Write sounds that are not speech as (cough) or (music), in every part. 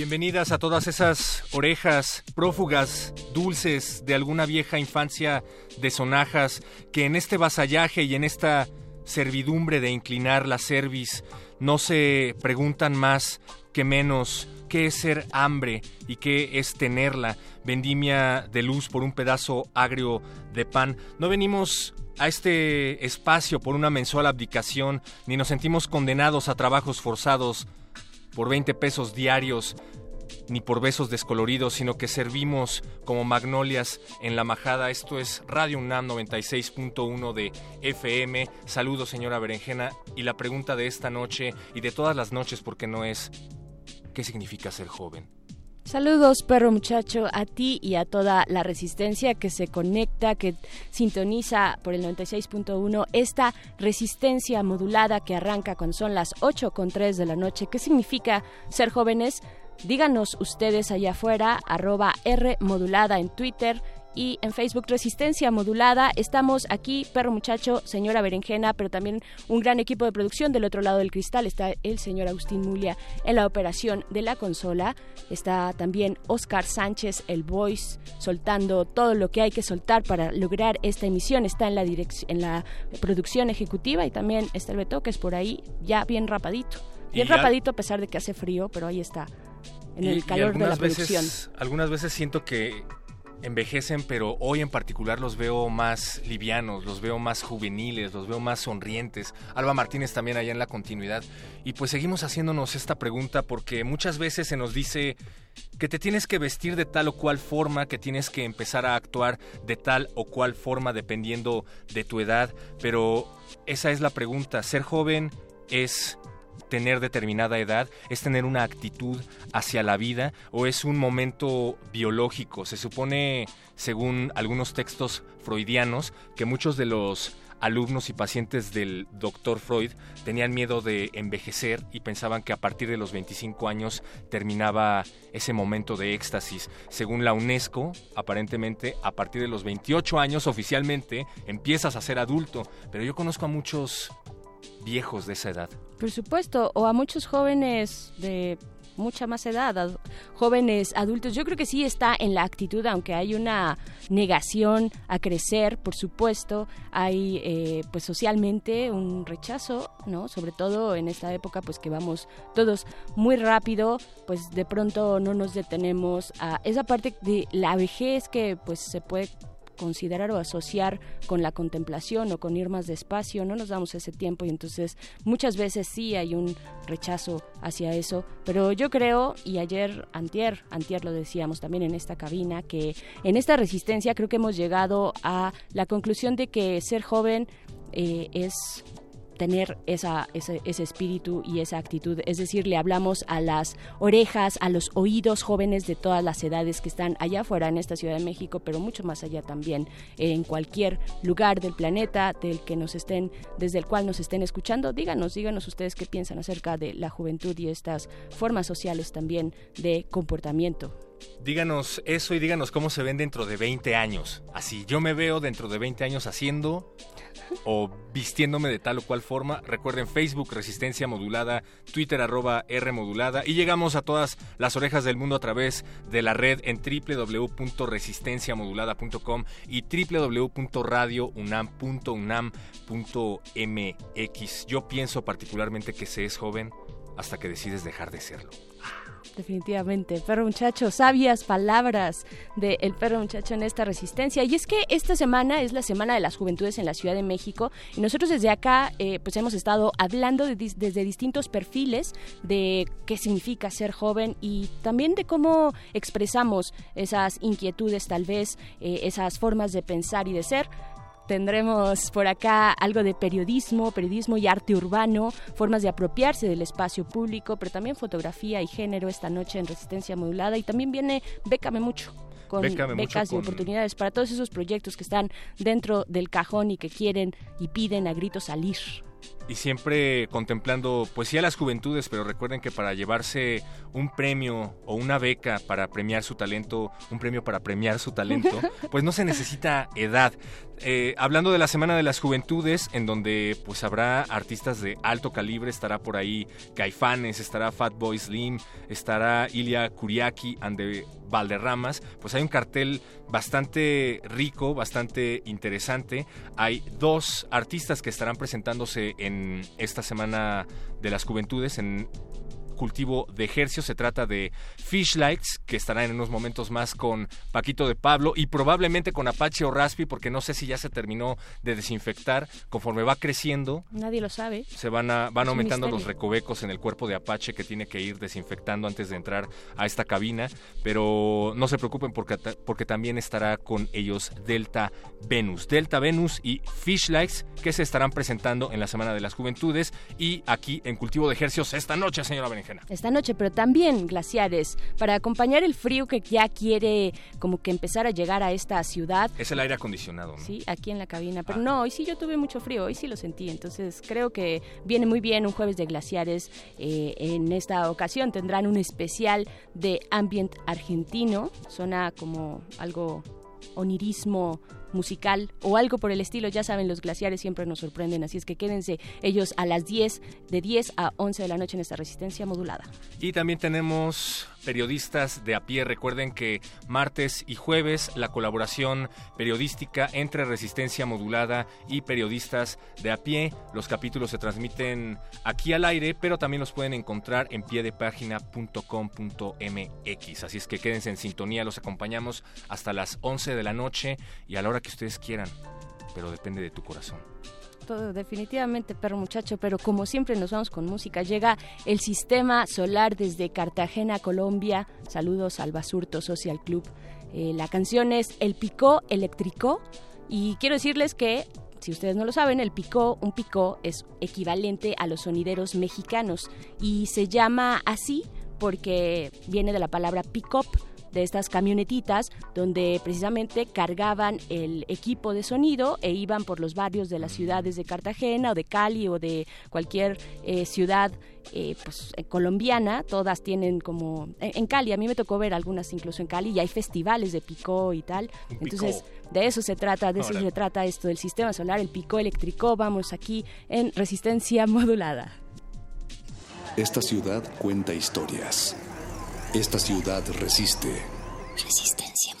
Bienvenidas a todas esas orejas prófugas, dulces de alguna vieja infancia de sonajas que en este vasallaje y en esta servidumbre de inclinar la cerviz no se preguntan más que menos qué es ser hambre y qué es tenerla, vendimia de luz por un pedazo agrio de pan. No venimos a este espacio por una mensual abdicación, ni nos sentimos condenados a trabajos forzados por 20 pesos diarios ni por besos descoloridos, sino que servimos como magnolias en la majada. Esto es Radio UNAM 96.1 de FM. Saludos, señora Berenjena. Y la pregunta de esta noche y de todas las noches, porque no es, ¿qué significa ser joven? Saludos, perro muchacho, a ti y a toda la resistencia que se conecta, que sintoniza por el 96.1 esta resistencia modulada que arranca cuando son las 8 con 3 de la noche. ¿Qué significa ser jóvenes? Díganos ustedes allá afuera, arroba R modulada en Twitter y en Facebook Resistencia Modulada. Estamos aquí, Perro Muchacho, señora Berenjena, pero también un gran equipo de producción del otro lado del cristal. Está el señor Agustín Mulia en la operación de la consola. Está también Oscar Sánchez, el voice, soltando todo lo que hay que soltar para lograr esta emisión. Está en la, en la producción ejecutiva y también está el Beto, que es por ahí ya bien rapadito. Bien rapadito a pesar de que hace frío, pero ahí está en el calor de la producción. algunas veces siento que envejecen, pero hoy en particular los veo más livianos, los veo más juveniles, los veo más sonrientes. Alba Martínez también allá en la continuidad. Y pues seguimos haciéndonos esta pregunta porque muchas veces se nos dice que te tienes que vestir de tal o cual forma, que tienes que empezar a actuar de tal o cual forma dependiendo de tu edad, pero esa es la pregunta. Ser joven es tener determinada edad, es tener una actitud hacia la vida o es un momento biológico. Se supone, según algunos textos freudianos, que muchos de los alumnos y pacientes del doctor Freud tenían miedo de envejecer y pensaban que a partir de los 25 años terminaba ese momento de éxtasis. Según la UNESCO, aparentemente a partir de los 28 años oficialmente empiezas a ser adulto, pero yo conozco a muchos viejos de esa edad. Por supuesto, o a muchos jóvenes de mucha más edad, jóvenes adultos. Yo creo que sí está en la actitud, aunque hay una negación a crecer, por supuesto, hay eh, pues socialmente un rechazo, ¿no? Sobre todo en esta época, pues que vamos todos muy rápido, pues de pronto no nos detenemos a esa parte de la vejez que pues se puede considerar o asociar con la contemplación o con ir más despacio, no nos damos ese tiempo y entonces muchas veces sí hay un rechazo hacia eso, pero yo creo, y ayer, antier, antier lo decíamos también en esta cabina, que en esta resistencia creo que hemos llegado a la conclusión de que ser joven eh, es tener esa, ese, ese espíritu y esa actitud. Es decir, le hablamos a las orejas, a los oídos jóvenes de todas las edades que están allá afuera en esta Ciudad de México, pero mucho más allá también, en cualquier lugar del planeta del que nos estén, desde el cual nos estén escuchando. Díganos, díganos ustedes qué piensan acerca de la juventud y estas formas sociales también de comportamiento. Díganos eso y díganos cómo se ven dentro de 20 años. Así, yo me veo dentro de 20 años haciendo o vistiéndome de tal o cual forma. Recuerden Facebook Resistencia Modulada, Twitter arroba R Modulada y llegamos a todas las orejas del mundo a través de la red en www.resistenciamodulada.com y www.radiounam.unam.mx. Yo pienso particularmente que se es joven hasta que decides dejar de serlo. Definitivamente, perro muchacho, sabias palabras del el perro muchacho en esta resistencia. Y es que esta semana es la Semana de las Juventudes en la Ciudad de México. Y nosotros desde acá eh, pues hemos estado hablando desde distintos perfiles de qué significa ser joven y también de cómo expresamos esas inquietudes tal vez, eh, esas formas de pensar y de ser tendremos por acá algo de periodismo, periodismo y arte urbano, formas de apropiarse del espacio público, pero también fotografía y género esta noche en Resistencia Modulada. Y también viene Bécame Mucho con becas y oportunidades para todos esos proyectos que están dentro del cajón y que quieren y piden a gritos salir y siempre contemplando poesía a las juventudes, pero recuerden que para llevarse un premio o una beca para premiar su talento, un premio para premiar su talento, (laughs) pues no se necesita edad. Eh, hablando de la Semana de las Juventudes, en donde pues habrá artistas de alto calibre, estará por ahí Caifanes, estará Fatboy Slim, estará Ilya Kuriaki and the Valderramas, pues hay un cartel bastante rico, bastante interesante. Hay dos artistas que estarán presentándose en esta Semana de las Juventudes en cultivo de ejercicio. Se trata de Fish Lights, que estará en unos momentos más con Paquito de Pablo y probablemente con Apache o Raspi, porque no sé si ya se terminó de desinfectar. Conforme va creciendo. Nadie lo sabe. Se van, a, van aumentando los recovecos en el cuerpo de Apache que tiene que ir desinfectando antes de entrar a esta cabina. Pero no se preocupen porque, porque también estará con ellos Delta Venus. Delta Venus y Fish Lights que se estarán presentando en la Semana de las Juventudes y aquí en Cultivo de Ejercios esta noche, señora Berenjena. Esta noche, pero también glaciares, para acompañar el frío que ya quiere como que empezar a llegar a esta ciudad. Es el aire acondicionado, ¿no? Sí, aquí en la cabina. Pero ah. no, hoy sí yo tuve mucho frío, hoy sí lo sentí. Entonces creo que viene muy bien un jueves de glaciares. Eh, en esta ocasión tendrán un especial de ambient argentino. Suena como algo onirismo musical o algo por el estilo. Ya saben, los glaciares siempre nos sorprenden, así es que quédense ellos a las 10, de 10 a 11 de la noche en esta resistencia modulada. Y también tenemos periodistas de a pie. Recuerden que martes y jueves la colaboración periodística entre Resistencia Modulada y periodistas de a pie. Los capítulos se transmiten aquí al aire, pero también los pueden encontrar en piedepágina.com.mx. Así es que quédense en sintonía, los acompañamos hasta las 11 de la noche y a la hora que ustedes quieran, pero depende de tu corazón definitivamente, perro muchacho, pero como siempre nos vamos con música. Llega el sistema solar desde Cartagena, Colombia. Saludos al Basurto Social Club. Eh, la canción es El Picó Eléctrico y quiero decirles que si ustedes no lo saben, el picó, un picó es equivalente a los sonideros mexicanos y se llama así porque viene de la palabra pick-up de estas camionetitas donde precisamente cargaban el equipo de sonido e iban por los barrios de las ciudades de Cartagena o de Cali o de cualquier eh, ciudad eh, pues, eh, colombiana, todas tienen como... En, Cali, a mí me tocó ver algunas incluso en Cali y hay festivales de picó y tal. Entonces, de eso se trata, de eso se trata esto del sistema solar, el picó eléctrico. Vamos aquí en resistencia modulada. Esta ciudad cuenta historias. Esta ciudad resiste. Resistencia.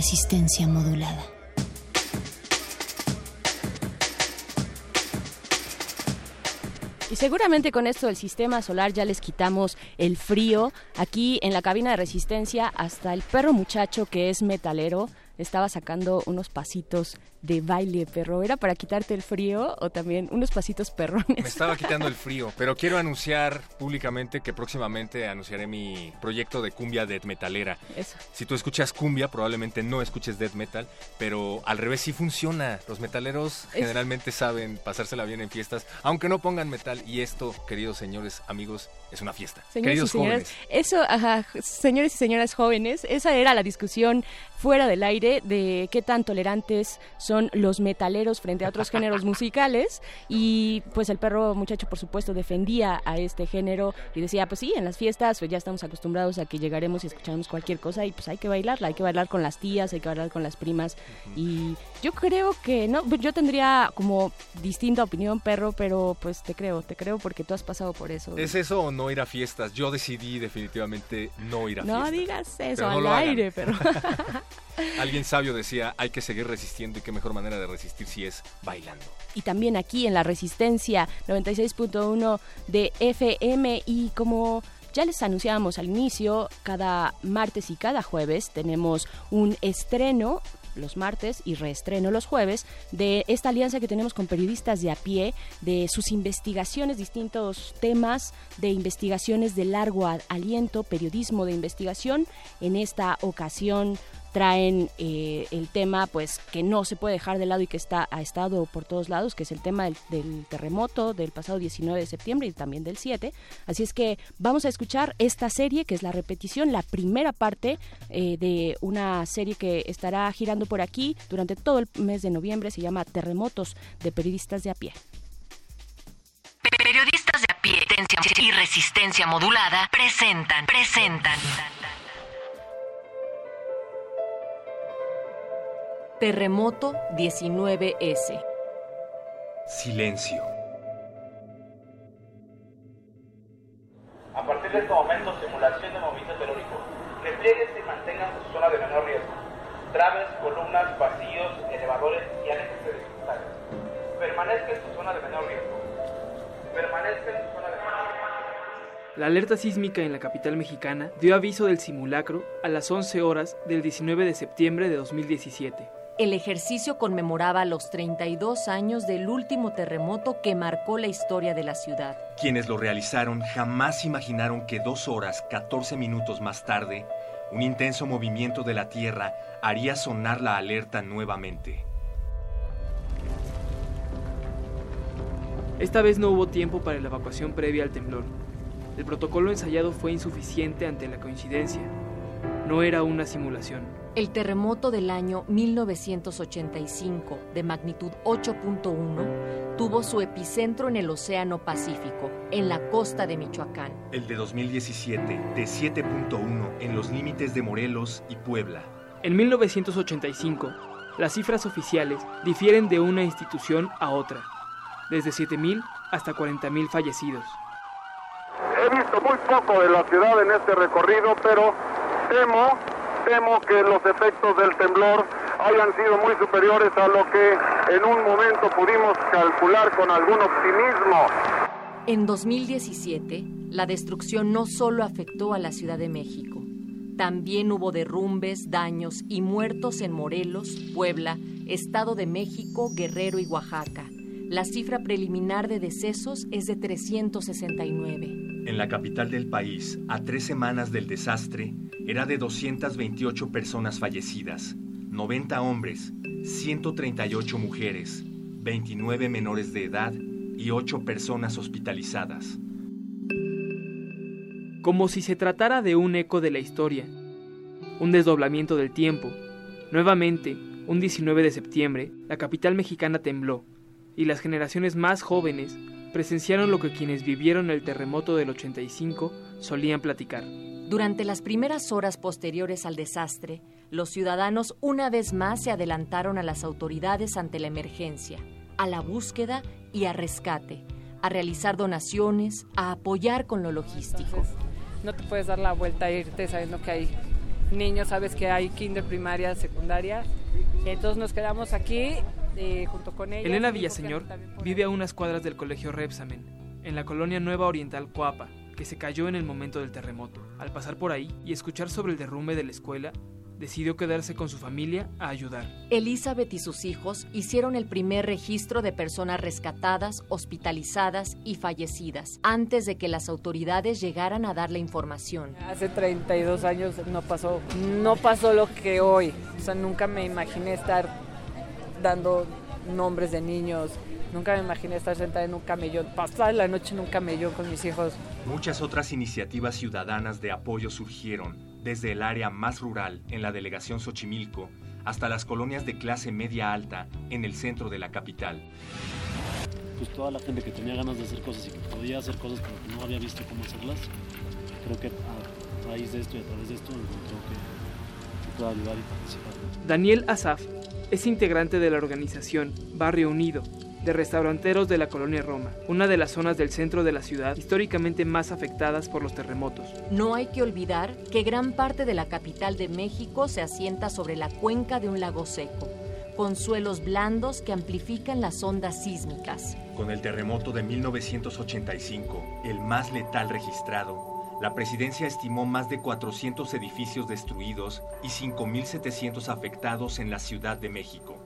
resistencia modulada. Y seguramente con esto del sistema solar ya les quitamos el frío. Aquí en la cabina de resistencia hasta el perro muchacho que es metalero estaba sacando unos pasitos de baile, perro. ¿Era para quitarte el frío o también unos pasitos perrones? Me estaba quitando el (laughs) frío, pero quiero anunciar públicamente que próximamente anunciaré mi proyecto de cumbia death metalera. Eso. Si tú escuchas cumbia, probablemente no escuches death metal, pero al revés sí funciona. Los metaleros generalmente saben pasársela bien en fiestas, aunque no pongan metal. Y esto, queridos señores, amigos, es una fiesta. Señores queridos y señoras, jóvenes. Eso, ajá, señores y señoras jóvenes, esa era la discusión fuera del aire de qué tan tolerantes son los metaleros frente a otros (laughs) géneros musicales y pues el perro muchacho por supuesto defendía a este género y decía pues sí, en las fiestas pues ya estamos acostumbrados a que llegaremos y escucharemos cualquier cosa y pues hay que bailarla, hay que bailar con las tías, hay que bailar con las primas y yo creo que no, pues, yo tendría como distinta opinión perro, pero pues te creo, te creo porque tú has pasado por eso. ¿Es eso o no ir a fiestas? Yo decidí definitivamente no ir a no fiestas. No digas eso al aire, pero... (laughs) Alguien sabio decía, hay que seguir resistiendo y qué mejor manera de resistir si es bailando. y también aquí en la Resistencia 96.1 de FM y como ya les anunciábamos al inicio, cada martes y cada jueves tenemos un estreno los martes y reestreno los jueves de esta alianza que tenemos con periodistas de a pie, de sus investigaciones, distintos temas de investigaciones de largo aliento, periodismo de investigación. En esta ocasión traen eh, el tema pues que no se puede dejar de lado y que está ha estado por todos lados que es el tema del, terremoto del pasado 19 de septiembre y también del 7 así es que vamos a escuchar esta serie que es la repetición la primera parte eh, de una serie que estará girando por aquí durante todo el mes de noviembre. Se llama Terremotos de periodistas de a pie. Periodistas de a pie y resistencia modulada presentan, presentan. Terremoto 19S. Silencio. A partir de este momento, simulación de movimiento telúrico. Repliegues y mantengan su zona de menor riesgo. Traves, columnas, pasillos, elevadores y aléjense de dificultades. Permanezca en su zona de menor riesgo. Permanezca en su zona de menor riesgo. La alerta sísmica en la capital mexicana dio aviso del simulacro a las 11 horas del 19 de septiembre de 2017. El ejercicio conmemoraba los 32 años del último terremoto que marcó la historia de la ciudad. Quienes lo realizaron jamás imaginaron que dos horas, 14 minutos más tarde, un intenso movimiento de la Tierra haría sonar la alerta nuevamente. Esta vez no hubo tiempo para la evacuación previa al temblor. El protocolo ensayado fue insuficiente ante la coincidencia. No era una simulación. El terremoto del año 1985, de magnitud 8.1, tuvo su epicentro en el Océano Pacífico, en la costa de Michoacán. El de 2017, de 7.1 en los límites de Morelos y Puebla. En 1985, las cifras oficiales difieren de una institución a otra, desde 7.000 hasta 40.000 fallecidos. He visto muy poco de la ciudad en este recorrido, pero temo, temo que los efectos del temblor hayan sido muy superiores a lo que en un momento pudimos calcular con algún optimismo. En 2017, la destrucción no solo afectó a la Ciudad de México, también hubo derrumbes, daños y muertos en Morelos, Puebla, Estado de México, Guerrero y Oaxaca. La cifra preliminar de decesos es de 369. En la capital del país, a tres semanas del desastre, era de 228 personas fallecidas, 90 hombres, 138 mujeres, 29 menores de edad y 8 personas hospitalizadas. Como si se tratara de un eco de la historia, un desdoblamiento del tiempo. Nuevamente, un 19 de septiembre, la capital mexicana tembló, y las generaciones más jóvenes presenciaron lo que quienes vivieron el terremoto del 85 solían platicar. Durante las primeras horas posteriores al desastre, los ciudadanos una vez más se adelantaron a las autoridades ante la emergencia, a la búsqueda y a rescate, a realizar donaciones, a apoyar con lo logístico. no te puedes dar la vuelta e irte sabiendo que hay niños, sabes que hay kinder, primaria, secundaria. Entonces nos quedamos aquí eh, junto con ellos. Elena Villaseñor vive a unas cuadras del colegio Repsamen, en la colonia Nueva Oriental Coapa, que se cayó en el momento del terremoto. Al pasar por ahí y escuchar sobre el derrumbe de la escuela, decidió quedarse con su familia a ayudar. Elizabeth y sus hijos hicieron el primer registro de personas rescatadas, hospitalizadas y fallecidas antes de que las autoridades llegaran a dar la información. Hace 32 años no pasó, no pasó lo que hoy. O sea, nunca me imaginé estar dando nombres de niños. Nunca me imaginé estar sentada en un camellón, pasar la noche en un camellón con mis hijos. Muchas otras iniciativas ciudadanas de apoyo surgieron desde el área más rural en la delegación Xochimilco hasta las colonias de clase media alta en el centro de la capital. Pues toda la gente que tenía ganas de hacer cosas y que podía hacer cosas pero que no había visto cómo hacerlas, creo que a raíz de esto y a través de esto encontró que, que puede ayudar y participar. Daniel Asaf es integrante de la organización Barrio Unido, de restauranteros de la colonia Roma, una de las zonas del centro de la ciudad históricamente más afectadas por los terremotos. No hay que olvidar que gran parte de la capital de México se asienta sobre la cuenca de un lago seco, con suelos blandos que amplifican las ondas sísmicas. Con el terremoto de 1985, el más letal registrado, la presidencia estimó más de 400 edificios destruidos y 5.700 afectados en la Ciudad de México.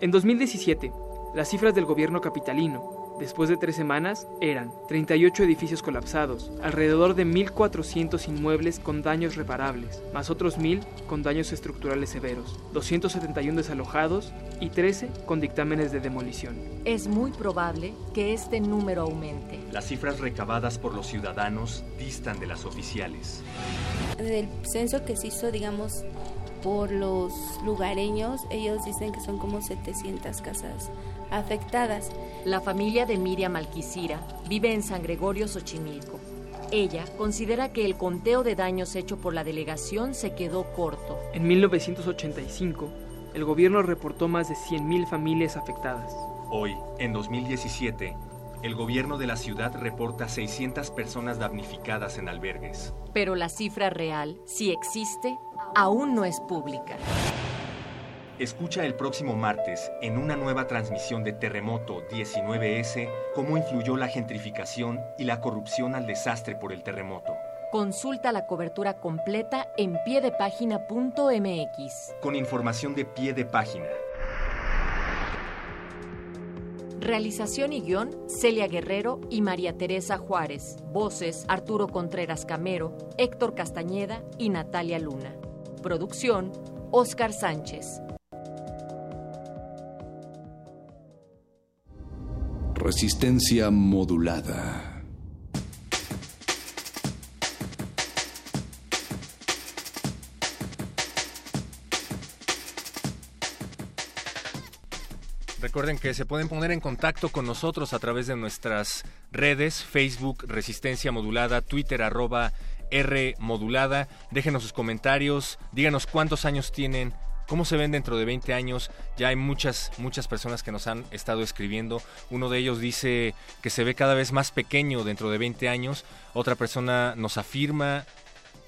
En 2017, las cifras del gobierno capitalino, después de tres semanas, eran 38 edificios colapsados, alrededor de 1.400 inmuebles con daños reparables, más otros 1.000 con daños estructurales severos, 271 desalojados y 13 con dictámenes de demolición. Es muy probable que este número aumente. Las cifras recabadas por los ciudadanos distan de las oficiales. Del censo que se hizo, digamos, por los lugareños, ellos dicen que son como 700 casas afectadas. La familia de Miriam Alquicira vive en San Gregorio, Xochimilco. Ella considera que el conteo de daños hecho por la delegación se quedó corto. En 1985, el gobierno reportó más de 100.000 familias afectadas. Hoy, en 2017, el gobierno de la ciudad reporta 600 personas damnificadas en albergues. Pero la cifra real, si existe, aún no es pública. Escucha el próximo martes, en una nueva transmisión de Terremoto 19S, cómo influyó la gentrificación y la corrupción al desastre por el terremoto. Consulta la cobertura completa en piedepágina.mx. Con información de pie de página. Realización y guion, Celia Guerrero y María Teresa Juárez. Voces, Arturo Contreras Camero, Héctor Castañeda y Natalia Luna. Producción, Óscar Sánchez. Resistencia modulada. Recuerden que se pueden poner en contacto con nosotros a través de nuestras redes, Facebook Resistencia Modulada, Twitter arroba R Modulada. Déjenos sus comentarios, díganos cuántos años tienen, cómo se ven dentro de 20 años. Ya hay muchas, muchas personas que nos han estado escribiendo. Uno de ellos dice que se ve cada vez más pequeño dentro de 20 años. Otra persona nos afirma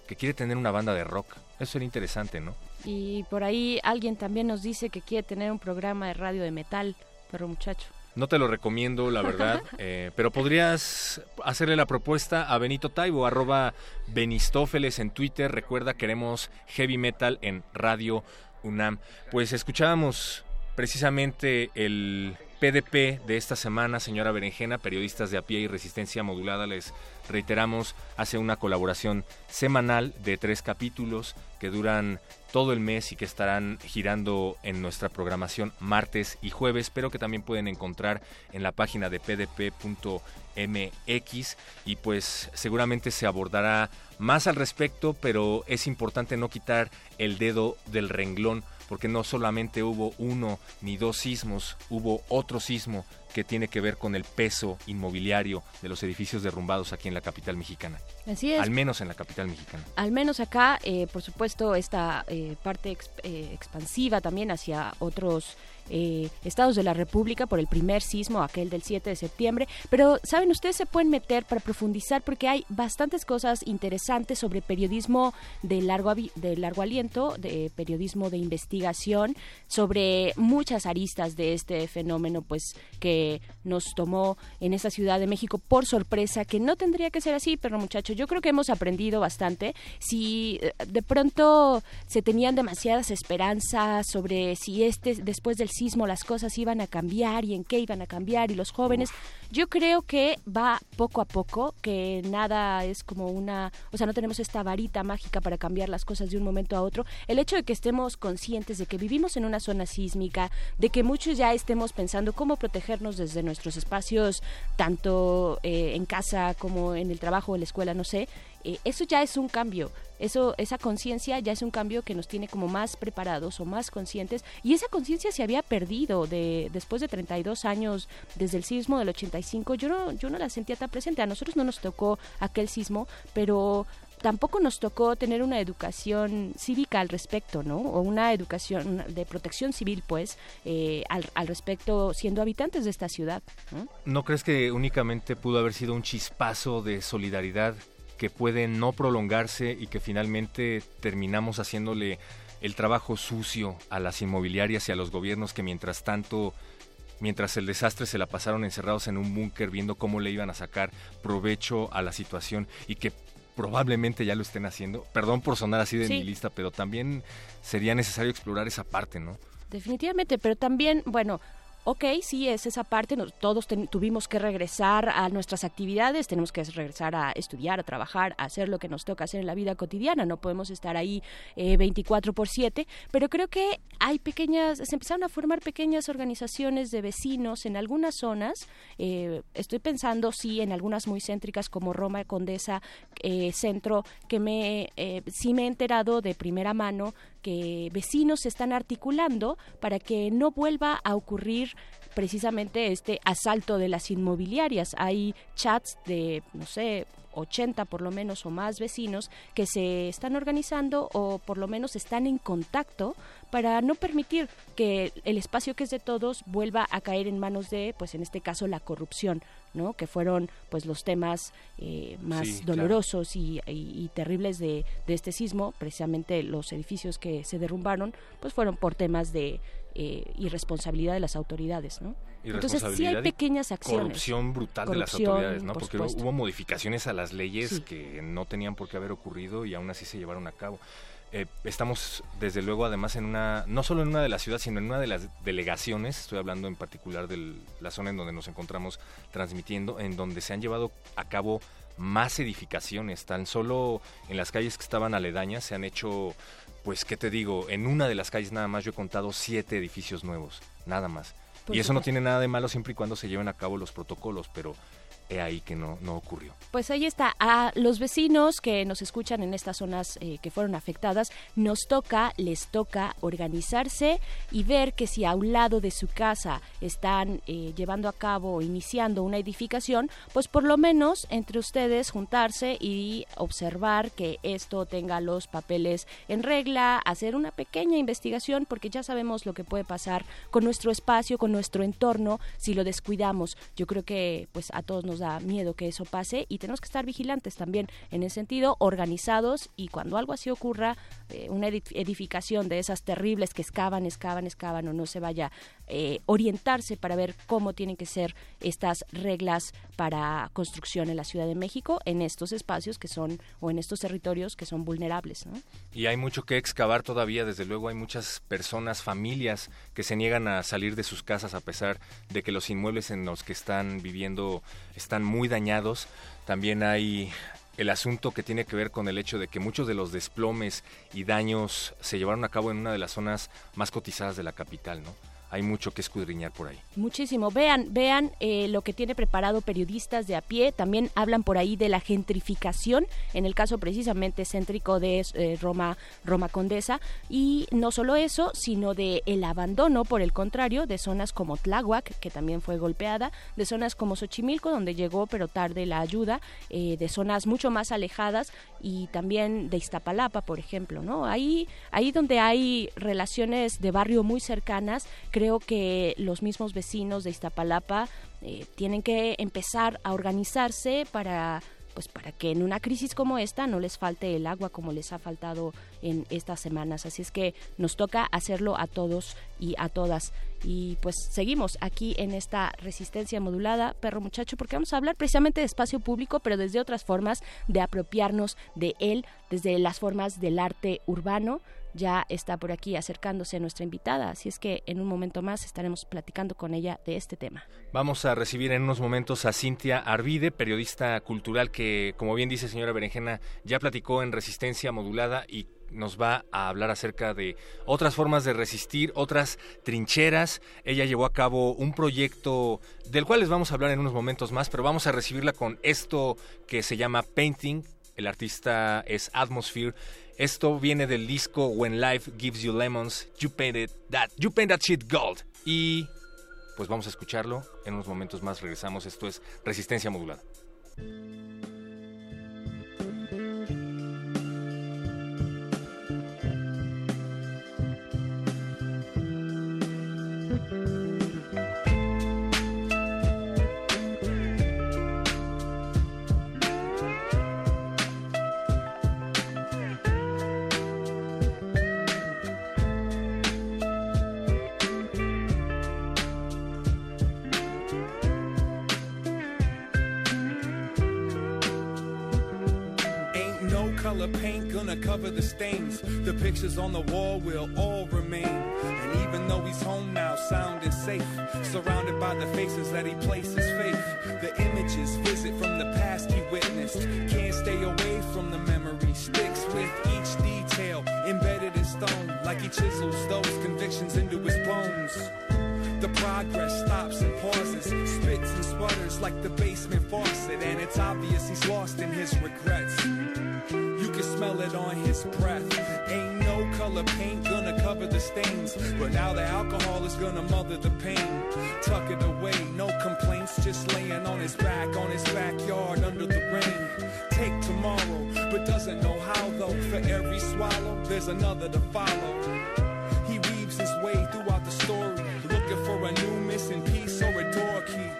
que quiere tener una banda de rock. Eso sería interesante, ¿no? Y por ahí alguien también nos dice que quiere tener un programa de radio de metal, pero muchacho. No te lo recomiendo, la verdad, (laughs) eh, pero podrías hacerle la propuesta a Benito Taibo, arroba Benistófeles en Twitter. Recuerda, queremos heavy metal en Radio UNAM. Pues escuchábamos precisamente el PDP de esta semana, señora Berenjena, periodistas de a pie y resistencia modulada, les reiteramos, hace una colaboración semanal de tres capítulos que duran todo el mes y que estarán girando en nuestra programación martes y jueves, pero que también pueden encontrar en la página de pdp.mx y pues seguramente se abordará más al respecto, pero es importante no quitar el dedo del renglón porque no solamente hubo uno ni dos sismos, hubo otro sismo que tiene que ver con el peso inmobiliario de los edificios derrumbados aquí en la capital mexicana. Así es. Al menos en la capital mexicana. Al menos acá, eh, por supuesto, esta eh, parte eh, expansiva también hacia otros eh, estados de la República por el primer sismo, aquel del 7 de septiembre. Pero, ¿saben? Ustedes se pueden meter para profundizar porque hay bastantes cosas interesantes sobre periodismo de largo, de largo aliento, de periodismo de investigación, sobre muchas aristas de este fenómeno, pues que nos tomó en esta Ciudad de México por sorpresa, que no tendría que ser así, pero muchachos, yo creo que hemos aprendido bastante. Si eh, de pronto se tenían demasiadas esperanzas sobre si este después del sismo las cosas iban a cambiar y en qué iban a cambiar y los jóvenes. Yo creo que va poco a poco, que nada es como una, o sea, no tenemos esta varita mágica para cambiar las cosas de un momento a otro. El hecho de que estemos conscientes de que vivimos en una zona sísmica, de que muchos ya estemos pensando cómo protegernos desde nuestros espacios, tanto eh, en casa como en el trabajo o en la escuela, no sé, eh, eso ya es un cambio. Eso, esa conciencia ya es un cambio que nos tiene como más preparados o más conscientes y esa conciencia se había perdido de después de 32 años desde el sismo del 85. Yo no, yo no la sentía tan presente. A nosotros no nos tocó aquel sismo, pero tampoco nos tocó tener una educación cívica al respecto, ¿no? O una educación de protección civil, pues, eh, al, respecto, siendo habitantes de esta ciudad. ¿No crees que únicamente pudo haber sido un chispazo de solidaridad que puede no prolongarse y que finalmente terminamos haciéndole el trabajo sucio a las inmobiliarias y a los gobiernos que mientras tanto mientras el desastre se la pasaron encerrados en un búnker viendo cómo le iban a sacar provecho a la situación y que probablemente ya lo estén haciendo. Perdón por sonar así de Sí. mi lista, pero también sería necesario explorar esa parte, ¿no? Definitivamente, pero también, bueno, ok, sí es esa parte, nos- todos ten- tuvimos que regresar a nuestras actividades, tenemos que regresar a estudiar, a trabajar, a hacer lo que nos toca hacer en la vida cotidiana, no podemos estar ahí eh, 24 por 7, pero creo que hay pequeñas, se empezaron a formar pequeñas organizaciones de vecinos en algunas zonas, eh, estoy pensando sí en algunas muy céntricas como Roma Condesa eh, Centro, que me eh, sí me he enterado de primera mano que vecinos se están articulando para que no vuelva a ocurrir precisamente este asalto de las inmobiliarias. Hay chats de, no sé, 80 por lo menos o más vecinos que se están organizando o por lo menos están en contacto para no permitir que el espacio que es de todos vuelva a caer en manos de, pues en este caso, la corrupción, ¿no? Que fueron, pues, los temas eh, más Sí, claro. dolorosos y, y- y terribles de, de este sismo. Precisamente los edificios que se derrumbaron, pues, fueron por temas de eh, irresponsabilidad de las autoridades, ¿no? Entonces sí hay pequeñas acciones. Corrupción brutal de las autoridades, ¿no? por Porque supuesto. hubo modificaciones a las leyes Sí. que no tenían por qué haber ocurrido y aún así se llevaron a cabo. Eh, estamos, desde luego, además en una, no solo en una de las ciudades, sino en una de las delegaciones, estoy hablando en particular de la zona en donde nos encontramos transmitiendo, en donde se han llevado a cabo más edificaciones, tan solo en las calles que estaban aledañas se han hecho, pues, ¿qué te digo? En una de las calles nada más yo he contado siete edificios nuevos, nada más. Por y eso no tiene nada de malo siempre y cuando se lleven a cabo los protocolos, pero he ahí que no, no ocurrió. Pues ahí está. A los vecinos que nos escuchan en estas zonas eh, que fueron afectadas, nos toca, les toca organizarse y ver que si a un lado de su casa están eh, llevando a cabo o iniciando una edificación, pues por lo menos entre ustedes juntarse y observar que esto tenga los papeles en regla, hacer una pequeña investigación, porque ya sabemos lo que puede pasar con nuestro espacio, con nuestro entorno, si lo descuidamos. Yo creo que pues a todos nos da miedo que eso pase y tenemos que estar vigilantes también en ese sentido, organizados y cuando algo así ocurra, eh, una edif- edificación de esas terribles que excavan, excavan, excavan o no se vaya eh, orientarse para ver cómo tienen que ser estas reglas para construcción en la Ciudad de México en estos espacios que son o en estos territorios que son vulnerables. Y hay mucho que excavar todavía, desde luego hay muchas personas, familias que se niegan a salir de sus casas a pesar de que los inmuebles en los que están viviendo están muy dañados. También hay el asunto que tiene que ver con el hecho de que muchos de los desplomes y daños se llevaron a cabo en una de las zonas más cotizadas de la capital, ¿no? Hay mucho que escudriñar por ahí. Muchísimo. Vean, vean eh, lo que tiene preparado periodistas de a pie. También hablan por ahí de la gentrificación, en el caso precisamente céntrico de eh, Roma, Roma Condesa. Y no solo eso, sino de el abandono, por el contrario, de zonas como Tláhuac, que también fue golpeada, de zonas como Xochimilco, donde llegó pero tarde la ayuda, eh, de zonas mucho más alejadas y también de Iztapalapa, por ejemplo, ¿no? Ahí, ahí donde hay relaciones de barrio muy cercanas, creo que los mismos vecinos de Iztapalapa eh, tienen que empezar a organizarse para pues para que en una crisis como esta no les falte el agua como les ha faltado en estas semanas. Así es que nos toca hacerlo a todos y a todas. Y pues seguimos aquí en esta resistencia modulada, perro muchacho, porque vamos a hablar precisamente de espacio público, pero desde otras formas de apropiarnos de él, desde las formas del arte urbano. Ya está por aquí acercándose nuestra invitada, así es que en un momento más estaremos platicando con ella de este tema. Vamos a recibir en unos momentos a Cintia Arvide, periodista cultural que, como bien dice señora Berenjena, ya platicó en Resistencia Modulada y nos va a hablar acerca de otras formas de resistir, otras trincheras. Ella llevó a cabo un proyecto del cual les vamos a hablar en unos momentos más, pero vamos a recibirla con esto que se llama Painting El artista es Atmosphere. Esto viene del disco When Life Gives You Lemons, You Painted That, You Paint That Shit Gold. Y pues vamos a escucharlo. En unos momentos más regresamos. Esto es Resistencia Modulada. Color paint gonna cover the stains. The pictures on the wall will all remain. And even though he's home now, sound and safe, surrounded by the faces that he places faith. The images visit from the past he witnessed. Can't stay away from the memory. Sticks with each detail embedded in stone, like he chisels those convictions into his bones. The progress stops and pauses, spits and sputters like the basement faucet, and it's obvious he's lost in his regrets. Smell it on his breath. Ain't no color paint gonna cover the stains, but now the alcohol is gonna mother the pain. Tuck it away, no complaints, just laying on his back, on his backyard under the rain. Take tomorrow, but doesn't know how though. For every swallow, there's another to follow. He weaves his way throughout the story, looking for a new missing piece or a door key.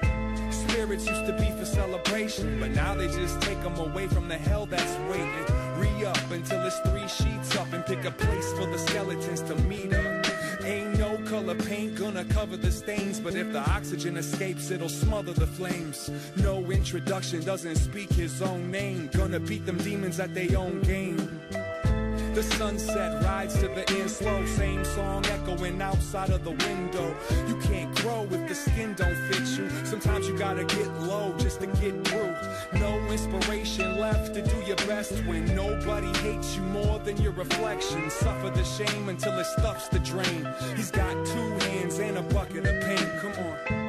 Spirits used to be for celebration, but now they just take them away from the hell that's waiting. Up until it's three sheets up and pick a place for the skeletons to meet up. Ain't no color paint gonna cover the stains, but if the oxygen escapes, it'll smother the flames. No introduction doesn't speak his own name. Gonna beat them demons at their own game. The sunset rides to the end slow, same song echoing outside of the window. You can't grow if the skin don't fit you. Sometimes you gotta get low just to get through. No inspiration left to do your best when nobody hates you more than your reflection. Suffer the shame until it stuffs the drain. He's got two hands and a bucket of paint. Come on.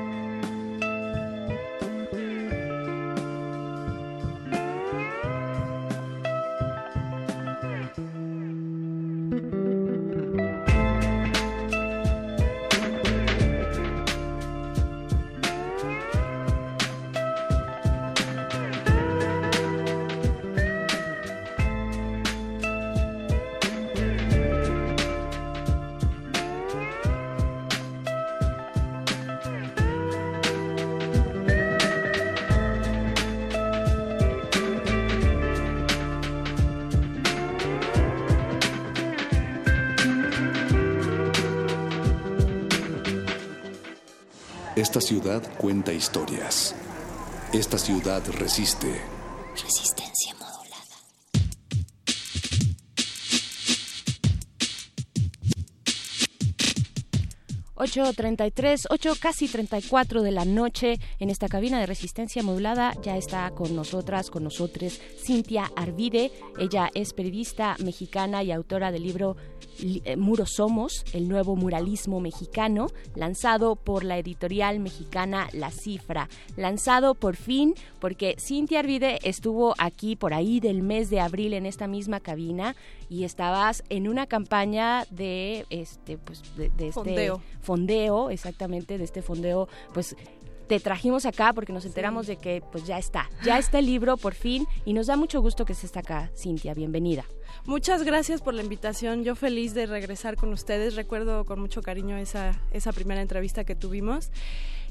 Ciudad cuenta historias. Esta ciudad resiste. Resistencia 8.33, 8 casi 34 de la noche en esta cabina de resistencia modulada. Ya está con nosotras, con nosotros, Cintia Arvide. Ella es periodista mexicana y autora del libro Li- eh, Muros Somos, el nuevo muralismo mexicano, lanzado por la editorial mexicana La Cifra. Lanzado por fin, porque Cintia Arvide estuvo aquí por ahí del mes de abril en esta misma cabina y estabas en una campaña de este pues de, de este Fondeo. fondeo, exactamente, de este fondeo, pues te trajimos acá porque nos enteramos de que pues ya está, ya está el libro por fin y nos da mucho gusto que estés acá, Cintia, bienvenida. Muchas gracias por la invitación. Yo feliz de regresar con ustedes. Recuerdo con mucho cariño esa, esa primera entrevista que tuvimos.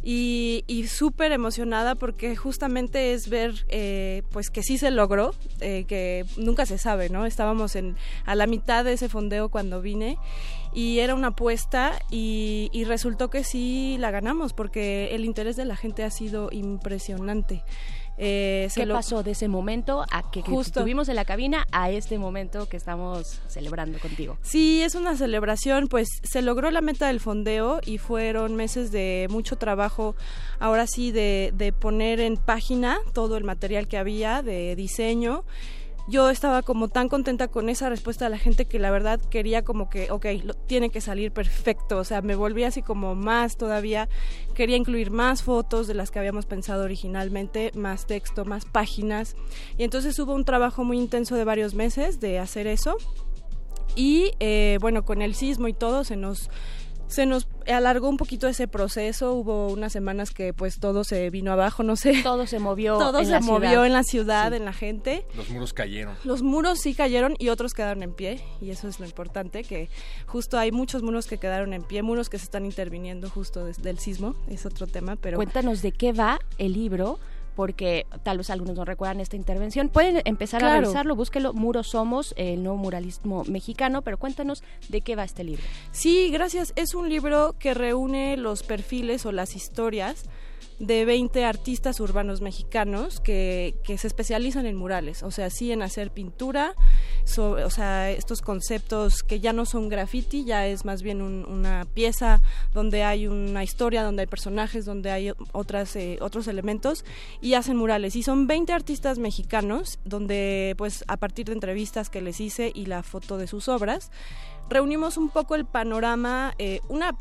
Y, y súper emocionada porque justamente es ver eh, pues que sí se logró, eh, que nunca se sabe, ¿no? Estábamos en, a la mitad de ese fondeo cuando vine y era una apuesta y, y resultó que sí la ganamos porque el interés de la gente ha sido impresionante. Eh, ¿Qué lo- pasó de ese momento a que, que Justo. estuvimos en la cabina a este momento que estamos celebrando contigo? Sí, es una celebración, pues se logró la meta del fondeo y fueron meses de mucho trabajo, ahora sí, de, de poner en página todo el material que había, de diseño. Yo estaba como tan contenta con esa respuesta de la gente que la verdad quería como que, ok, lo, tiene que salir perfecto, o sea, me volví así como más todavía, quería incluir más fotos de las que habíamos pensado originalmente, más texto, más páginas, y entonces hubo un trabajo muy intenso de varios meses de hacer eso, y eh, bueno, con el sismo y todo se nos se nos alargó un poquito ese proceso, hubo unas semanas que pues todo se vino abajo, no sé. Todo se movió. (laughs) Todo en se la movió ciudad. en la ciudad, en la gente. Los muros cayeron. Los muros sí cayeron y otros quedaron en pie y eso es lo importante, que justo hay muchos muros que quedaron en pie, muros que se están interviniendo justo desde el sismo, es otro tema, pero... Cuéntanos de qué va el libro porque tal vez algunos no recuerdan esta intervención. Pueden empezar a revisarlo, búsquelo, Muros Somos, el nuevo muralismo mexicano, pero cuéntanos de qué va este libro. Sí, gracias. Es un libro que reúne los perfiles o las historias de 20 artistas urbanos mexicanos que, que se especializan en murales, o sea, sí en hacer pintura, so- o sea, estos conceptos que ya no son graffiti, ya es más bien un- una pieza donde hay una historia, donde hay personajes, donde hay otras, eh, otros elementos y hacen murales. Y son 20 artistas mexicanos donde, pues, a partir de entrevistas que les hice y la foto de sus obras, reunimos un poco el panorama, eh, una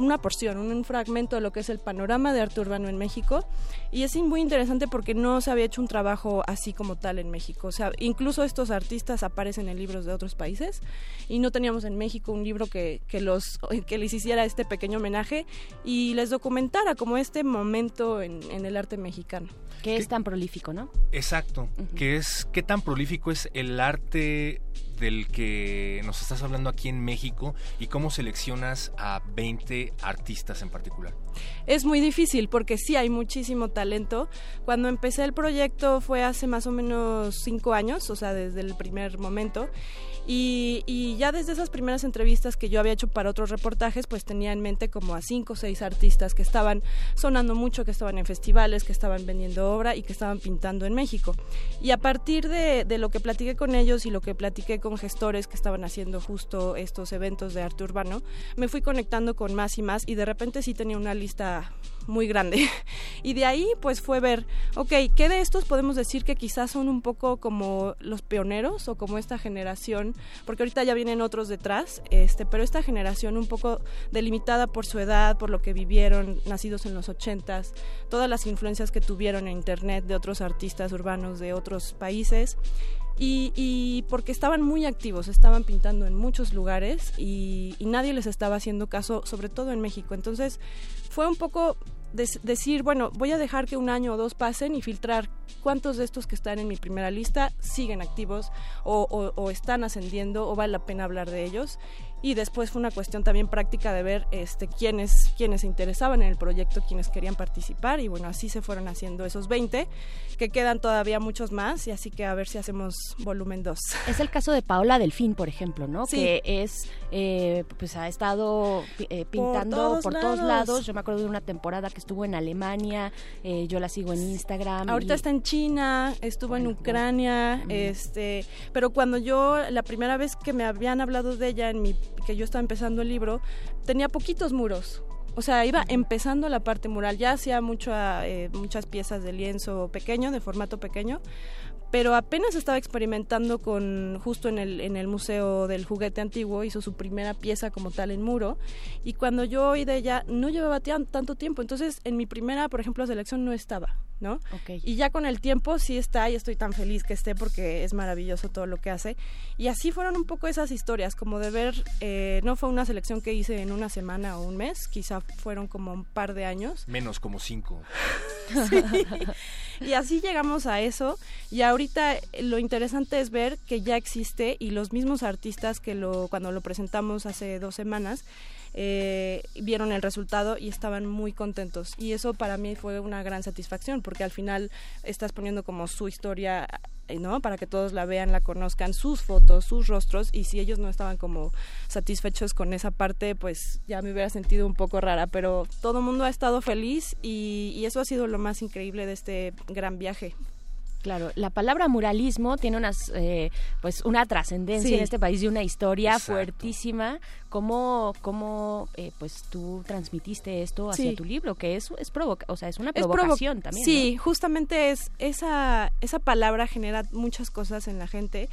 una porción, un, fragmento de lo que es el panorama de arte urbano en México y es muy interesante porque no se había hecho un trabajo así como tal en México, o sea, incluso estos artistas aparecen en libros de otros países y no teníamos en México un libro que, que los que les hiciera este pequeño homenaje y les documentara como este momento en, en el arte mexicano. Que es tan prolífico, ¿no? Exacto, que es qué tan prolífico es el arte del que nos estás hablando aquí en México y cómo seleccionas a 20 artistas en particular. Es muy difícil porque sí hay muchísimo talento. Cuando empecé el proyecto fue hace más o menos cinco años, o sea, desde el primer momento. Y, ya desde esas primeras entrevistas que yo había hecho para otros reportajes, pues tenía en mente como a cinco o seis artistas que estaban sonando mucho, que estaban en festivales, que estaban vendiendo obra y que estaban pintando en México. Y a partir de, de lo que platiqué con ellos y lo que platiqué con gestores que estaban haciendo justo estos eventos de arte urbano, me fui conectando con más y más y de repente sí tenía una lista muy grande. (laughs) Y de ahí pues fue ver, ok, ¿qué de estos podemos decir que quizás son un poco como los pioneros o como esta generación? Porque ahorita ya vienen otros detrás, este, pero esta generación un poco delimitada por su edad, por lo que vivieron, nacidos en los ochentas, todas las influencias que tuvieron en internet de otros artistas urbanos de otros países. Y, porque estaban muy activos, estaban pintando en muchos lugares y, y nadie les estaba haciendo caso, sobre todo en México. Entonces fue un poco decir, bueno, voy a dejar que un año o dos pasen y filtrar cuántos de estos que están en mi primera lista siguen activos o, o- están ascendiendo o vale la pena hablar de ellos. Y después fue una cuestión también práctica de ver este, quiénes, quiénes se interesaban en el proyecto, quiénes querían participar. Y bueno, así se fueron haciendo esos 20, que quedan todavía muchos más. Y así que a ver si hacemos volumen 2. Es el caso de Paola Delfín, por ejemplo, ¿no? Sí. Que es, eh, pues ha estado eh, pintando por todos lados. lados. Yo me acuerdo de una temporada que estuvo en Alemania, eh, yo la sigo en Instagram. Ahorita y- está en China, estuvo en Ucrania, este, pero cuando yo la primera vez que me habían hablado de ella en mi que yo estaba empezando el libro, tenía poquitos muros. O sea, iba empezando la parte mural, ya hacía mucho, eh, muchas piezas de lienzo pequeño, de formato pequeño, pero apenas estaba experimentando con justo en el, en el Museo del Juguete Antiguo, hizo su primera pieza como tal en muro, y cuando yo oí de ella no llevaba tanto tiempo, entonces en mi primera, por ejemplo, selección no estaba, ¿no? Y ya con el tiempo sí está y estoy tan feliz que esté porque es maravilloso todo lo que hace. Y así fueron un poco esas historias, como de ver, eh, no fue una selección que hice en una semana o un mes, quizá fueron como un par de años. Menos como cinco. (laughs) Sí. Y así llegamos a eso. Y ahorita eh, lo interesante es ver que ya existe y los mismos artistas que lo cuando lo presentamos hace dos semanas eh, vieron el resultado y estaban muy contentos. Y eso para mí fue una gran satisfacción porque al final estás poniendo como su historia. eh, ¿no? Para que todos la vean, la conozcan, sus fotos, sus rostros, y si ellos no estaban como satisfechos con esa parte, pues ya me hubiera sentido un poco rara, pero todo el mundo ha estado feliz y, y eso ha sido lo más increíble de este gran viaje. Claro, la palabra muralismo tiene unas, eh, pues una trascendencia Sí. en este país y una historia Exacto. fuertísima. ¿Cómo, cómo eh, pues tú transmitiste esto hacia Sí. tu libro? Que es, es provoca, o sea, es una Es provo- provocación también. Sí, justamente es esa esa palabra genera muchas cosas en la gente.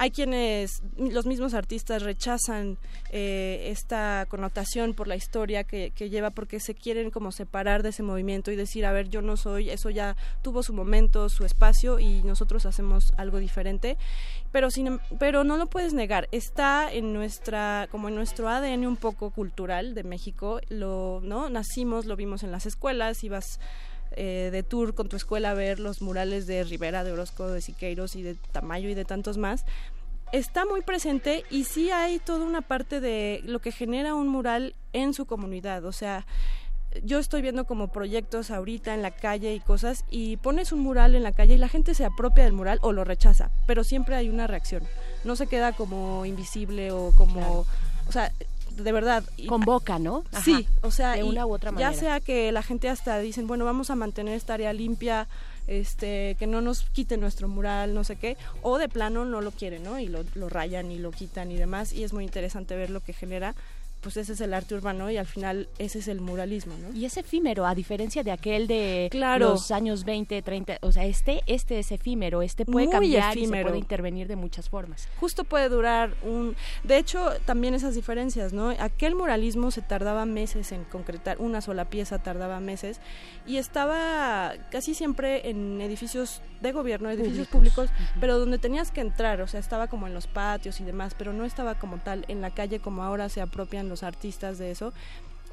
Hay quienes, los mismos artistas rechazan eh, esta connotación por la historia que, que lleva porque se quieren como separar de ese movimiento y decir, a ver, yo no soy, eso ya tuvo su momento, su espacio y nosotros hacemos algo diferente. Pero, sin, em- pero no lo puedes negar, está en nuestra, como en nuestro ADN un poco cultural de México, lo, ¿no? Nacimos, lo vimos en las escuelas, ibas eh, de tour con tu escuela a ver los murales de Rivera, de Orozco, de Siqueiros y de Tamayo y de tantos más, está muy presente y sí hay toda una parte de lo que genera un mural en su comunidad. O sea, yo estoy viendo como proyectos ahorita en la calle y cosas y pones un mural en la calle y la gente se apropia del mural o lo rechaza, pero siempre hay una reacción. No se queda como invisible o como... O sea, de verdad. Convoca, ¿no? Ajá. Sí, o sea, de una u otra manera. Ya sea que la gente hasta dicen, bueno, vamos a mantener esta área limpia, este, que no nos quiten nuestro mural, no sé qué, o de plano no lo quieren, ¿no? Y lo, lo rayan y lo quitan y demás, y es muy interesante ver lo que genera. Pues ese es el arte urbano y al final ese es el muralismo, ¿no? Y es efímero, a diferencia de aquel de Claro. los años 20, 30, o sea, este, este es efímero, este puede Muy cambiar y se puede intervenir de muchas formas. Justo puede durar un... De hecho, también esas diferencias, ¿no? Aquel muralismo se tardaba meses en concretar, una sola pieza tardaba meses y estaba casi siempre en edificios de gobierno, edificios públicos, pero donde tenías que entrar, o sea, estaba como en los patios y demás, pero no estaba como tal en la calle como ahora se apropian los artistas de eso.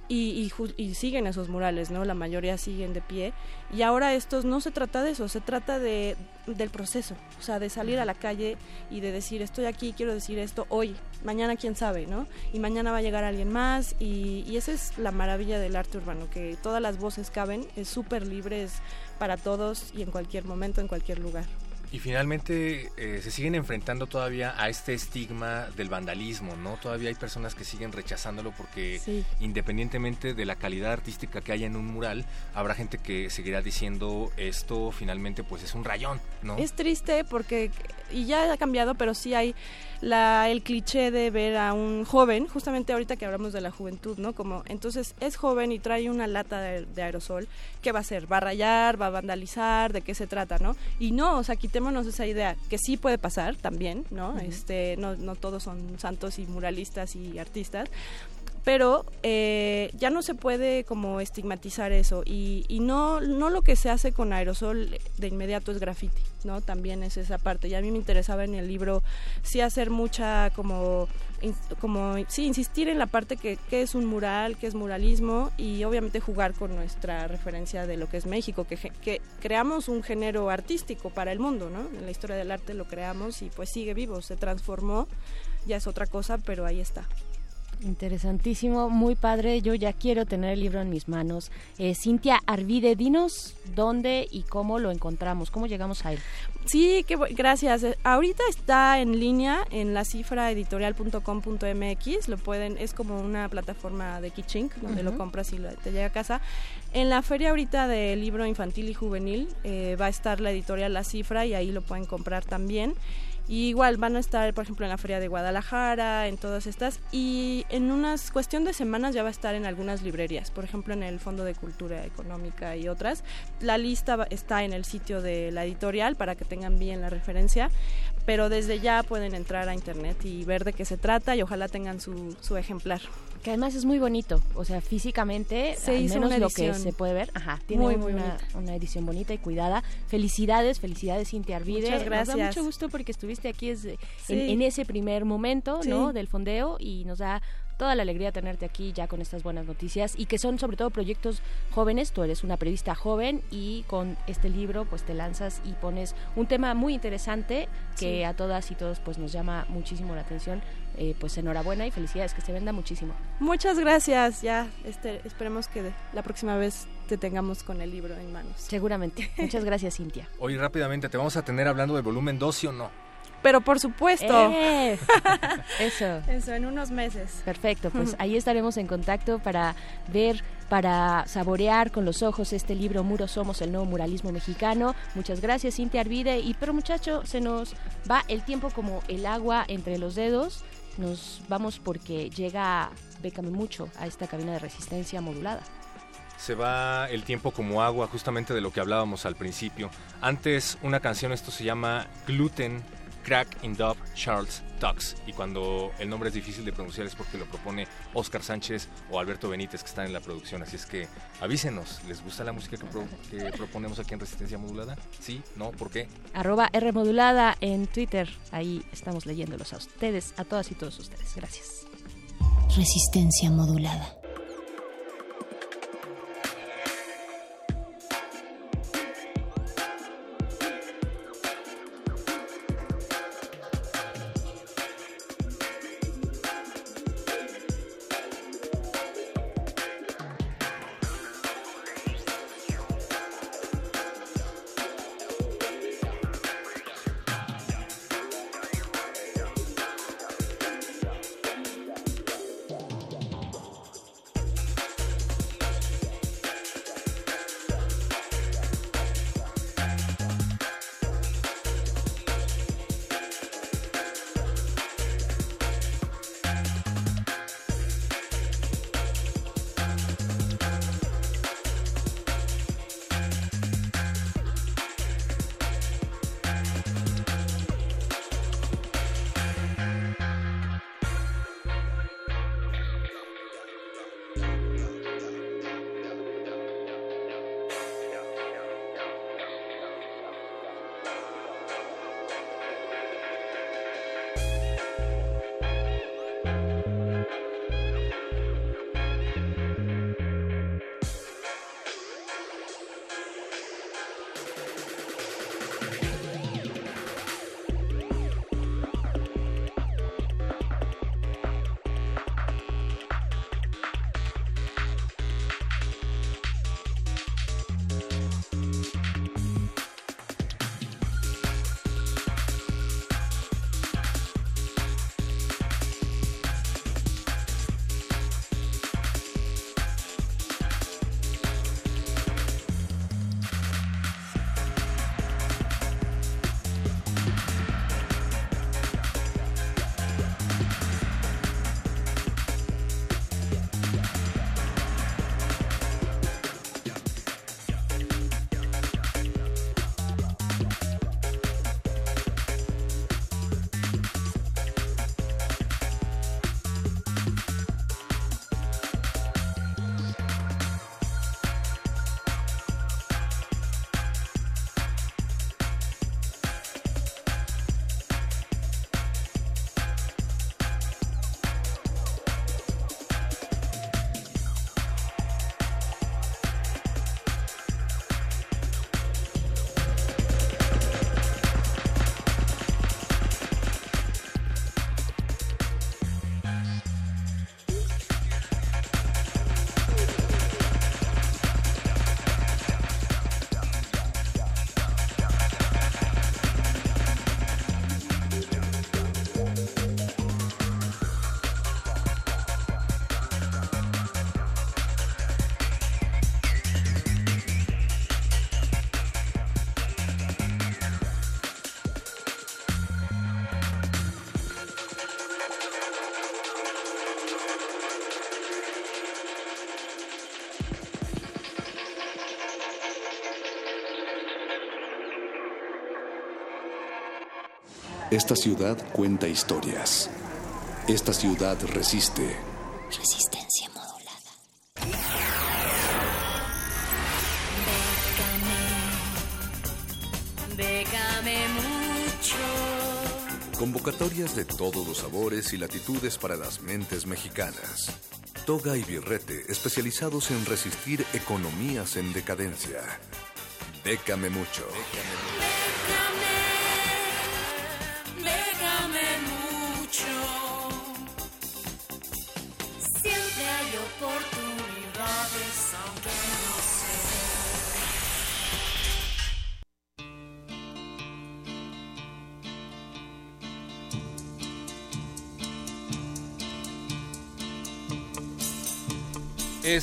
Y, siguen esos murales, ¿no? La mayoría siguen de pie. Y ahora estos no se trata de eso, se trata de, del proceso, o sea, de salir a la calle y de decir, estoy aquí, quiero decir esto hoy, mañana quién sabe, ¿no? Y mañana va a llegar alguien más y, y esa es la maravilla del arte urbano, que todas las voces caben, es súper libre, es para todos y en cualquier momento, en cualquier lugar. Y finalmente eh, se siguen enfrentando todavía a este estigma del vandalismo, ¿no? Todavía hay personas que siguen rechazándolo porque Sí. independientemente de la calidad artística que haya en un mural, habrá gente que seguirá diciendo esto finalmente pues es un rayón, ¿no? Es triste porque, y ya ha cambiado, pero sí hay la, el cliché de ver a un joven, justamente ahorita que hablamos de la juventud, ¿no? Como, entonces es joven y trae una lata de, de aerosol, ¿qué va a hacer? ¿Va a rayar? ¿Va a vandalizar? ¿De qué se trata, no? Y no, o sea, quitémonos esa idea, que sí puede pasar también, ¿no? Este, no, no todos son santos y muralistas y artistas, pero eh, ya no se puede como estigmatizar eso y, y no, no lo que se hace con aerosol de inmediato es graffiti, ¿no? También es esa parte. Y a mí me interesaba en el libro sí hacer mucha como, como sí, insistir en la parte que, que es un mural, que es muralismo y obviamente jugar con nuestra referencia de lo que es México, que, que creamos un género artístico para el mundo, ¿no? En la historia del arte lo creamos y pues sigue vivo, se transformó, ya es otra cosa, pero ahí está. Interesantísimo, muy padre. Yo ya quiero tener el libro en mis manos. Eh, Cintia Arvide, dinos dónde y cómo lo encontramos, cómo llegamos a él. Sí, qué bu- gracias. Eh, Ahorita está en línea en la cifra editorial.com.mx. Lo pueden, es como una plataforma de Kichink donde lo Ujú. compras y lo- te llega a casa. En la feria ahorita de libro infantil y juvenil eh, va a estar la editorial La Cifra y ahí lo pueden comprar también. Y igual van a estar, por ejemplo, en la Feria de Guadalajara, en todas estas. Y en unas cuestión de semanas ya va a estar en algunas librerías, por ejemplo, en el Fondo de Cultura Económica y otras. La lista está en el sitio de la editorial para que tengan bien la referencia. Pero desde ya pueden entrar a internet y ver de qué se trata y ojalá tengan su, su ejemplar. Que además es muy bonito, o sea, físicamente, Se al hizo menos lo que se puede ver, ajá, tiene Muy, muy una, una edición bonita y cuidada. Felicidades, felicidades Cintia Arvide. Muchas Nos da gracias. mucho gusto porque estuviste aquí es- en, Sí. en ese primer momento, ¿no? Del fondeo y nos da toda la alegría tenerte aquí ya con estas buenas noticias y que son sobre todo proyectos jóvenes. Tú eres una periodista joven y con este libro pues te lanzas y pones un tema muy interesante que Sí. a todas y todos pues nos llama muchísimo la atención. Eh, pues enhorabuena y felicidades, que se venda muchísimo. Muchas gracias. Ya este, esperemos que la próxima vez te tengamos con el libro en manos. Seguramente. Muchas (laughs) gracias, Cintia. Hoy rápidamente te vamos a tener hablando del volumen 2, ¿sí o no? Pero por supuesto. Eh, (laughs) eso. Eso, en unos meses. Perfecto, pues ahí estaremos en contacto para ver para saborear con los ojos este libro Muros Somos, el nuevo muralismo mexicano. Muchas gracias, Cintia Arvide. Y pero muchacho, se nos va el tiempo como el agua entre los dedos. Nos vamos porque llega Bécame mucho a esta cabina de resistencia modulada. Se va el tiempo como agua, justamente de lo que hablábamos al principio. Antes una canción, esto se llama Gluten Crack in Dub Charles Tux. Y cuando el nombre es difícil de pronunciar es porque lo propone Oscar Sánchez o Alberto Benítez, que están en la producción. Así es que avísenos, ¿les gusta la música que, pro- que proponemos aquí en Resistencia Modulada? ¿Sí? ¿No? ¿Por qué? Arroba R modulada en Twitter. Ahí estamos leyéndolos a ustedes, a todas y todos ustedes. Gracias. Resistencia modulada. Esta ciudad cuenta historias. Esta ciudad resiste. Resistencia modulada. Bécame mucho. Convocatorias de todos los sabores y latitudes para las mentes mexicanas. Toga y Birrete, especializados en resistir economías en decadencia. Bécame mucho. Bécame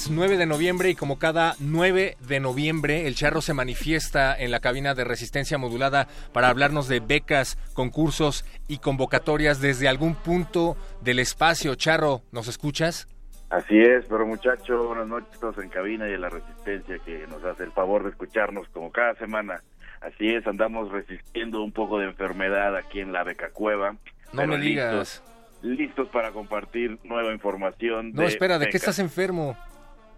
Es 9 de noviembre y como cada 9 de noviembre el Charro se manifiesta en la cabina de resistencia modulada para hablarnos de becas, concursos y convocatorias desde algún punto del espacio. Charro, ¿nos escuchas? Así es, pero muchacho, buenas noches todos en cabina y en la resistencia que nos hace el favor de escucharnos como cada semana. Así es, andamos resistiendo un poco de enfermedad aquí en la Beca Cueva. No me digas. Listos, listos para compartir nueva información. No, espera, ¿de qué estás enfermo?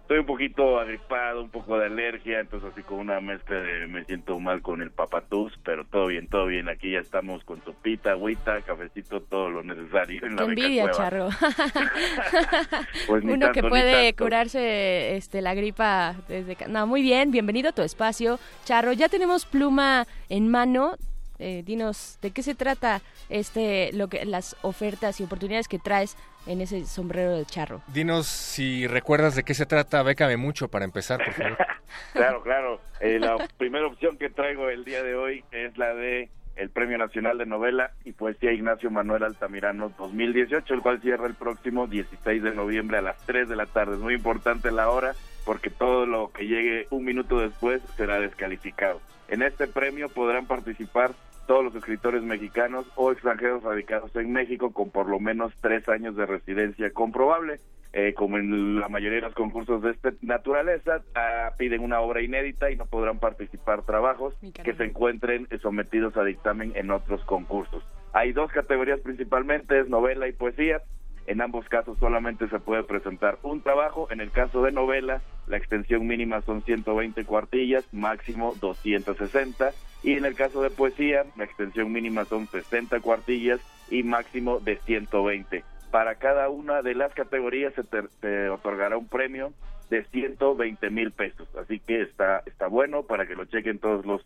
Estoy un poquito agripado, un poco de alergia, entonces así con una mezcla de me siento mal con el papatús, pero todo bien, todo bien. Aquí ya estamos con sopita, agüita, cafecito, todo lo necesario en la envidia. Charro. (laughs) (laughs) Pues Uno tanto, que puede curarse este, la gripa desde... No, muy bien, bienvenido a tu espacio. Charro, ya tenemos pluma en mano. Eh, dinos, ¿de qué se trata este, lo que, las ofertas y oportunidades que traes en ese sombrero de charro? Dinos si recuerdas de qué se trata, bécame mucho para empezar, por favor. (laughs) Claro, claro. Eh, la primera opción que traigo el día de hoy es la de el Premio Nacional de Novela y Poesía Ignacio Manuel Altamirano 2018, el cual cierra el próximo 16 de noviembre a las 3 de la tarde. Es muy importante la hora porque todo lo que llegue un minuto después será descalificado. En este premio podrán participar todos los escritores mexicanos o extranjeros radicados en México con por lo menos tres años de residencia comprobable. Eh, como en la mayoría de los concursos de esta naturaleza, ah, piden una obra inédita y no podrán participar trabajos que se encuentren sometidos a dictamen en otros concursos. Hay dos categorías principalmente, es novela y poesía. En ambos casos solamente se puede presentar un trabajo. En el caso de novela, la extensión mínima son 120 cuartillas, máximo 260. Y en el caso de poesía, la extensión mínima son 60 cuartillas y máximo de 120. Para cada una de las categorías se te, otorgará un premio de 120 mil pesos. Así que está, está bueno para que lo chequen todos los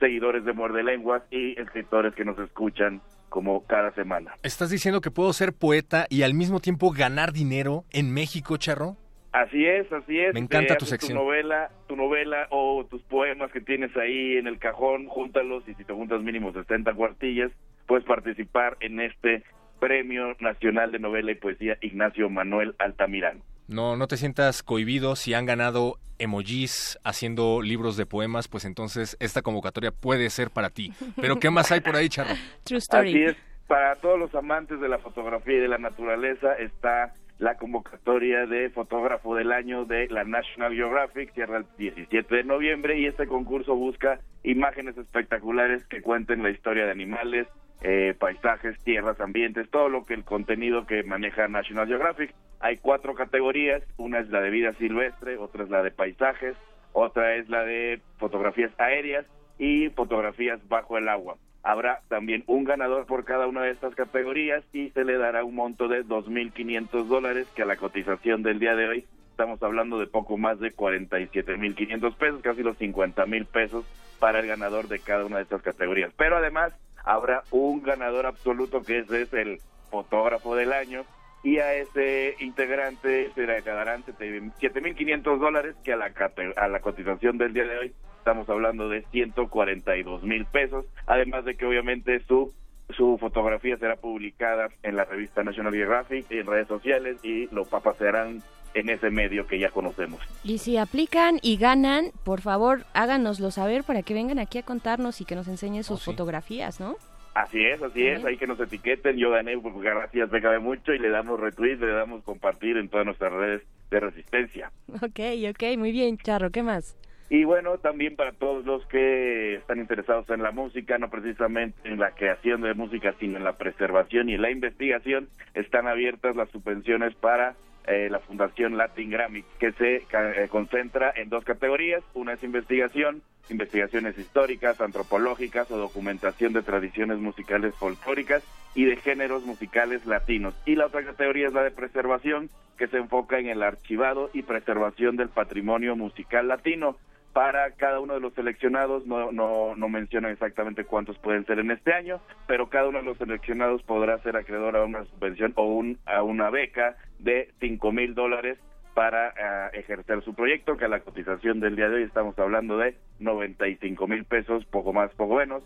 seguidores de Muerde Lenguas y escritores que nos escuchan como cada semana. ¿Estás diciendo que puedo ser poeta y al mismo tiempo ganar dinero en México, Charro? Así es, así es. Me encanta Eh, tu sección. Tu novela, tu novela o tus poemas que tienes ahí en el cajón, júntalos y si te juntas mínimo 60 cuartillas, puedes participar en este Premio Nacional de Novela y Poesía Ignacio Manuel Altamirano. No, no te sientas cohibido si han ganado emojis haciendo libros de poemas, pues entonces esta convocatoria puede ser para ti. Pero ¿qué más hay por ahí, Charro? (laughs) True Así es, para todos los amantes de la fotografía y de la naturaleza está la convocatoria de fotógrafo del año de la National Geographic, cierra el 17 de noviembre y este concurso busca imágenes espectaculares que cuenten la historia de animales, eh, paisajes, tierras, ambientes, todo lo que el contenido que maneja National Geographic. Hay cuatro categorías, una es la de vida silvestre, otra es la de paisajes, otra es la de fotografías aéreas y fotografías bajo el agua. Habrá también un ganador por cada una de estas categorías y se le dará un monto de 2.500 dólares que a la cotización del día de hoy estamos hablando de poco más de 47.500 pesos, casi los 50.000 pesos para el ganador de cada una de estas categorías. Pero además habrá un ganador absoluto que ese es el fotógrafo del año y a ese integrante se le darán 7.500 dólares que a la, a la cotización del día de hoy estamos hablando de 142 mil pesos, además de que obviamente su su fotografía será publicada en la revista National Geographic, en redes sociales y lo papasearán en ese medio que ya conocemos. Y si aplican y ganan, por favor, háganoslo saber para que vengan aquí a contarnos y que nos enseñen sus fotografías, ¿no? Así es, así es, hay que nos etiqueten, yo gané, pues gracias, me mucho y le damos retweet, le damos compartir en todas nuestras redes de resistencia. Ok, ok, muy bien, Charro, ¿qué más? Y bueno, también para todos los que están interesados en la música, no precisamente en la creación de música, sino en la preservación y en la investigación, están abiertas las subvenciones para eh, la Fundación Latin Grammy, que se eh, concentra en dos categorías. Una es investigación, investigaciones históricas, antropológicas o documentación de tradiciones musicales folclóricas y de géneros musicales latinos. Y la otra categoría es la de preservación, que se enfoca en el archivado y preservación del patrimonio musical latino para cada uno de los seleccionados, no, no, no mencionan exactamente cuántos pueden ser en este año, pero cada uno de los seleccionados podrá ser acreedor a una subvención o un, a una beca de cinco mil dólares para ah, ejercer su proyecto, que a la cotización del día de hoy estamos hablando de 95 mil pesos, poco más, poco menos.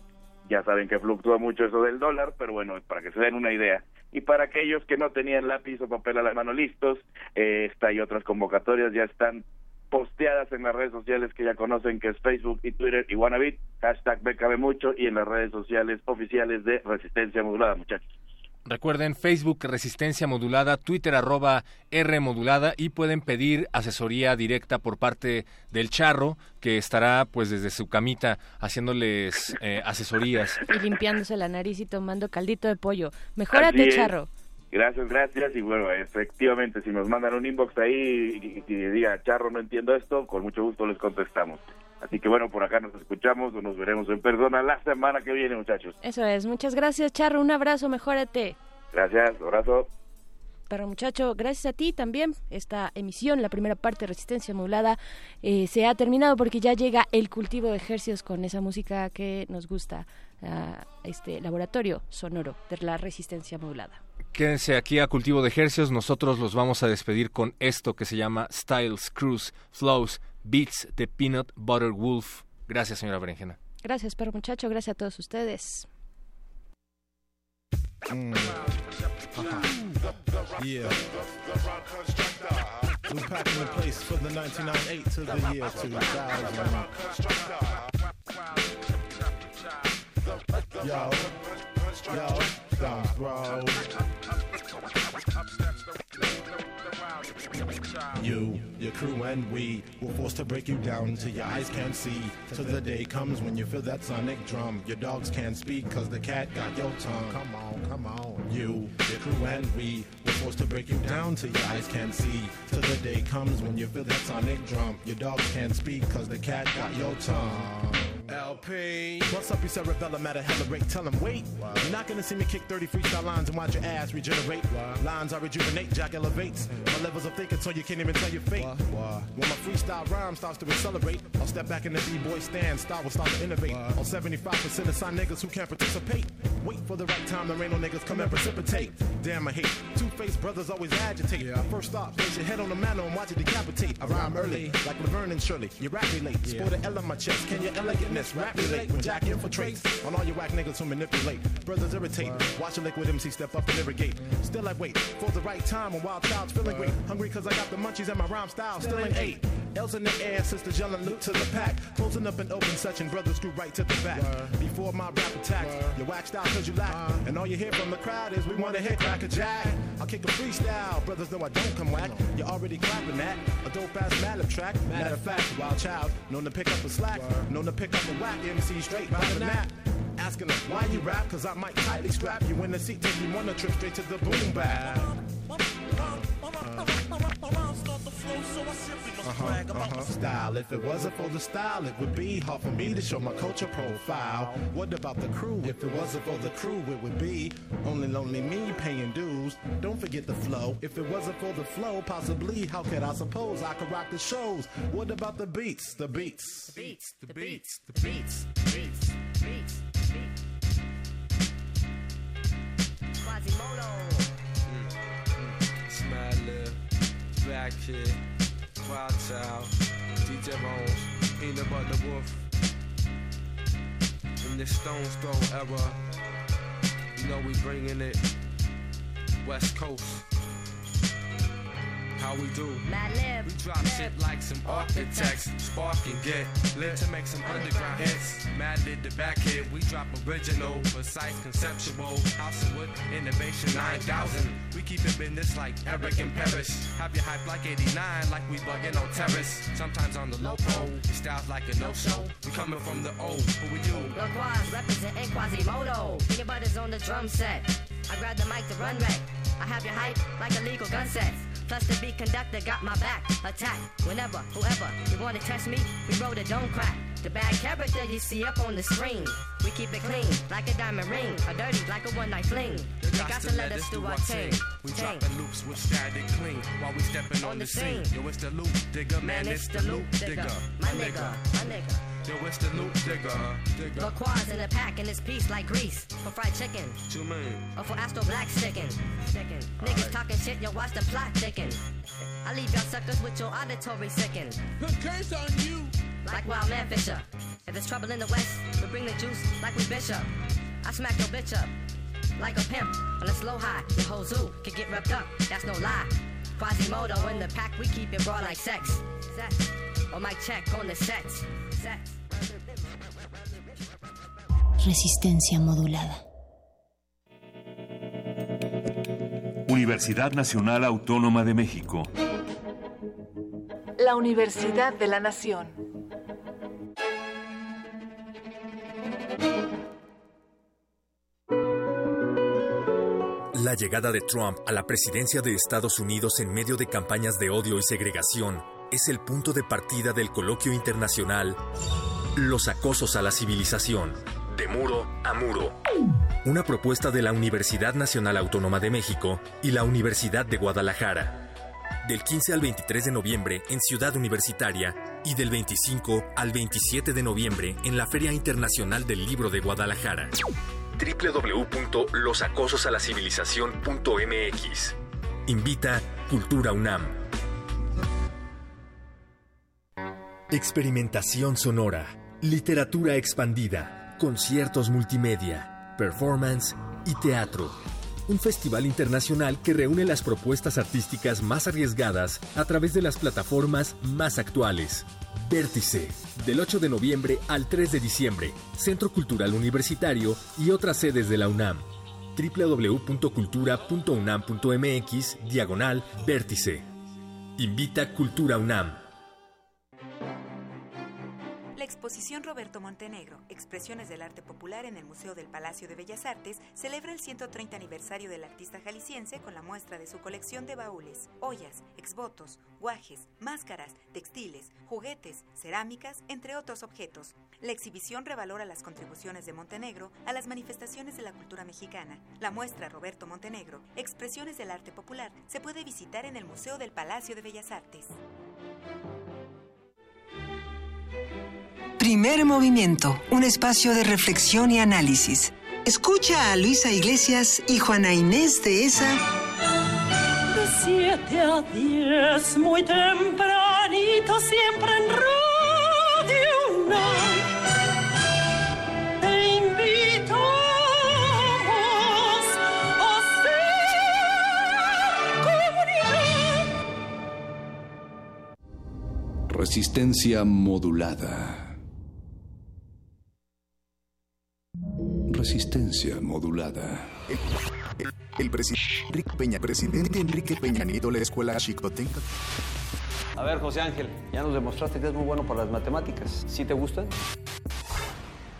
Ya saben que fluctúa mucho eso del dólar, pero bueno, para que se den una idea. Y para aquellos que no tenían lápiz o papel a la mano listos, eh, esta y otras convocatorias ya están posteadas en las redes sociales que ya conocen, que es Facebook y Twitter y Wannabe, hashtag BKB mucho y en las redes sociales oficiales de Resistencia Modulada, muchachos. Recuerden Facebook Resistencia Modulada, Twitter arroba R Modulada y pueden pedir asesoría directa por parte del Charro que estará pues desde su camita haciéndoles eh, asesorías. Y limpiándose la nariz y tomando caldito de pollo. Mejórate, charro. Gracias, gracias. Y bueno, efectivamente, si nos mandan un inbox ahí y, y diga, Charro, no entiendo esto, con mucho gusto les contestamos. Así que bueno, por acá nos escuchamos o nos veremos en persona la semana que viene, muchachos. Eso es. Muchas gracias, charro. Un abrazo, mejórate. Gracias, abrazo. Pero muchacho, gracias a ti también. Esta emisión, la primera parte de Resistencia Modulada, eh, se ha terminado porque ya llega el cultivo de ejercicios con esa música que nos gusta, ah, este laboratorio sonoro de la Resistencia Modulada. Quédense aquí a Cultivo de Ejercios, nosotros los vamos a despedir con esto que se llama Styles, Cruise, Flows, Beats de Peanut Butter Wolf. Gracias, señora Berenjena. Gracias, pero muchacho, gracias a todos ustedes. Yeah. We packing the place for the 1998 to the year 2000. Yo, yo, don't bro. You, your crew, and we were forced to break you down till your eyes can't see. Till the day comes when you feel that sonic drum. Your dogs can't speak cause the cat got your tongue. Come on, come on. You, your crew, and we were forced to break you down till your eyes can't see. Till the day comes when you feel that sonic drum. Your dogs can't speak cause the cat got your tongue. What's up, you cerebellum at a hella rate? Tell him, wait. You're not gonna see me kick 30 freestyle lines and watch your ass regenerate. Lines I rejuvenate, Jack elevates. My levels of thinking so you can't even tell your fate. When my freestyle rhyme starts to accelerate, I'll step back in the B-boy stand, style will start to innovate. On 75% of sign niggas who can't participate. Wait for the right time, the rain on niggas come and precipitate. Damn, I hate two-faced brothers always agitate. First off, place your head on the mantle and watch it decapitate. I rhyme early, like Laverne and Shirley. You rap late, sport an L on my chest. Can your elegantness rap when Jack infiltrates on all your whack niggas who manipulate? Brothers irritate. Watch a liquid MC step up and irrigate. Still I wait for the right time when wild child's feeling great. Hungry cause I got the munchies and my rhyme style still ain't eight. L's in the air, sisters yelling loot to the pack. Closing up an open section, brothers screw right to the back. Before my rap attacks, you waxed out cause you lack. And all you hear from the crowd is we wanna hear crack a jack. I'll kick a freestyle, brothers know I don't come whack. You're already clapping that. A dope ass mallet track. Matter of fact, wild child, known to pick up a slack, known to pick up a whack MC straight by the nap. Asking them why you rap, cause I might tightly strap you in the seat, take you on a trip straight to the boom bap. Uh-huh, uh-huh. Style. If it wasn't for the style, it would be hard for me to show my culture profile. What about the crew? If it wasn't for the crew, it would be only lonely me paying dues. Don't forget the flow. If it wasn't for the flow, possibly, how could I suppose I could rock the shows? What about the beats? The beats. The beats. The beats. The beats. The beats. Beats. Back kid, wild child, DJ Bones, peanut butter wolf. In this Stone's Throw era, you know we bringing it West Coast. How we do? We drop shit like some architects, spark and get lit to make some underground hits. Mad did the back hit, we drop original, precise, conceptual. House of Wood, innovation 9000. We keep it business like Eric and Paris. Have you hype like 89, like we bugging on terrace. Sometimes on the low pole, your style's like a no-show. We coming from the old, who we do? Laquaz representing Quasimodo. Peanut butter's on the drum set. I grab the mic to run wreck. I have your hype like illegal gun sets. Plus the beat conductor got my back. Attack whenever, whoever you wanna test me. We roll the dome crack. The bad character you see up on the screen. We keep it clean like a diamond ring, or dirty like a one night fling. You got to let us do our thing. We Thing. dropping loops with static clean while we stepping on, On the the scene. scene. Yo, it's the loop digger, man, it's the loop digger. My nigga, my nigga. Yo, it's the loop digger, digger. Laquaz in the pack in this piece like grease for fried chicken. Two man. Or for Astro Black sticking. sticking. Niggas talking shit, yo, watch the plot thicken. I leave y'all suckers with your auditory sicken. Put curse on you. Like Wild Man Fisher. If there's trouble in the West, we bring the juice like we Bishop. I smack your bitch up like a pimp on a slow high. Your whole zoo can get ripped up, that's no lie. Quasimodo in the pack, we keep it raw like sex. Sex. On my check on the sets. Sex. Resistencia modulada. Universidad Nacional Autónoma de México. La Universidad de la Nación. La llegada de Trump a la presidencia de Estados Unidos en medio de campañas de odio y segregación es el punto de partida del coloquio internacional Los acosos a la civilización, de muro a muro. Una propuesta de la Universidad Nacional Autónoma de México y la Universidad de Guadalajara. Del 15 al 23 de noviembre en Ciudad Universitaria y del 25 al 27 de noviembre en la Feria Internacional del Libro de Guadalajara www.losacososalacivilización.mx. Invita Cultura UNAM. Experimentación sonora, literatura expandida, conciertos multimedia, performance y teatro. Un festival internacional que reúne las propuestas artísticas más arriesgadas a través de las plataformas más actuales. Vértice, del 8 de noviembre al 3 de diciembre, Centro Cultural Universitario y otras sedes de la UNAM. www.cultura.unam.mx, diagonal, vértice. Invita Cultura UNAM. Exposición Roberto Montenegro, Expresiones del Arte Popular en el Museo del Palacio de Bellas Artes, celebra el 130 aniversario del artista jalisciense con la muestra de su colección de baúles, ollas, exvotos, guajes, máscaras, textiles, juguetes, cerámicas, entre otros objetos. La exhibición revalora las contribuciones de Montenegro a las manifestaciones de la cultura mexicana. La muestra Roberto Montenegro, Expresiones del Arte Popular, se puede visitar en el Museo del Palacio de Bellas Artes. Primer movimiento, un espacio de reflexión y análisis. Escucha a Luisa Iglesias y Juana Inés de esa. De 7 a 10, muy tempranito, siempre en Radio. Te invitamos a ser comunidad. Resistencia modulada. Resistencia modulada. El, el presidente Enrique Peña, presidente Enrique Peña Nieto, la escuela Chicotenca. A ver, José Ángel, ya nos demostraste que es muy bueno para las matemáticas. ¿Sí te gustan?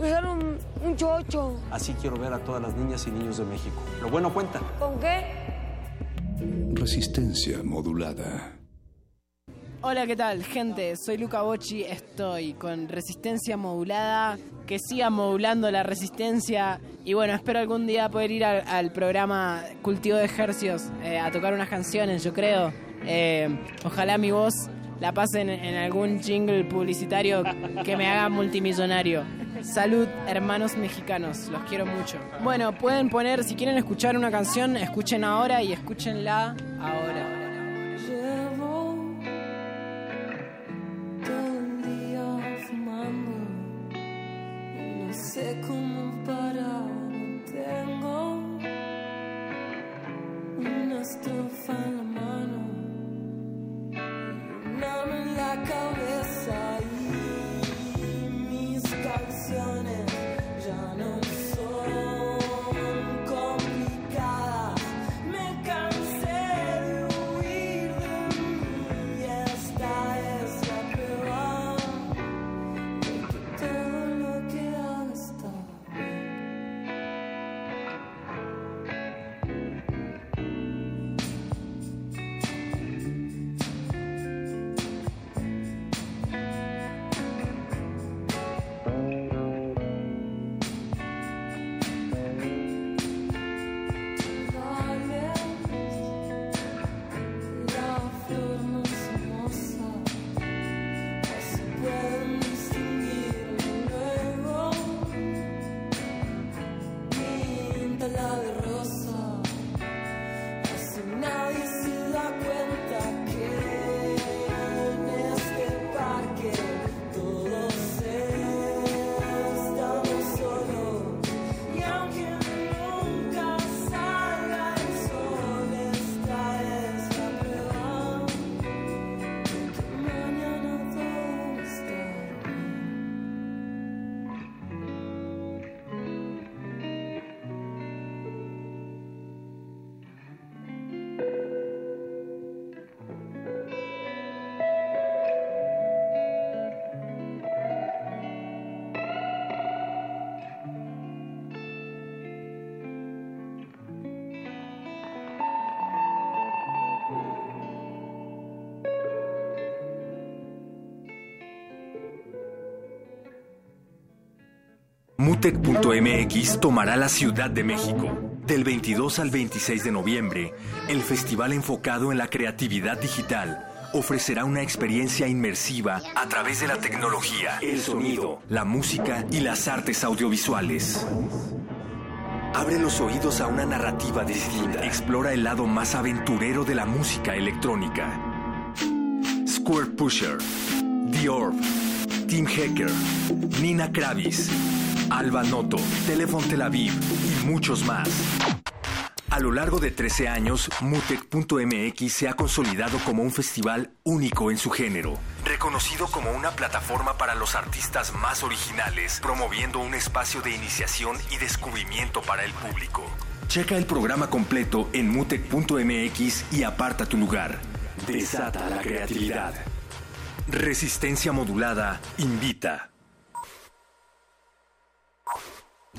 usar un, un chocho. Así quiero ver a todas las niñas y niños de México. Lo bueno cuenta. ¿Con qué? Resistencia modulada. Hola, ¿qué tal, gente? Soy Luca Bocci, estoy con Resistencia Modulada, que siga modulando la resistencia y bueno, espero algún día poder ir al, al programa Cultivo de Ejercios eh, a tocar unas canciones, yo creo. Eh, ojalá mi voz la pasen en algún jingle publicitario que me haga multimillonario. Salud, hermanos mexicanos, los quiero mucho. Bueno, pueden poner, si quieren escuchar una canción, escuchen ahora y escúchenla ahora. No sé cómo parar. Tengo una estrofa en la mano, en la cabeza canciones Mutec.mx tomará la Ciudad de México. Del 22 al 26 de noviembre, el festival enfocado en la creatividad digital ofrecerá una experiencia inmersiva a través de la tecnología, el sonido, la música y las artes audiovisuales. Abre los oídos a una narrativa distinta. Explora el lado más aventurero de la música electrónica. Square Pusher, The Orb, Team Hacker, Nina Kravis, Alba Noto, Telephone Tel Aviv y muchos más. A lo largo de 13 años, Mutec.mx se ha consolidado como un festival único en su género, reconocido como una plataforma para los artistas más originales, promoviendo un espacio de iniciación y descubrimiento para el público. Checa el programa completo en mutec.mx y aparta tu lugar. Desata la creatividad. Resistencia modulada invita.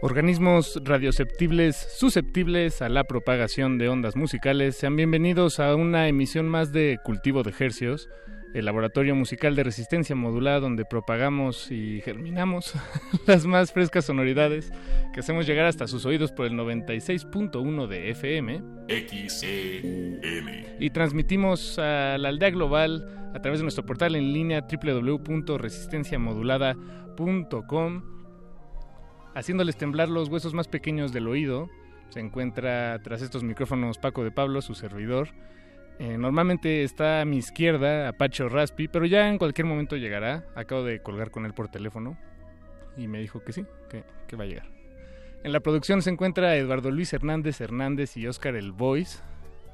Organismos radioceptibles susceptibles a la propagación de ondas musicales, sean bienvenidos a una emisión más de Cultivo de Hercios, el laboratorio musical de resistencia modulada donde propagamos y germinamos (laughs) las más frescas sonoridades que hacemos llegar hasta sus oídos por el 96.1 de FM XEUM. y transmitimos a la aldea global a través de nuestro portal en línea www.resistenciamodulada.com haciéndoles temblar los huesos más pequeños del oído. Se encuentra tras estos micrófonos Paco de Pablo, su servidor. Eh, normalmente está a mi izquierda Apache Raspi, pero ya en cualquier momento llegará. Acabo de colgar con él por teléfono y me dijo que sí, que, va a llegar. En la producción se encuentra Eduardo Luis Hernández Hernández y Oscar El Voice.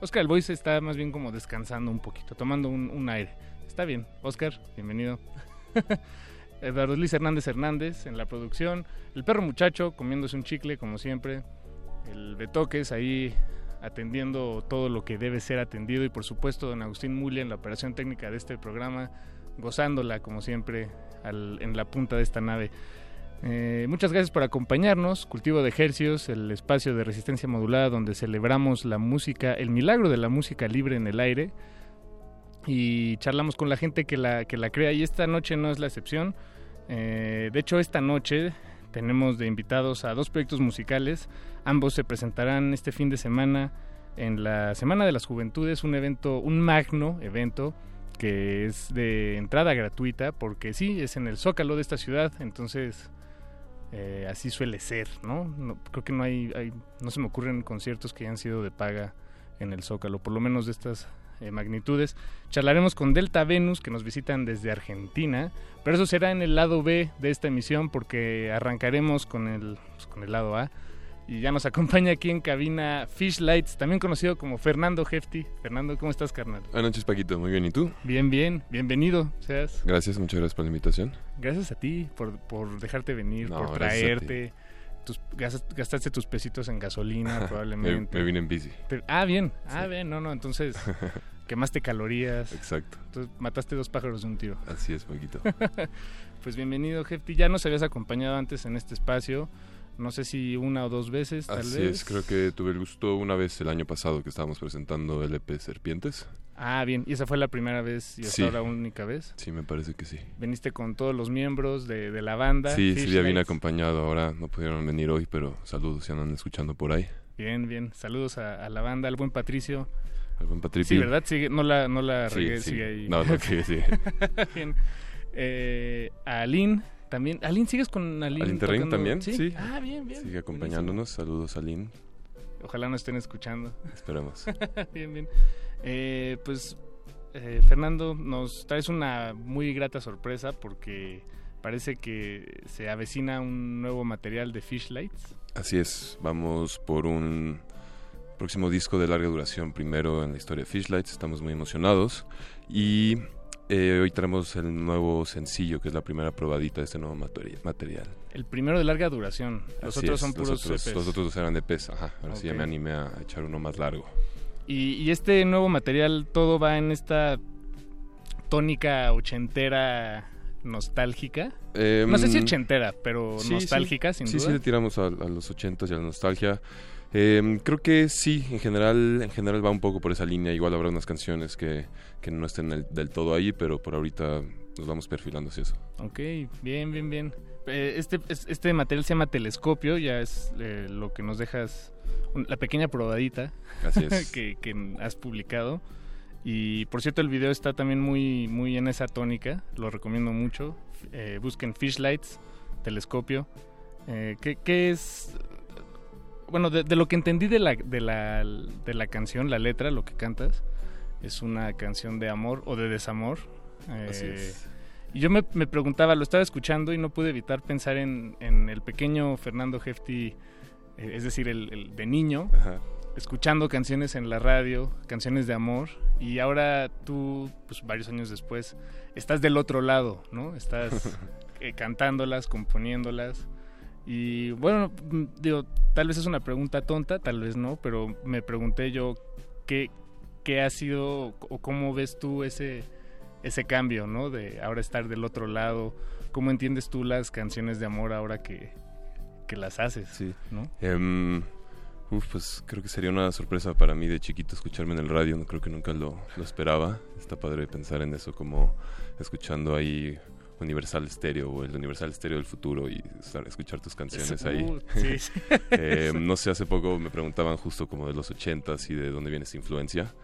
Oscar El Voice está más bien como descansando un poquito, tomando un, un aire. Está bien, Oscar, bienvenido. (laughs) Eduardo Luis Hernández Hernández en la producción. El perro muchacho comiéndose un chicle, como siempre. El Betoques ahí atendiendo todo lo que debe ser atendido. Y por supuesto, don Agustín Mulia en la operación técnica de este programa, gozándola, como siempre, en la punta de esta nave. Eh, muchas gracias por acompañarnos. Cultivo de Ejercios, el espacio de resistencia modulada donde celebramos la música, el milagro de la música libre en el aire y charlamos con la gente que la, que la crea y esta noche no es la excepción. Eh, de hecho, esta noche tenemos de invitados a dos proyectos musicales. Ambos se presentarán este fin de semana en la Semana de las Juventudes, un evento, un magno evento que es de entrada gratuita porque sí, es en el zócalo de esta ciudad, entonces eh, así suele ser, ¿no? No- Creo que no hay, hay- no se me ocurren conciertos que hayan sido de paga en el zócalo, por lo menos de estas eh, magnitudes. Charlaremos con Delta Venus, que nos visitan desde Argentina, pero eso será en el lado B de esta emisión, porque arrancaremos con el, pues, con el lado A. Y ya nos (laughs) acompaña aquí en cabina Fish Lights, también conocido como Fernando Hefty. Fernando, ¿cómo estás, carnal? Buenas noches, Paquito. Muy bien. ¿Y tú? Bien, bien, bienvenido. Seas. Gracias, muchas gracias por la invitación. Gracias a ti por, por dejarte venir, No, por traerte. Tus, gastas- gastaste tus pesitos en gasolina, (laughs) probablemente. Me- me vine en bici. Pero- ah, bien. Ah, bien. No, no. Entonces, (laughs) quemaste calorías. Exacto. Entonces, mataste dos pájaros de un tiro. Así es, Paquito. (laughs) pues bienvenido, Hefty. Ya nos habías acompañado antes en este espacio. No sé si una o dos veces, tal Así vez. es, creo que tuve el gusto una vez el año pasado que estábamos presentando LP Serpientes. Ah, bien. ¿Y esa fue la primera vez y hasta Sí. ahora única vez? Sí, me parece que sí. Veniste con todos los miembros de, de la banda. Sí, Fish Silvia vine Lights. acompañado ahora, no pudieron venir hoy, pero saludos si andan escuchando por ahí. Bien, bien. Saludos a, a la banda, al buen Patricio. Al buen Patripi. Sí, ¿verdad? Sigue, no la, no la Sí, regué, sí. sigue ahí. No, no, sigue, sigue. (laughs) bien. Eh, a Aline también. Aline, ¿sigues con Aline? Al Interring tocando? también, sí. Ah, bien, bien. Sigue acompañándonos, saludos a Lynn. Ojalá no estén escuchando. Esperemos. (laughs) bien, bien. Eh, pues eh, Fernando, nos traes una muy grata sorpresa porque parece que se avecina un nuevo material de Fishlights. Así es, vamos por un próximo disco de larga duración, primero en la historia de Fishlights, estamos muy emocionados y eh, hoy tenemos el nuevo sencillo, que es la primera probadita de este nuevo materi- material. El primero de larga duración. Los Así otros es, son puros los otros, EPs. los otros eran de pez, ajá, ahora sí ya me animé a echar uno más largo. Y, y este nuevo material, todo va en esta tónica ochentera nostálgica. Em, no sé si ochentera, pero Sí, nostálgica, sí. sin sí, duda. Sí, le tiramos a, a los ochentas y a la nostalgia. Em, creo que sí, en general, en general va un poco por esa línea. Igual habrá unas canciones que, que no estén el- del todo ahí, pero por ahorita nos vamos perfilando hacia eso. Ok, bien, bien, bien. Eh, Este, es- este material se llama Telescopio, ya es eh, lo que nos dejas, la pequeña probadita Así es. (laughs) que, que has publicado. Y por cierto, el video está también muy, muy en esa tónica, lo recomiendo mucho. Eh, busquen Fishlights, Telescopio. Eh, ¿qué, qué es? Bueno, de, de lo que entendí de la, de, la, de la canción, la letra, lo que cantas, es una canción de amor o de desamor. Así Eh, es. y yo me, me preguntaba, lo estaba escuchando y no pude evitar pensar en, en el pequeño Fernando Hefti, eh, es decir, el, el de niño, Ajá. escuchando canciones en la radio, canciones de amor, y ahora tú, pues varios años después, estás del otro lado, ¿no? Estás (laughs) eh, cantándolas, componiéndolas. Y bueno, digo, tal vez es una pregunta tonta, tal vez no, pero me pregunté yo qué, qué ha sido o cómo ves tú ese, ese cambio, ¿no? De ahora estar del otro lado. ¿Cómo entiendes tú las canciones de amor ahora que, que las haces? Sí. ¿no? Em, uf, pues creo que sería una sorpresa para mí de chiquito escucharme en el radio. No creo que nunca lo, lo esperaba. Está padre pensar en eso como escuchando ahí Universal Stereo o el Universal Stereo del futuro y escuchar tus canciones ahí. uh, (laughs) sí, sí. Eh, no sé, hace poco me preguntaban justo como de los ochentas y de dónde viene esa influencia.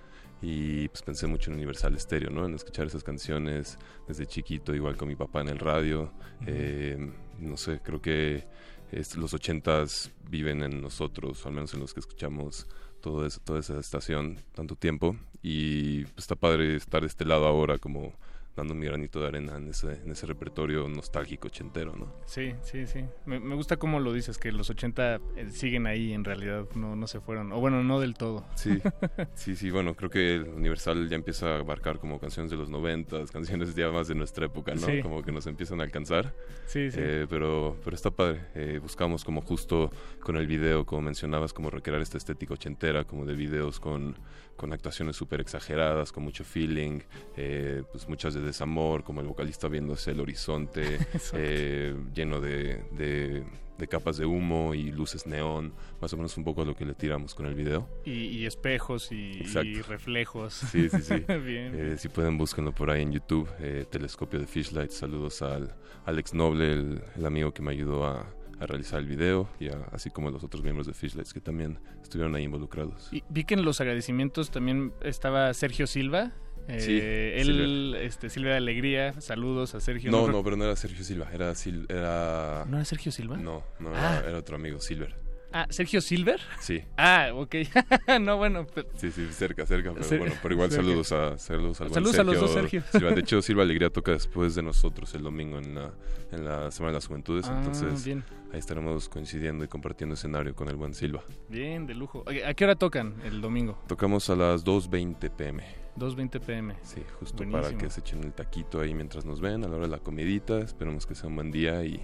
Y pues pensé mucho en Universal Stereo, ¿no? En escuchar esas canciones desde chiquito, igual con mi papá en el radio. Eh, no sé, creo que es- los ochentas viven en nosotros, al menos en los que escuchamos todo eso, toda esa estación tanto tiempo. Y pues, está padre estar de este lado ahora como dando mi granito de arena en ese, en ese repertorio nostálgico ochentero, ¿no? Sí, sí, sí. Me, me gusta cómo lo dices, que los 80 eh, siguen ahí en realidad, no, no se fueron. O bueno, no del todo. Sí, (laughs) sí, sí, bueno, creo que el Universal ya empieza a abarcar como canciones de los noventas, (laughs) canciones ya más de nuestra época, ¿no? Sí. Como que nos empiezan a alcanzar. Sí, sí. Eh, pero, pero está padre. Eh, buscamos como justo con el video, como mencionabas, como recrear esta estética ochentera, como de videos con, con actuaciones súper exageradas, con mucho feeling, eh, pues muchas de desamor, como el vocalista viéndose el horizonte, (laughs) eh, lleno de, de, de capas de humo y luces neón, más o menos un poco lo que le tiramos con el video. Y, y espejos y, reflejos. Sí, sí, sí. (laughs) Bien. Eh, si pueden, búsquenlo por ahí en YouTube. eh, Telescopio de Fishlight. Saludos al Alex Noble, el, el amigo que me ayudó a, a realizar el video, y a- así como los otros miembros de Fishlights que también estuvieron ahí involucrados. Y vi que en los agradecimientos también estaba Sergio Silva. Eh, Sí, él, Silver. este, Silvia de Alegría, saludos a Sergio. No, creo- no, pero no era Sergio Silva, era... Sil- era... ¿No era Sergio Silva? No, no, Ah. era, era otro amigo, Silver. Ah, ¿Sergio Silver? Sí. Ah, ok. (laughs) no, bueno. pues- Sí, sí, cerca, cerca, pero bueno, pero igual cerca. saludos a saludos al Saludos a los dos Sergio. Silva. De (laughs) hecho, Silva Alegría toca después de nosotros el domingo en la, en la Semana de las Juventudes, Ah, entonces bien. ahí estaremos coincidiendo y compartiendo escenario con el buen Silva. Bien, de lujo. ¿A qué hora tocan el domingo? Tocamos a las 2.20 pm. 2.20 pm. Sí, justo Buenísimo. para que se echen el taquito ahí mientras nos ven a la hora de la comidita. Esperemos que sea un buen día y,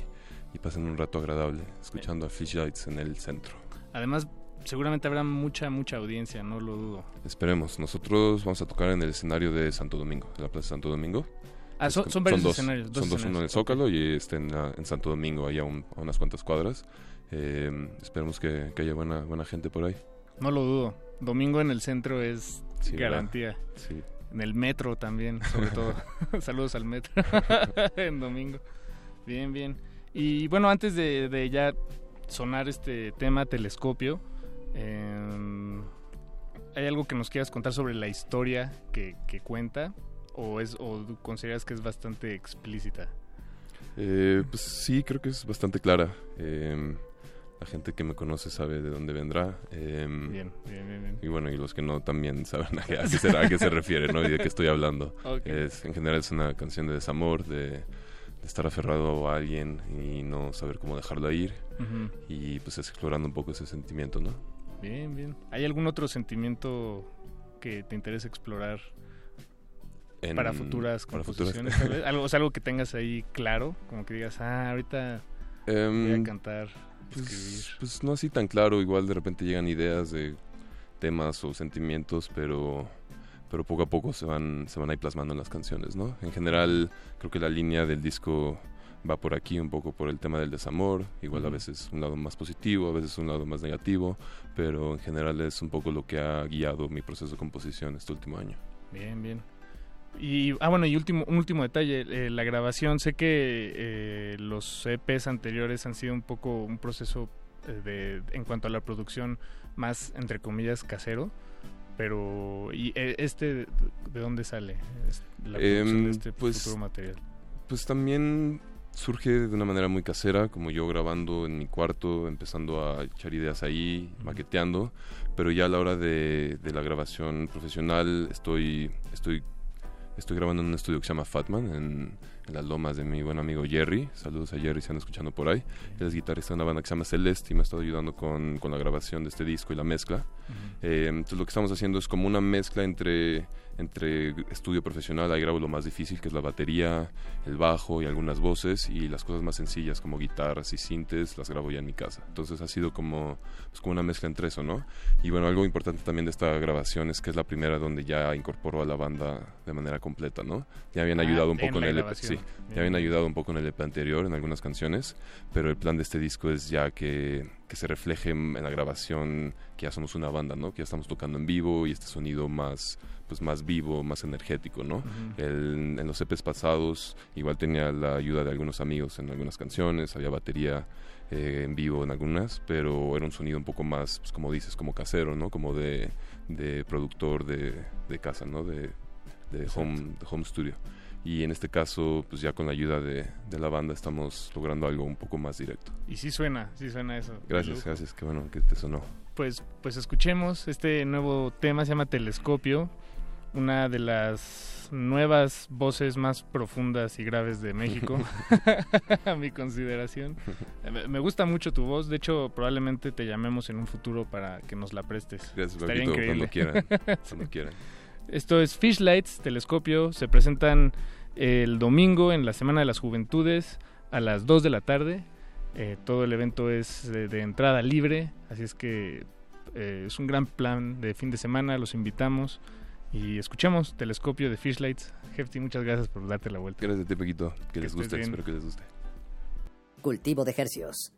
y pasen un rato agradable escuchando a Fish Lights en el centro. Además, seguramente habrá mucha, mucha audiencia, no lo dudo. Esperemos. Nosotros vamos a tocar en el escenario de Santo Domingo, de la Plaza Santo Domingo. Ah, son- son varios dos, escenarios, dos son dos, uno en el escenarios. Zócalo y este en, la- en Santo Domingo, ahí a, un- a unas cuantas cuadras. Eh, esperemos que, que haya buena, buena gente por ahí. No lo dudo. Domingo en el centro es Sí, ¿verdad? garantía. Sí. En el metro también, sobre todo. (laughs) (laughs) Saludos al metro (laughs) en domingo. Bien, bien. Y bueno, antes de, de ya sonar este tema telescopio, eh, ¿hay algo que nos quieras contar sobre la historia que, que cuenta? ¿O, es, ¿O consideras que es bastante explícita? Eh, pues sí, creo que es bastante clara. Eh, la gente que me conoce sabe de dónde vendrá. Em, Bien, bien, bien, bien. Y bueno, y los que no también saben a (laughs) qué, a qué a qué se refiere, ¿no? Y de qué estoy hablando. (laughs) Ok. Es, en general es una canción de desamor, de, de estar aferrado a alguien y no saber cómo dejarlo ir. Y pues es explorando un poco ese sentimiento, ¿no? Bien, bien. ¿Hay algún otro sentimiento que te interese explorar En- para futuras para futuras- composiciones? Algo, o sea, algo que tengas ahí claro, como que digas, ah, ahorita voy a Em, cantar, escribir. Pues, pues no así tan claro, igual de repente llegan ideas de temas o sentimientos, pero pero poco a poco se van se van ahí plasmando en las canciones, ¿no? En general creo que la línea del disco va por aquí un poco por el tema del desamor, igual a veces un lado más positivo, a veces un lado más negativo, pero en general es un poco lo que ha guiado mi proceso de composición este último año. Bien, bien. Y, ah, bueno, y último, un último detalle, eh, la grabación, sé que eh, los EPs anteriores han sido un poco un proceso eh, de, en cuanto a la producción más, entre comillas, casero, pero, ¿y eh, este de, de dónde sale la producción Em, de este pues, futuro material? Pues también surge de una manera muy casera, como yo grabando en mi cuarto, empezando a echar ideas ahí, maqueteando, pero ya a la hora de, de la grabación profesional estoy, estoy, estoy grabando en un estudio que se llama Fatman, en, en las lomas de mi buen amigo Jerry. Saludos a Jerry si están escuchando por ahí. Él es guitarrista de una banda que se llama Celeste y me ha estado ayudando con, con la grabación de este disco y la mezcla. Eh, entonces lo que estamos haciendo es como una mezcla entre, entre estudio profesional, ahí grabo lo más difícil que es la batería, el bajo y algunas voces y las cosas más sencillas como guitarras y sintes las grabo ya en mi casa. Entonces ha sido como, pues como una mezcla entre eso, ¿no? Y bueno, algo importante también de esta grabación es que es la primera donde ya incorporó a la banda de manera completa, ¿no? Ya habían Ah, ayudado un poco en, el EP, sí, ya habían ayudado un poco en el EP anterior en algunas canciones, pero el plan de este disco es ya que, que se refleje en la grabación que ya somos una banda, ¿no? Que ya estamos tocando en vivo y este sonido más pues más vivo, más energético, ¿no? Ujú. El- en los EPs pasados igual tenía la ayuda de algunos amigos en algunas canciones, había batería eh, en vivo en algunas, pero era un sonido un poco más, pues, como dices, como casero, ¿no? Como de, de productor de, de casa, ¿no? De, de home, de home studio. Y en este caso, pues ya con la ayuda de, de la banda estamos logrando algo un poco más directo. Y sí suena, sí suena eso. Gracias, gracias, qué bueno que te sonó. Pues, pues escuchemos este nuevo tema, se llama Telescopio, una de las nuevas voces más profundas y graves de México, (laughs) (laughs) a mi consideración. Eh, Me- gusta mucho tu voz, de hecho probablemente te llamemos en un futuro para que nos la prestes. Gracias, Estaría Paquito, increíble. cuando quieran, Sí. cuando quieran. Esto es Fishlights, Telescopio, se presentan el domingo en la Semana de las Juventudes a las 2 de la tarde. Eh, todo el evento es de, de entrada libre, así es que eh, es un gran plan de fin de semana, los invitamos y escuchemos Telescopio de Fishlights. Hefty, muchas gracias por darte la vuelta. Gracias a ti, que, Que les guste, bien. espero que les guste. Cultivo de hercios.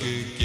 Que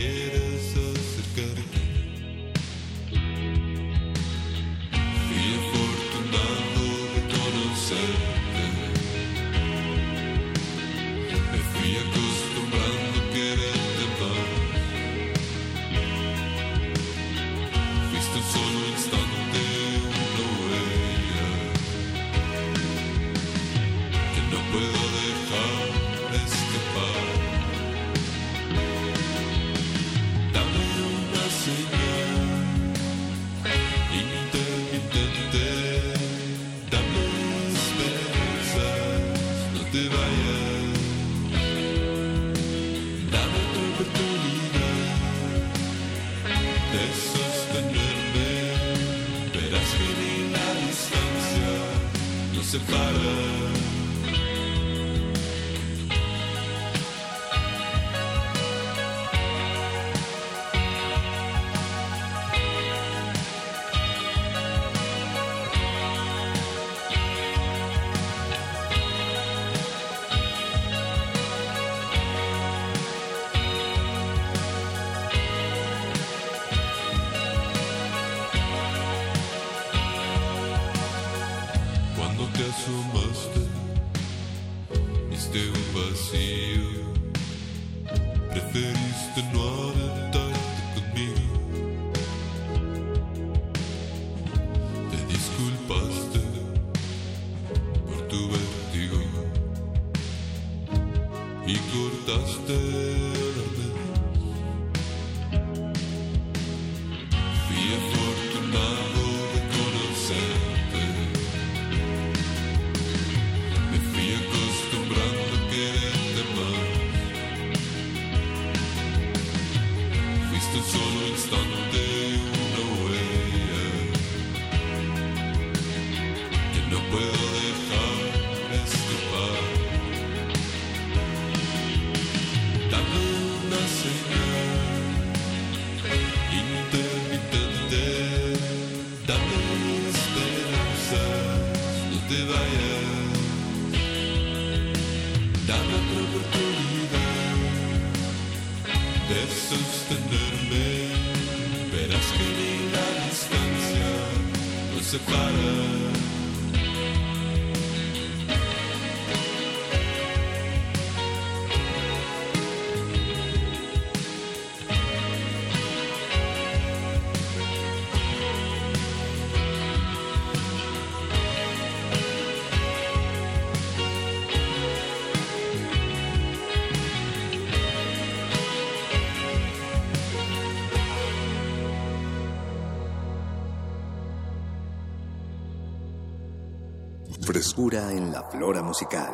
Frescura en la flora musical.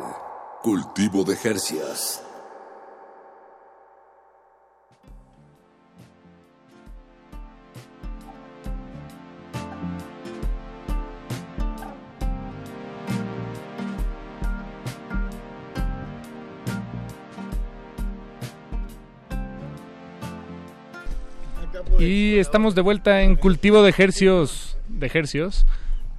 Cultivo de Hercios. Y estamos de vuelta en cultivo de ejercios. De ejercios.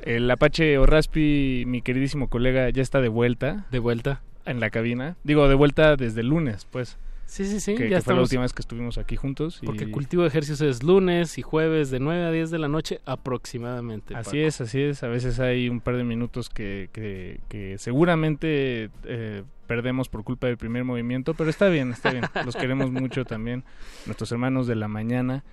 El Apache Orraspi, mi queridísimo colega, ya está de vuelta. De vuelta. En la cabina. Digo, de vuelta desde el lunes, pues. Sí, sí, sí. Que, ya que fue la estamos- última vez que estuvimos aquí juntos. y- Porque cultivo de ejercicios es lunes y jueves de 9 a 10 de la noche aproximadamente. Así Paco. es, así es. A veces hay un par de minutos que, que, que seguramente eh, perdemos por culpa del primer movimiento, pero está bien, está bien. Los queremos mucho también, nuestros hermanos de la mañana.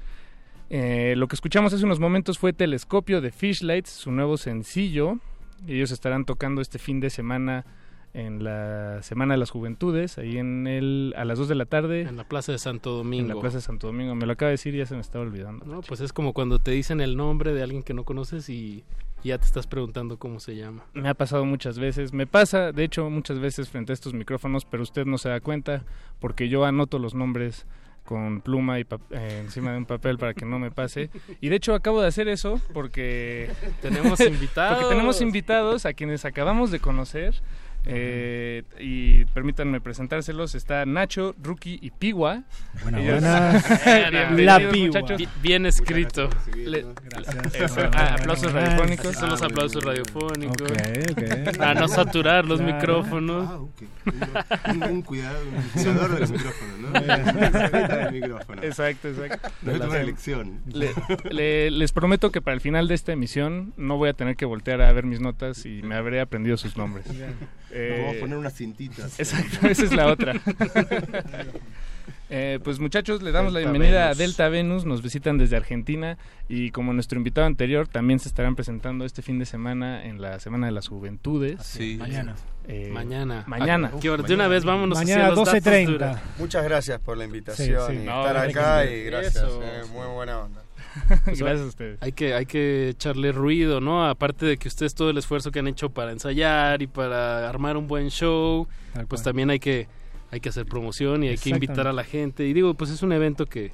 Eh, lo que escuchamos hace unos momentos fue Telescopio de Fishlights, su nuevo sencillo. Ellos estarán tocando este fin de semana en la Semana de las Juventudes, ahí en el, a las 2 de la tarde. En la Plaza de Santo Domingo. En la Plaza de Santo Domingo. Me lo acaba de decir y ya se me estaba olvidando. No, pues es como cuando te dicen el nombre de alguien que no conoces y ya te estás preguntando cómo se llama. Me ha pasado muchas veces, me pasa de hecho muchas veces frente a estos micrófonos, pero usted no se da cuenta porque yo anoto los nombres con pluma y eh, encima de un papel para que no me pase. Y de hecho acabo de hacer eso porque Tenemos invitados. (laughs) porque tenemos invitados a quienes acabamos de conocer. Eh, y permítanme presentárselos. Está Nacho, Rookie y Piwa. Buenas, Ellos- buenas. (laughs) Bienvenidos, La Piwa. Bien escrito. Le- Gracias. Eso, ah, aplausos radiofónicos. Son los aplausos radiofónicos. Ok, ok. Para no saturar los Claro. micrófonos. Ah, ok. Un, cuidado, un (laughs) cuidador de los micrófonos, ¿no? (laughs) Micrófono. Exacto, exacto. No es una elección. Le- le- les prometo que para el final de esta emisión no voy a tener que voltear a ver mis notas y me habré aprendido sus nombres. Eh, Vamos a poner unas cintitas. Exacto, esa es la otra. Eh, pues muchachos, le damos la bienvenida Venus. a Delta Venus, nos visitan desde Argentina y como nuestro invitado anterior también se estarán presentando este fin de semana en la Semana de las Juventudes. Sí. Mañana. Eh, Mañana. Mañana. ¿Qué hora? De una vez vámonos Mañana datos 12:30. duros. Muchas gracias por la invitación Sí, sí. y No, estar acá y gracias. Eso. eh, muy buena onda. (laughs) Pues, Gracias a ustedes. Hay que, hay que echarle ruido, ¿no? Aparte de que ustedes todo el esfuerzo que han hecho para ensayar y para armar un buen show, Tal pues cual. también hay que, hay que hacer promoción y hay que invitar a la gente. Y digo, pues es un evento que,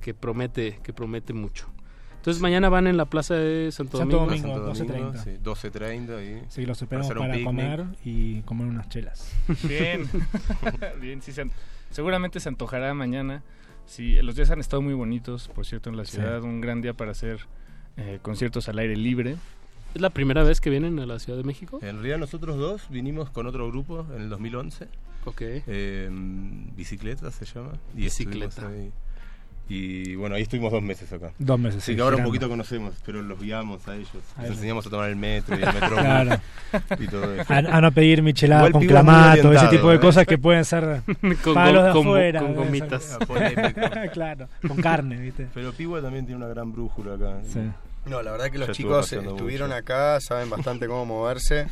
que promete, que promete mucho. Entonces mañana van en la plaza de Santo, Santo Domingo. Domingo. Santo 12:30. sí, 12.30 y Sí, los esperamos para picnic. comer y comer unas chelas. (laughs) (laughs) Bien, bien, sí, se seguramente se antojará mañana. Sí, los días han estado muy bonitos, por cierto, en la Sí. ciudad. Un gran día para hacer eh, conciertos al aire libre. ¿Es la primera vez que vienen a la Ciudad de México? En realidad nosotros dos vinimos con otro grupo en el 2011. Ok. Eh, bicicleta se llama. Y Bicicleta. estuvimos ahí. Y bueno, ahí estuvimos dos meses acá. Dos meses, Así sí, que ahora un poquito conocemos, pero los guiamos a ellos. A Les enseñamos a tomar el metro y el (laughs) metro Claro. y todo eso. A, a no pedir michelada Igual con es clamato, ese tipo de ¿eh? cosas que pueden ser (laughs) Con para go- los de con afuera. con deben gomitas. Ah, (laughs) claro, con carne, ¿viste? Pero Piwa también tiene una gran brújula acá. Sí. No, la verdad que los chicos estuvieron acá, saben bastante cómo moverse.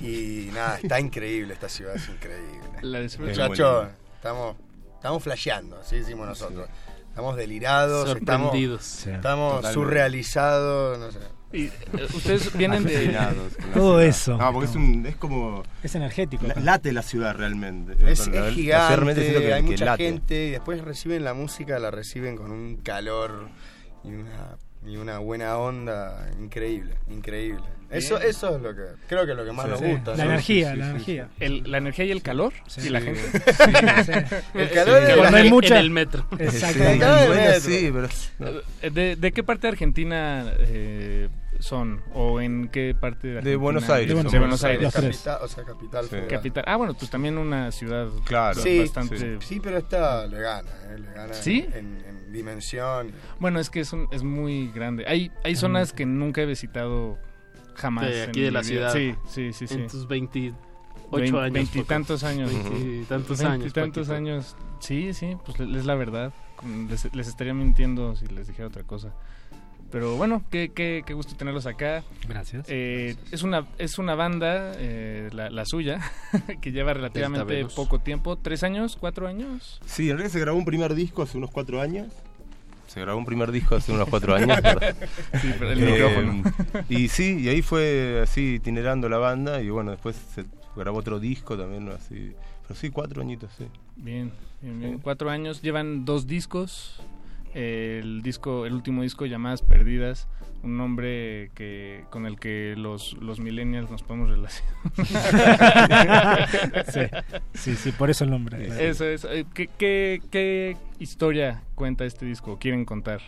Y nada, está increíble esta ciudad, es increíble. La. Muchachos, estamos, estamos flasheando, así decimos nosotros. estamos delirados, estamos, Sorprendidos. Sí. estamos Totalmente. surrealizados, no sé. Y, eh, ustedes vienen de... Todo eso. No, porque es, un, es como. Es energético. la- late la ciudad realmente. Es, es gigante, que- hay que mucha late. gente y después reciben la música, la reciben con un calor y una, y una buena onda increíble, increíble. Eso, Bien. eso es lo que creo que es lo que más Sí, nos sí. gusta. La ¿no? energía, sí, la sí, energía. El- la energía y el calor y la gente. El calor de Cuando la hay en el metro. Exacto. Sí, El calor del bueno, metro. sí, pero. no. Eh, ¿De, de qué parte de Argentina eh, son? ¿O en qué parte de? De Buenos Aires. De Buenos De. Buenos Aires. Tres. Capital, o sea, capital. Sí. Capital. Ah, bueno, pues también una ciudad Claro. Sí, bastante... Sí, pero esta le gana, eh, le gana ¿Sí? en, en dimensión. Bueno, es que es, un- es muy grande. Hay, hay zonas que nunca he visitado jamás. De aquí en de la ciudad. Sí, sí, sí. sí. En tus 28 Vein- años. Veintitantos años. Veintitantos años. Veintitantos años. Sí, sí, pues le- es la verdad. Les, les estaría mintiendo si les dijera otra cosa. Pero bueno, qué, qué, qué gusto tenerlos acá. Gracias. Eh, es una es una banda, eh, la, la suya, (laughs) que lleva relativamente poco tiempo. ¿Tres años? ¿Cuatro años? Sí, en realidad se grabó un primer disco hace unos cuatro años. Se grabó un primer disco hace unos cuatro años. (laughs) Sí, pero el Eh, micrófono. Y sí, y ahí fue así itinerando la banda y bueno, después se grabó otro disco también, así. Pero sí, cuatro añitos, sí. Bien, bien, bien. Cuatro años. Llevan dos discos. El disco, el último disco, Llamadas Perdidas, un nombre que con el que los, los millennials nos podemos relacionar. (laughs) sí, sí, sí, por eso el nombre. Eso es. Eh, ¿Qué, qué, qué historia cuenta este disco? ¿Quieren contar?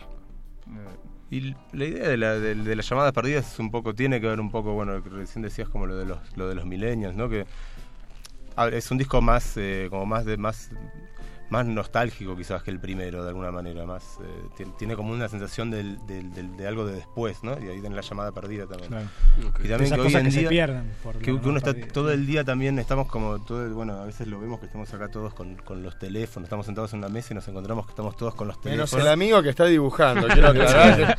Eh, Y la idea de, la, de, de las llamadas perdidas es un poco, tiene que ver un poco, bueno, lo que recién decías como lo de los, lo de los millennials, ¿no? Que a- es un disco más, eh, como más de, más, más nostálgico quizás que el primero, de alguna manera, más, eh, tiene, como una sensación del, del- del- de algo de después, ¿no? Y ahí en la llamada perdida también. Claro. Y también Esas que hoy en que se día, pierden por la que, que uno está perdida. todo el día también, estamos como, todo el- bueno, a veces lo vemos que estamos acá todos con, con los teléfonos, estamos sentados en una mesa y nos encontramos que estamos todos con los Menos teléfonos. el amigo que está dibujando, quiero (laughs) aclarar.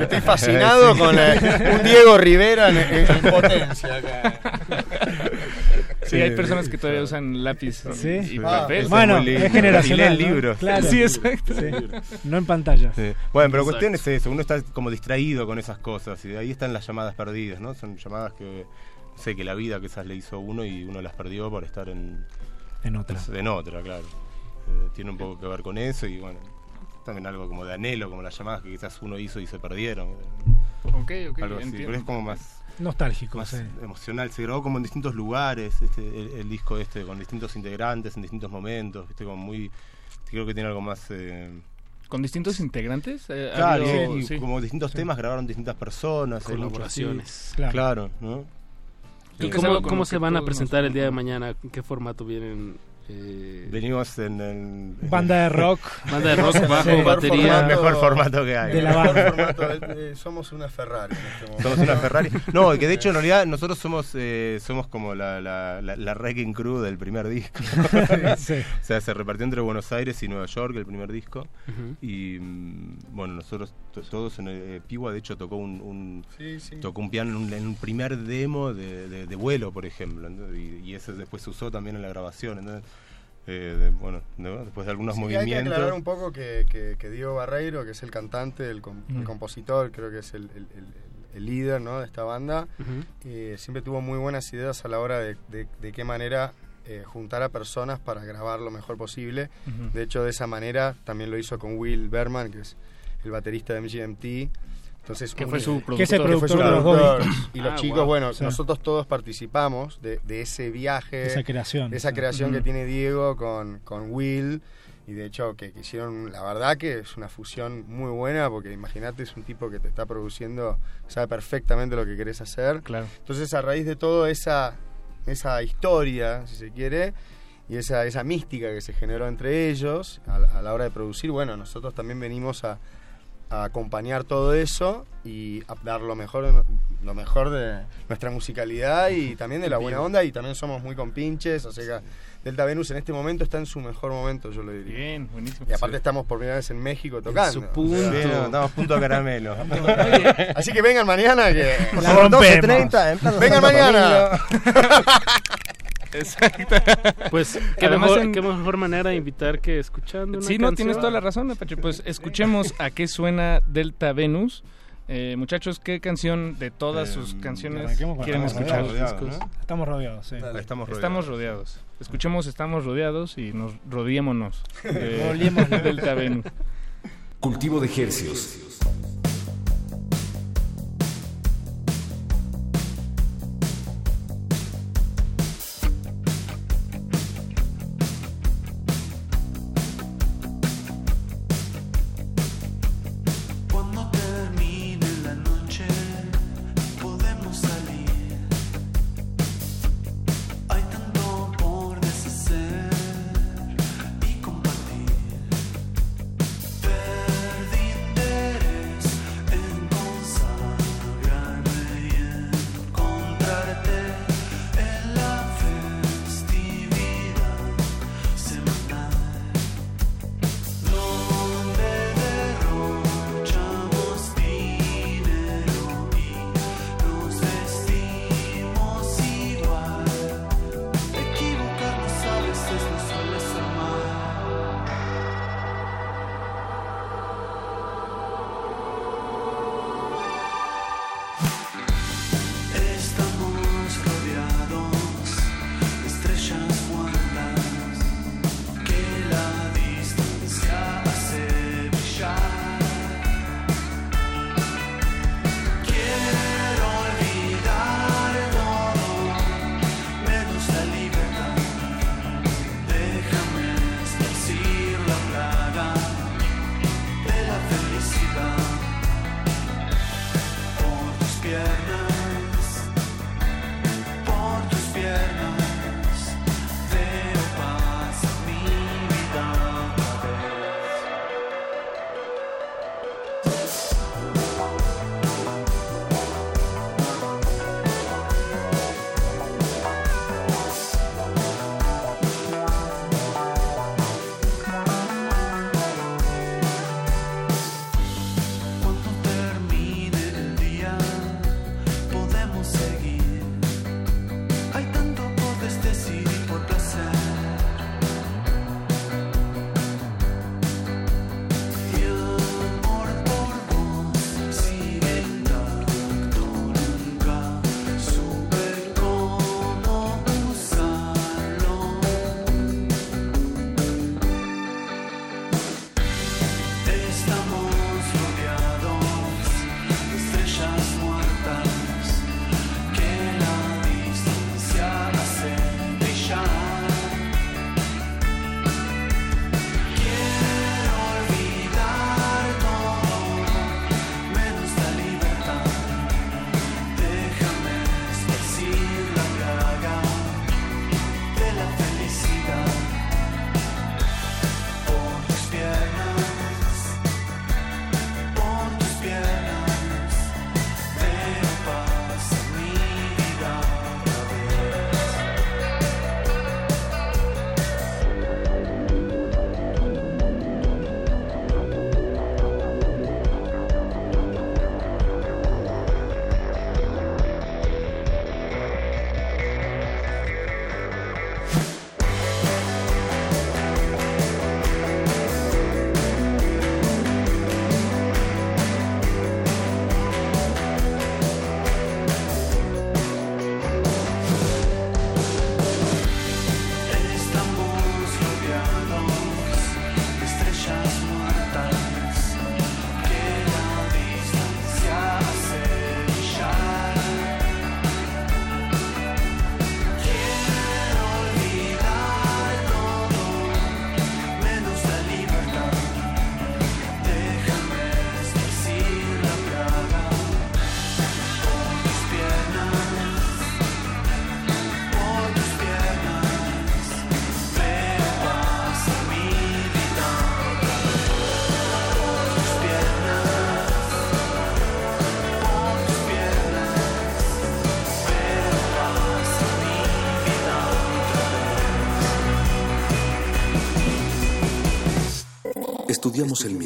Estoy fascinado con eh, un Diego Rivera en, en- en potencia acá. (laughs) Sí, hay personas que todavía usan lápiz y- Sí. y Ah, papel. Bueno, es generacional. Y leen ¿no? libros. Claro. Sí, exacto. Sí. No en pantalla. Sí. Bueno, pero la Exacto. cuestión es eso, uno está como distraído con esas cosas y de ahí están las llamadas perdidas, ¿no? Son llamadas que no sé que la vida quizás le hizo uno y uno las perdió por estar en, En otra. en otra, claro. Eh, tiene un poco que ver con eso y bueno, también algo como de anhelo, como las llamadas que quizás uno hizo y se perdieron. Ok, ok, algo así, pero es como más, Nostálgico, más sí. emocional. Se grabó como en distintos lugares, este, el, el disco este, con distintos integrantes en distintos momentos, ¿viste? como muy... Creo que tiene algo más... eh, ¿Con distintos integrantes? Eh, Claro, habido- y sí. como distintos temas grabaron distintas personas. así. Colaboraciones. Claro. Claro, ¿no? ¿Y cómo, cómo se van a presentar el día de mañana? ¿En qué formato vienen? Eh, Venimos en el... Banda de rock. (laughs) Banda de rock, bajo, el mejor batería. El mejor formato que hay. De la formato, eh, eh, somos una Ferrari. en este momento. Somos una (laughs) Ferrari. No, que de hecho en realidad nosotros somos eh, somos como la, la, la, la wrecking crew del primer disco. (laughs) Sí. O sea, se repartió entre Buenos Aires y Nueva York el primer disco. Y mm, bueno, nosotros to- todos en el, eh, Piwa de hecho tocó un, un- Sí, sí. tocó un piano en un, en un primer demo de, de- de vuelo, por ejemplo. ¿no? Y, y ese después se usó también en la grabación. entonces, eh, de- bueno, ¿no? después de algunos Sí, hay que movimientos. aclarar un poco que, que, que Diego Barreiro, que es el cantante, el, com- el Mm. compositor, creo que es el, el- el- el líder ¿no? de esta banda, Ujú. eh, siempre tuvo muy buenas ideas a la hora de, de- de qué manera eh, juntar a personas para grabar lo mejor posible. Ujú. De hecho, de esa manera también lo hizo con Will Berman, que es el baterista de MGMT. Entonces, Que un- fue su eh, Que es el productor. fue su productor de los productor. dos discos. Y los Ah, chicos, wow. bueno, Sí. nosotros todos participamos de, de ese viaje, Esa creación. de esa creación que tiene Diego con, con Will. Y de hecho, que, que hicieron, la verdad que es una fusión muy buena, porque imagínate, es un tipo que te está produciendo, sabe perfectamente lo que querés hacer. Claro. Entonces, a raíz de todo esa, esa historia, si se quiere, y esa, esa mística que se generó entre ellos a la hora de producir, bueno, nosotros también venimos a, a acompañar todo eso y a dar lo mejor, lo mejor de nuestra musicalidad y también de la buena onda y también somos muy compinches, o sea que Delta Venus en este momento está en su mejor momento, yo lo diría. Bien, buenísimo. Y aparte estamos por primera vez en México tocando. su o sea, punto. Bien, estamos punto a caramelo. (laughs) Así que vengan mañana que La (laughs) Exacto. Pues, ¿qué, mejor, manera invitar que escuchando una Sí, no, tienes toda la razón, Apache. Pues escuchemos a qué suena Delta Venus. Eh, muchachos, ¿qué canción de todas eh, sus canciones quieren escuchar? Rodeados, ¿no? Estamos rodeados, sí. Estamos rodeados. Escuchemos Estamos rodeados y nos rodeémonos. De (laughs) Delta Venus. Cultivo de ejercicios.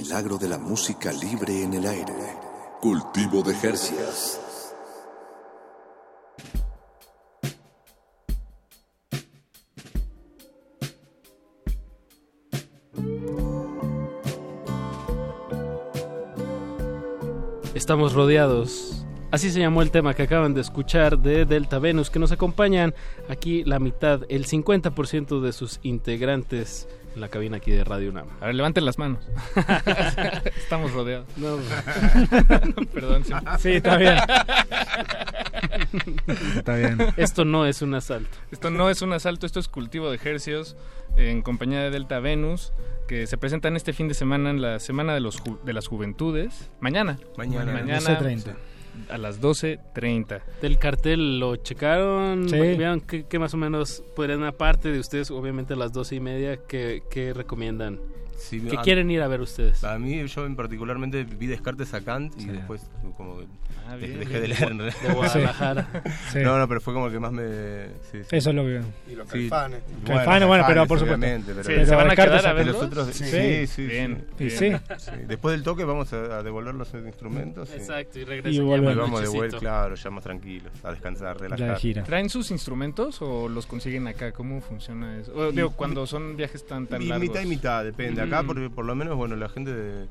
milagro de la música libre en el aire. Cultivo de Jercias. Estamos rodeados. Así se llamó el tema que acaban de escuchar de Delta Venus, que nos acompañan aquí la mitad, el 50% de sus integrantes en la cabina aquí de Radio UNAM. A ver, levanten las manos. (laughs) Estamos rodeados. No, (laughs) Perdón. Sí, está bien. Está bien. Esto no es un asalto. Esto no es un asalto, esto es cultivo de ejercios en compañía de Delta Venus, que se presentan este fin de semana en la Semana de, los Ju- de las Juventudes. Mañana. Mañana. Mañana. 12:30. A las 12.30. Del cartel lo checaron, Sí. vean qué, qué más o menos podrían, aparte de ustedes, obviamente a las doce y media, ¿qué, qué recomiendan? Sí, ¿Qué a- quieren ir a ver ustedes? A mí, yo en particularmente vi Descartes a Kant y Sí. después como que Ah, bien, dejé bien. de leer en realidad. De Guadalajara. (laughs) Sí. No, no, pero fue como que más me... sí, sí. Eso es lo que. Y los Sí. caifanes. Caifanes, bueno, pero por supuesto. pero- Sí, Pero ¿Se van a quedar a verlos? los otros, sí, Sí. sí, Bien. Y bien. sí. sí. Después del toque vamos a, a devolver los instrumentos y, Exacto, y Y volver. más y vamos de vuelta, claro, ya más tranquilos, a descansar, Ya relajar. de gira. ¿Traen sus instrumentos o los consiguen acá? ¿Cómo funciona eso? O, digo, cuando son viajes tan, tan Y largos. mitad y mitad, depende. Acá, Mm. por, por lo menos, bueno, la gente de-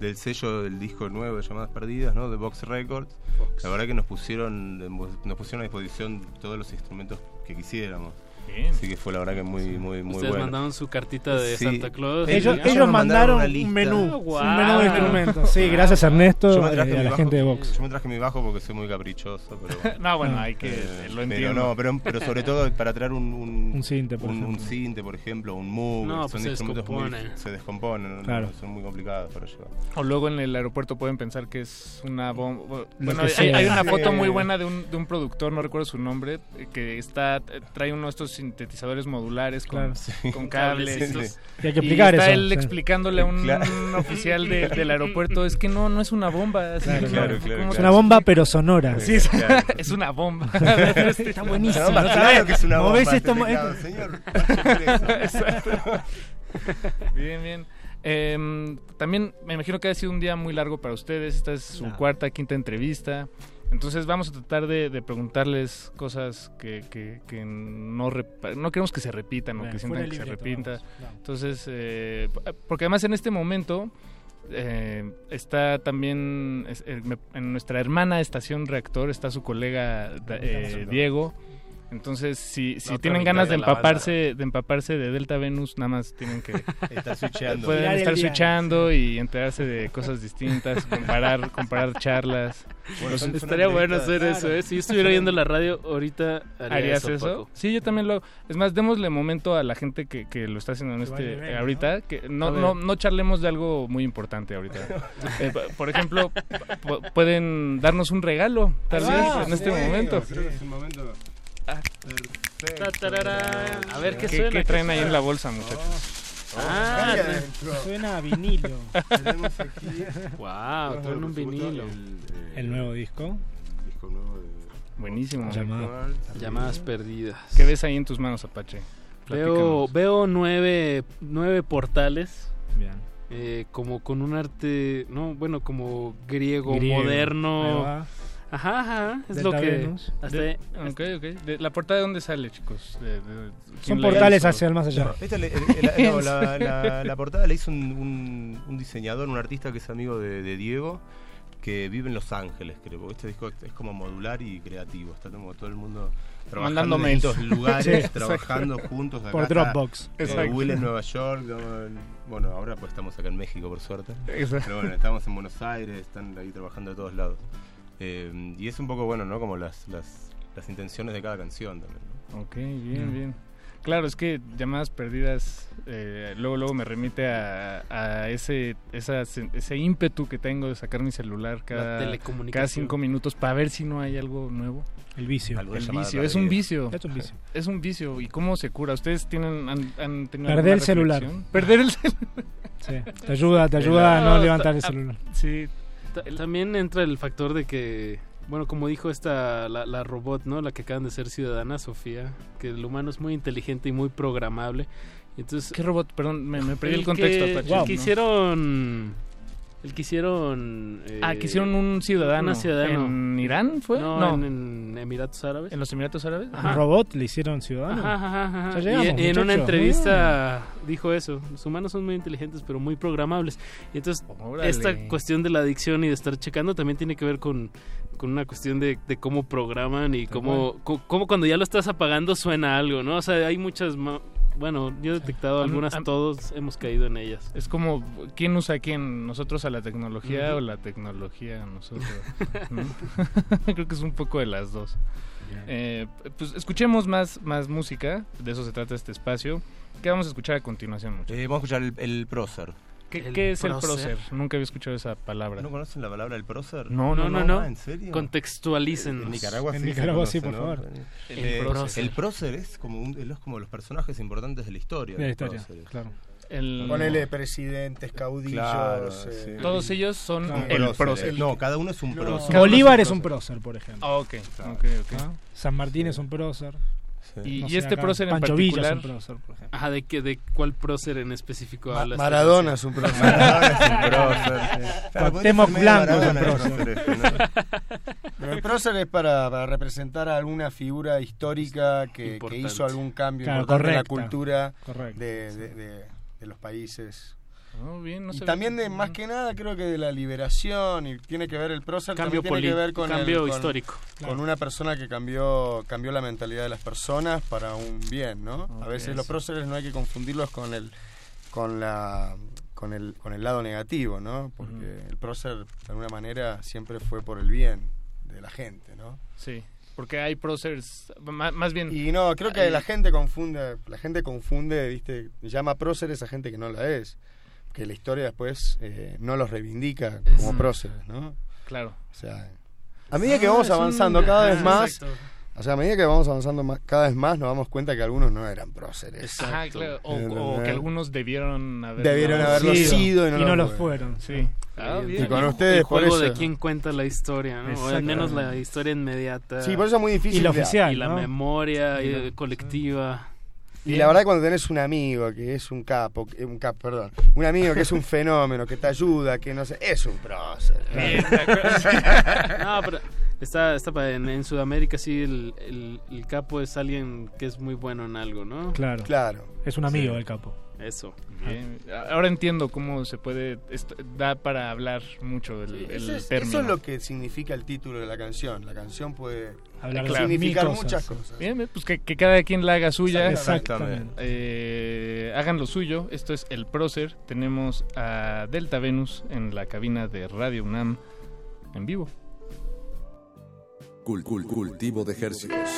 del sello del disco nuevo de Llamadas Perdidas, ¿no? De Box Records, la verdad que nos pusieron nos pusieron a disposición todos los instrumentos que quisiéramos. Bien. Así que fue la verdad que muy, muy, muy Ustedes bueno. mandaron su cartita de Sí. Santa Claus. Ellos, Ellos mandaron un menú, Ah, un menú de instrumentos. Sí, gracias Ernesto Yo me eh, traje a mi la bajo- gente de Vox. Yo me traje mi bajo porque soy muy caprichoso, pero... (laughs) No, bueno, Ah. hay que... eh, lo pero entiendo. no, pero, pero sobre todo para traer un, un, Un cinte, por un, un ejemplo. cinte, por ejemplo, un Moog, No, son pues se instrumentos muy- descompone. se descomponen, ¿no? Claro. son muy complicados para llevar. O luego en el aeropuerto pueden pensar que es una bomba. Bueno, hay, hay una Sí. foto muy buena de un, de un productor, no recuerdo su nombre, eh, que está eh, trae uno de estos sintetizadores modulares con, Claro. con cables. Sí, sí. entonces- Y hay que explicar y está eso. él explicándole a un, Claro. un (laughs) oficial de- del aeropuerto, es que no, no es una bomba. así, Claro, ¿cómo- claro, cómo claro, se Es una bomba, pero sonora. Sí, es, Claro. (laughs) es una bomba. (laughs) Está buenísimo. No, ¿no claro que es una bomba. Esto, este esto- señor. Exacto. Bien, bien. Em, también me imagino que ha sido un día muy largo para ustedes. Esta es su No. cuarta, quinta entrevista. Entonces vamos a tratar de, de preguntarles cosas que, que, que no, no queremos que se repitan o que sientan que se repita. vamos, vamos. Entonces, eh, porque además en este momento eh, está también es- en nuestra hermana estación reactor está su colega eh, Diego. Entonces, si, si tienen ganas de empaparse, de empaparse de Delta Venus, nada más tienen que Está switcheando. pueden estar switchando y enterarse de cosas distintas, (laughs) comparar, comparar charlas. Bueno, son- son Estaría bueno hacer eso, ¿eh? Si yo estuviera oyendo la radio, ahorita haría ¿Harías eso. Sí, yo también lo. Es más, démosle momento a la gente que, que lo está haciendo en Que este ahorita, que no, A ver. no, no charlemos de algo muy importante ahorita. (laughs) Eh, por ejemplo, pu- pueden darnos un regalo, tal Ah, vez, en este sí. momento. Creo que es un momento. A ver, ¿qué ¿Qué, suena? qué ¿Qué traen ahí en la bolsa, muchachos? Ah, adentro. Suena a vinilo. (laughs) Tenemos aquí... wow, traen un vinilo. El nuevo disco. disco nuevo de... Buenísimo. Llamada. Llamadas perdidas. ¿Qué ves ahí en tus manos, Apache? Veo, nueve, nueve portales, Bien. eh, como con un arte, no, bueno, como griego, Griego. Ahí moderno. Ajá, ajá, es lo que... Hasta De- ok, ok. De- ¿La portada de dónde sale, chicos? De- de- Son ¿quién la portales hizo? hacia el más allá. Esta le- el- el- no, (laughs) la, la- la portada la hizo un, un- un diseñador, un artista que es amigo de, de Diego, que vive en Los Ángeles, creo. porque Este disco es como modular y creativo. Está como todo el mundo trabajando en distintos lugares, (laughs) Sí, exacto. trabajando juntos. Acá Por está, Dropbox. eh, Exacto. Will en Nueva York. ¿no? Bueno, ahora pues estamos acá en México, por suerte. Exacto. Pero bueno, estamos en Buenos Aires, están ahí trabajando de todos lados. Eh, y es un poco bueno, ¿no? Como las, las, las intenciones de cada canción también. ¿no? Ok, bien, Mm. bien. Claro, es que llamadas perdidas, eh, luego luego me remite a, a ese esa, ese ímpetu que tengo de sacar mi celular La cada, cada cinco minutos para ver si no hay algo nuevo. El vicio. El vicio, es un vicio. Es un vicio. Es un vicio. ¿Y cómo se cura? ¿Ustedes tienen, han, han tenido Perder el celular. Perder el celular. Sí. Te ayuda, te ayuda a no No, levantar el celular. Sí, Ta- También entra el factor de que, bueno, como dijo esta, la, la robot, ¿no? La que acaban de ser ciudadana, Sofía, que el humano es muy inteligente y muy programable. Entonces, ¿Qué robot? Perdón, me, me perdí el, el contexto. que, el ¿no? que hicieron El que hicieron... eh, Ah, que hicieron un ciudadano. ciudadano. ¿En Irán fue? No, En, en Emiratos Árabes. ¿En los Emiratos Árabes? Ajá. ¿Un robot le hicieron ciudadano? Ajá, ajá, ajá. Y- llegamos, y, en una entrevista dijo eso. Los humanos son muy inteligentes, pero muy programables. Y entonces, Órale. esta cuestión de la adicción y de estar checando también tiene que ver con, con una cuestión de, de cómo programan y cómo, cómo cuando ya lo estás apagando suena algo, ¿no? O sea, hay muchas... Bueno, yo he detectado algunas, todos hemos caído en ellas. Es como, ¿quién usa a quién? ¿Nosotros a la tecnología o la tecnología a nosotros? (laughs) ¿no? (laughs) Creo que es un poco de las dos. Eh, pues escuchemos más, más música, de eso se trata este espacio. ¿Qué vamos a escuchar a continuación? Eh, vamos a escuchar el, el prócer. ¿Qué, el qué es el prócer. prócer? Nunca había escuchado esa palabra. ¿No conocen la palabra del prócer? No, no, no, no. Ah, ¿En serio? Contextualícenos. En Nicaragua En sí. se Nicaragua conoce, sí, por ¿no? favor. El Eh, prócer. el prócer es como, un, es como los personajes importantes de la historia. De la historia, próceres. claro. El- Ponele presidentes, caudillos. Claro, eh, sí. Todos ellos son Claro. el prócer. No, cada uno es un No. prócer. Bolívar es un prócer, por ejemplo. Ah, ok, ok, ok. ¿Ah? San Martín es un prócer. Y, No y este acá prócer en Pancho Villa particular... es un prócer, por ejemplo. Ajá, ¿de, qué, ¿de cuál prócer en específico Ma- hablas? Maradona es un prócer. Maradona es un (laughs) prócer. El prócer. prócer este, ¿no? (laughs) Pero el prócer es para, para representar a alguna figura histórica que, que hizo algún cambio Claro, en la cultura Correcto. de, de- de- de los países. Oh, bien, no y sabía también de más que nada creo que de la liberación y tiene que ver el prócer Cambio, también tiene que ver con el- cambio con- histórico. con una persona que cambió cambió la mentalidad de las personas para un bien, ¿no? A veces los próceres no hay que confundirlos con el con la con el con el lado negativo, ¿no? Porque el prócer de alguna manera siempre fue por el bien de la gente, ¿no? Sí, porque hay próceres, más bien... Y no, creo que hay- la gente confunde, la gente confunde, ¿viste? Llama próceres a gente que no la es. Que la historia después eh, no los reivindica como Es- próceres, ¿no? Claro. O sea, a medida que Ah, vamos es un- avanzando cada vez Ajá, más, exacto. o sea, a medida que vamos avanzando más- cada vez más, nos damos cuenta que algunos no eran próceres. Ajá, claro. O, Eh, o eh, que algunos debieron haber Debieron haberlo sido y no, lo fueron. fueron. Sí. Ah, Y- bien. Y con ustedes, el por juego de eso. quién cuenta la historia, ¿no? O al menos la historia inmediata. Sí, por eso es muy difícil. Y la de- oficial. y la ¿no? memoria eh, colectiva. Y la verdad cuando tenés un amigo que es un capo, un capo, perdón, un amigo que es un (laughs) fenómeno, que te ayuda, que no sé, es un prócer. (laughs) No, pero está, está en, en Sudamérica sí el, el, el capo es alguien que es muy bueno en algo, ¿no? Claro. Claro. Es un amigo Sí. del capo. Eso. Bien. Ahora entiendo cómo se puede... da para hablar mucho el Eso es, término. eso es lo que significa el título de la canción. La canción puede Hablar Claro. significar cosas. muchas cosas. Bien, bien, pues que, que cada quien la haga suya. Exactamente. Eh, hagan lo suyo. Esto es El Prócer. Tenemos a Delta Venus en la cabina de Radio UNAM en vivo. Cul- cul- cultivo de ejercicios.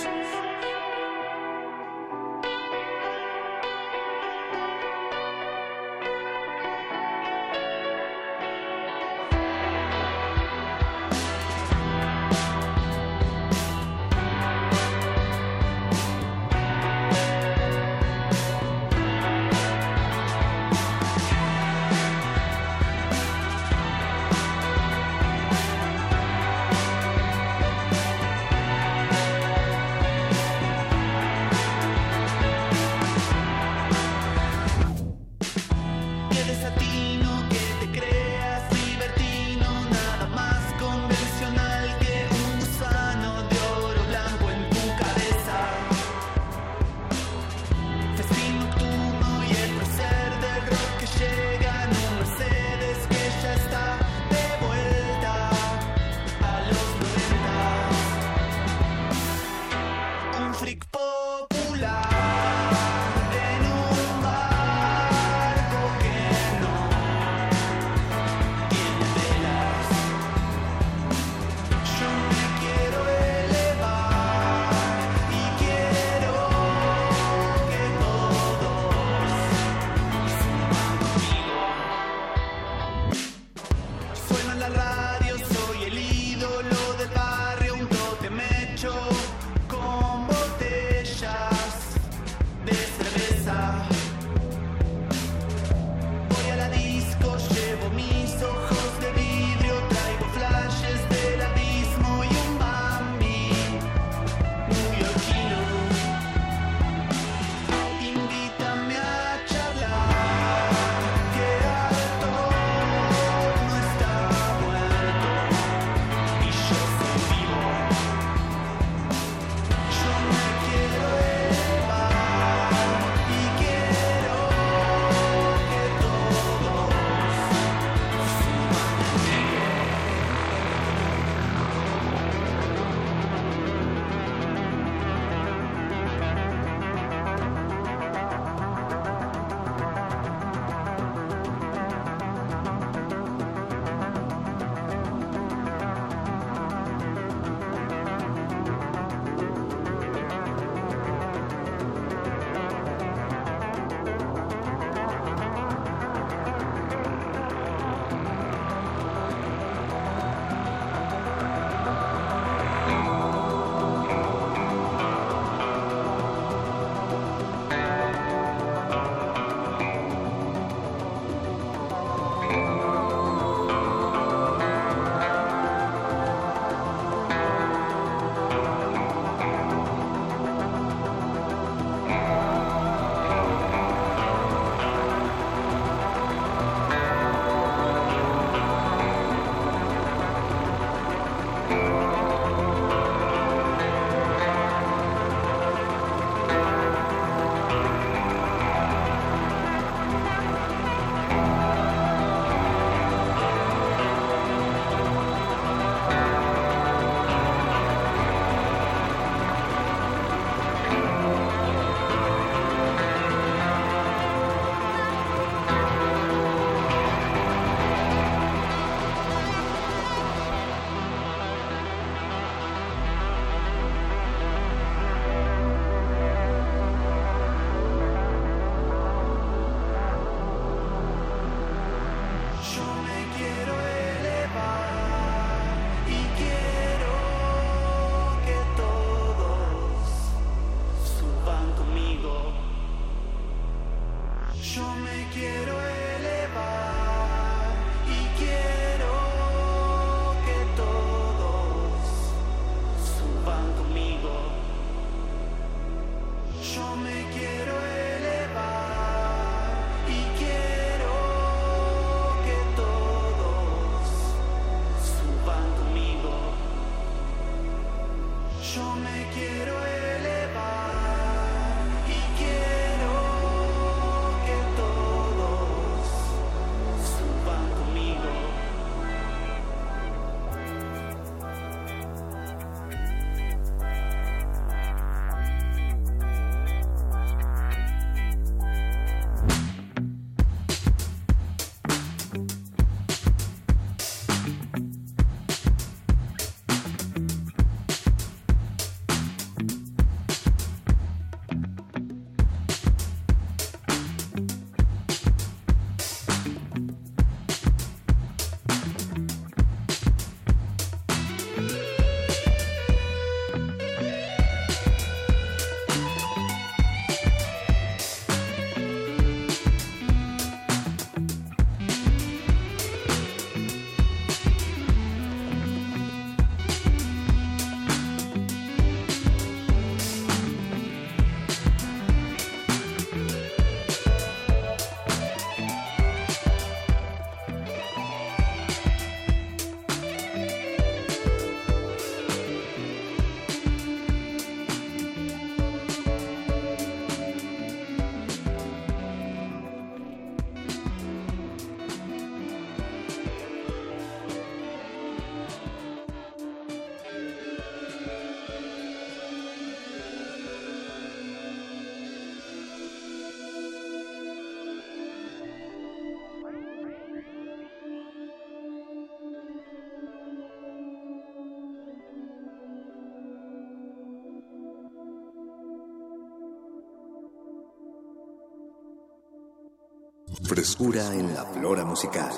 Frescura en la flora musical.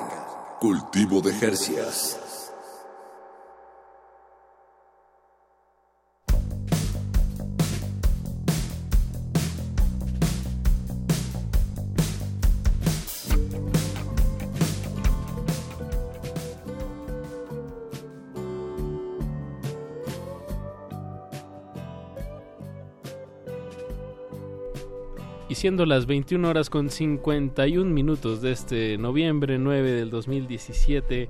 Cultivo de Jercias. Siendo las 21 horas con 51 minutos de este noviembre 9 del 2017,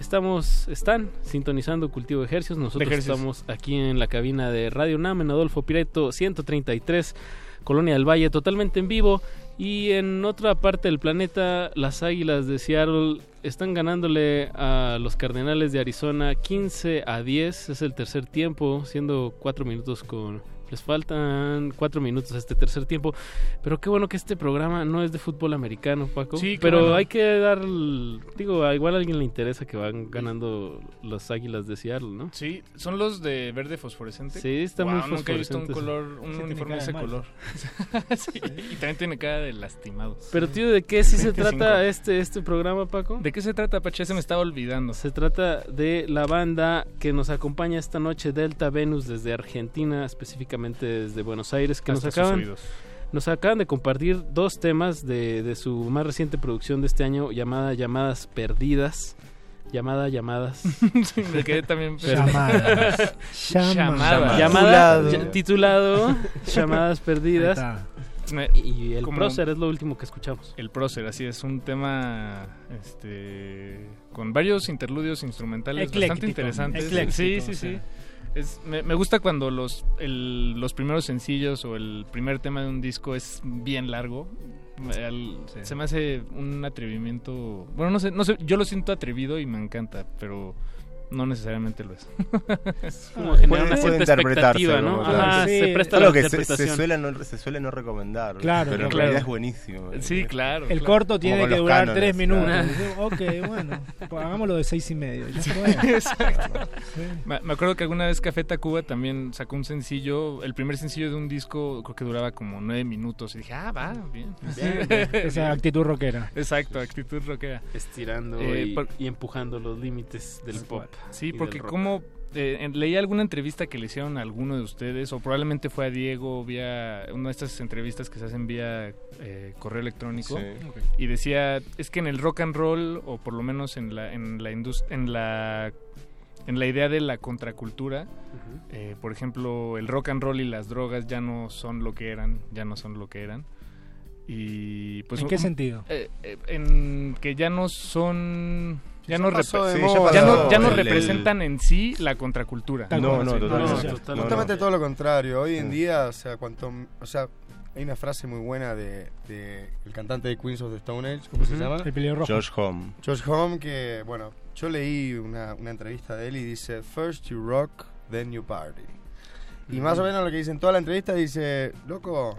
estamos, están sintonizando Cultivo de Ejercicios. Nosotros De ejercicios. estamos aquí en la cabina de Radio UNAM en Adolfo Pireto 133, Colonia del Valle, totalmente en vivo. Y en otra parte del planeta, las Águilas de Seattle están ganándole a los Cardenales de Arizona 15 a 10. Es el tercer tiempo, siendo 4 minutos con... Les faltan 4 minutos a este tercer tiempo. Pero qué bueno que este programa no es de fútbol americano, Paco. Sí, pero bueno. hay que dar... Digo, a igual a alguien le interesa que van ganando las Águilas de Seattle, ¿no? Sí, son los de verde fosforescente. Sí, está Wow, muy Nunca he visto un color, un Sí, uniforme de ese mal. color. (laughs) Sí, Y también tiene cara de lastimado. Pero tío, ¿de qué sí (laughs) se 25. trata este, este programa, Paco? ¿De qué se trata, Pache? Se me estaba olvidando. Se trata de la banda que nos acompaña esta noche, Delta Venus, desde Argentina, específicamente desde Buenos Aires, que nos Hasta acaban, nos acaban de compartir dos temas de, de su más reciente producción de este año, llamada Llamadas Perdidas. Llamada Llamadas. (laughs) Sí, me quedé también (laughs) Llamadas. Llamadas. Llamadas. Llamada, Titulado. titulado Llamadas Perdidas. Y el como- prócer es lo último que escuchamos. El prócer, así es, un tema este con varios interludios instrumentales bastante interesantes. ecléctico, sí, sí, o sí. sea. Es, me, me gusta cuando los, el- los primeros sencillos o el primer tema de un disco es bien largo. El- Se me hace un atrevimiento. Bueno, no sé, no sé, yo lo siento atrevido y me encanta, pero no necesariamente lo es. (laughs) Es como generar una Puede cierta interpretarse, expectativa, ¿no? Ajá, se presta Algo la que se, interpretación. se suele no, se suele no recomendar. Claro, pero en claro. realidad es buenísimo. Sí, claro. El claro. corto tiene que durar cánones, tres minutos. claro. Ok, (laughs) bueno, pues hagámoslo de seis y medio. ya. (laughs) Exacto. Sí. Me, me acuerdo que alguna vez Café Tacuba también sacó un sencillo, el primer sencillo de un disco, creo que duraba como nueve minutos. Y dije, ah, va, bien. Bien, bien. Esa actitud rockera. Exacto, actitud rockera. Estirando Eh, y, por- y empujando los límites del pop. Sí, porque como eh, leí alguna entrevista que le hicieron a alguno de ustedes, o probablemente fue a Diego vía una de estas entrevistas que se hacen vía eh, correo electrónico, Sí. y decía, es que en el rock and roll, o por lo menos en la, en la, en la, en la idea de la contracultura, eh, por ejemplo, el rock and roll y las drogas ya no son lo que eran, ya no son lo que eran. Y pues ¿En qué un- sentido? eh, eh, en que ya no son ya no, pasó repre- de sí, moda. ya no, ya no El- el- representan en sí la contracultura. No, no, totalmente. Justamente todo lo contrario. Hoy en día, o sea, cuanto, o sea, hay una frase muy buena de, de el cantante de Queens of the Stone Age, ¿cómo se llama? El pelirrojo. Josh Home. Josh Home, que, bueno, yo leí una, una entrevista de él y dice, First you rock, then you party. Y más o menos lo que dice en toda la entrevista dice, loco,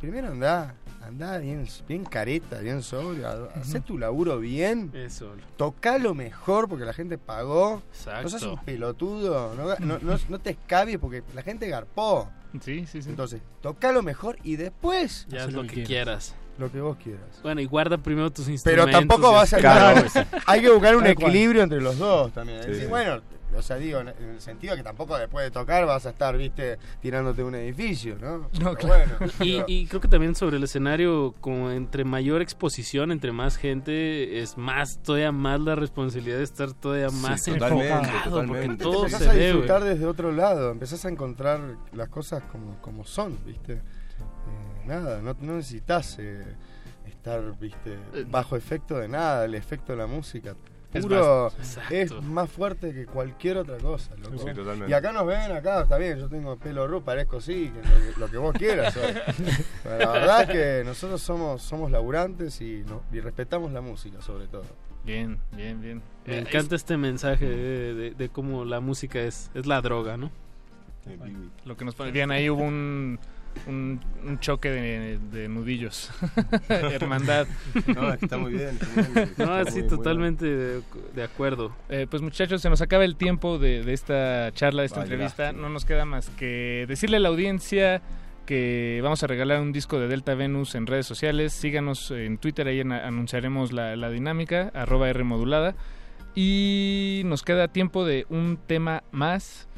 primero andá, andá bien, bien careta, bien sobrio, hacé tu laburo bien, Eso. tocá lo mejor porque la gente pagó, Exacto. no seas un pelotudo, no, no, no, no te escabies porque la gente garpó. Sí, sí, sí. Entonces, tocá lo mejor y después Ya Haz lo lo que que quieras. lo que vos quieras. Bueno, y guarda primero tus Pero instrumentos. tampoco y vas a... (laughs) Claro. (laughs) Hay que buscar un equilibrio entre los dos también. Sí, decir, bueno, o sea, digo, en el sentido que tampoco después de tocar vas a estar, viste, tirándote un edificio, ¿no? No, Pero claro. bueno, (laughs) Y, pero- y creo que también sobre el escenario, como entre mayor exposición, entre más gente, es más, todavía más la responsabilidad de estar todavía más totalmente, enfocado, porque totalmente. todo empezás se a ve, disfrutar desde otro lado, empezás a encontrar las cosas como, como son, ¿viste? Eh, nada, no, no necesitas eh, estar, ¿viste? Bajo efecto de nada, el efecto de la música. Es Puro, más- es más fuerte que cualquier otra cosa, loco. Sí, totalmente. Y acá nos ven, acá está bien, yo tengo pelo rojo, parezco sí, que lo, que- lo que vos quieras. (laughs) Pero la verdad es que nosotros somos, somos laburantes y, no- y respetamos la música sobre todo. Bien, bien, bien. Me Eh, encanta este mensaje de, de- de cómo la música es, es la droga, ¿no? Sí, Bibi. es lo que nos pone- Bien, ahí hubo un, un, un choque de, de nudillos. (laughs) Hermandad. No, que está muy bien. está muy bien, No, sí, muy totalmente de, de acuerdo. Eh, pues muchachos, se nos acaba el tiempo de, de esta charla, de esta entrevista. No nos queda más que decirle a la audiencia que vamos a regalar un disco de Delta Venus en redes sociales. Síganos en Twitter, ahí en- anunciaremos la, la dinámica, arroba R modulada. Y nos queda tiempo de un tema más.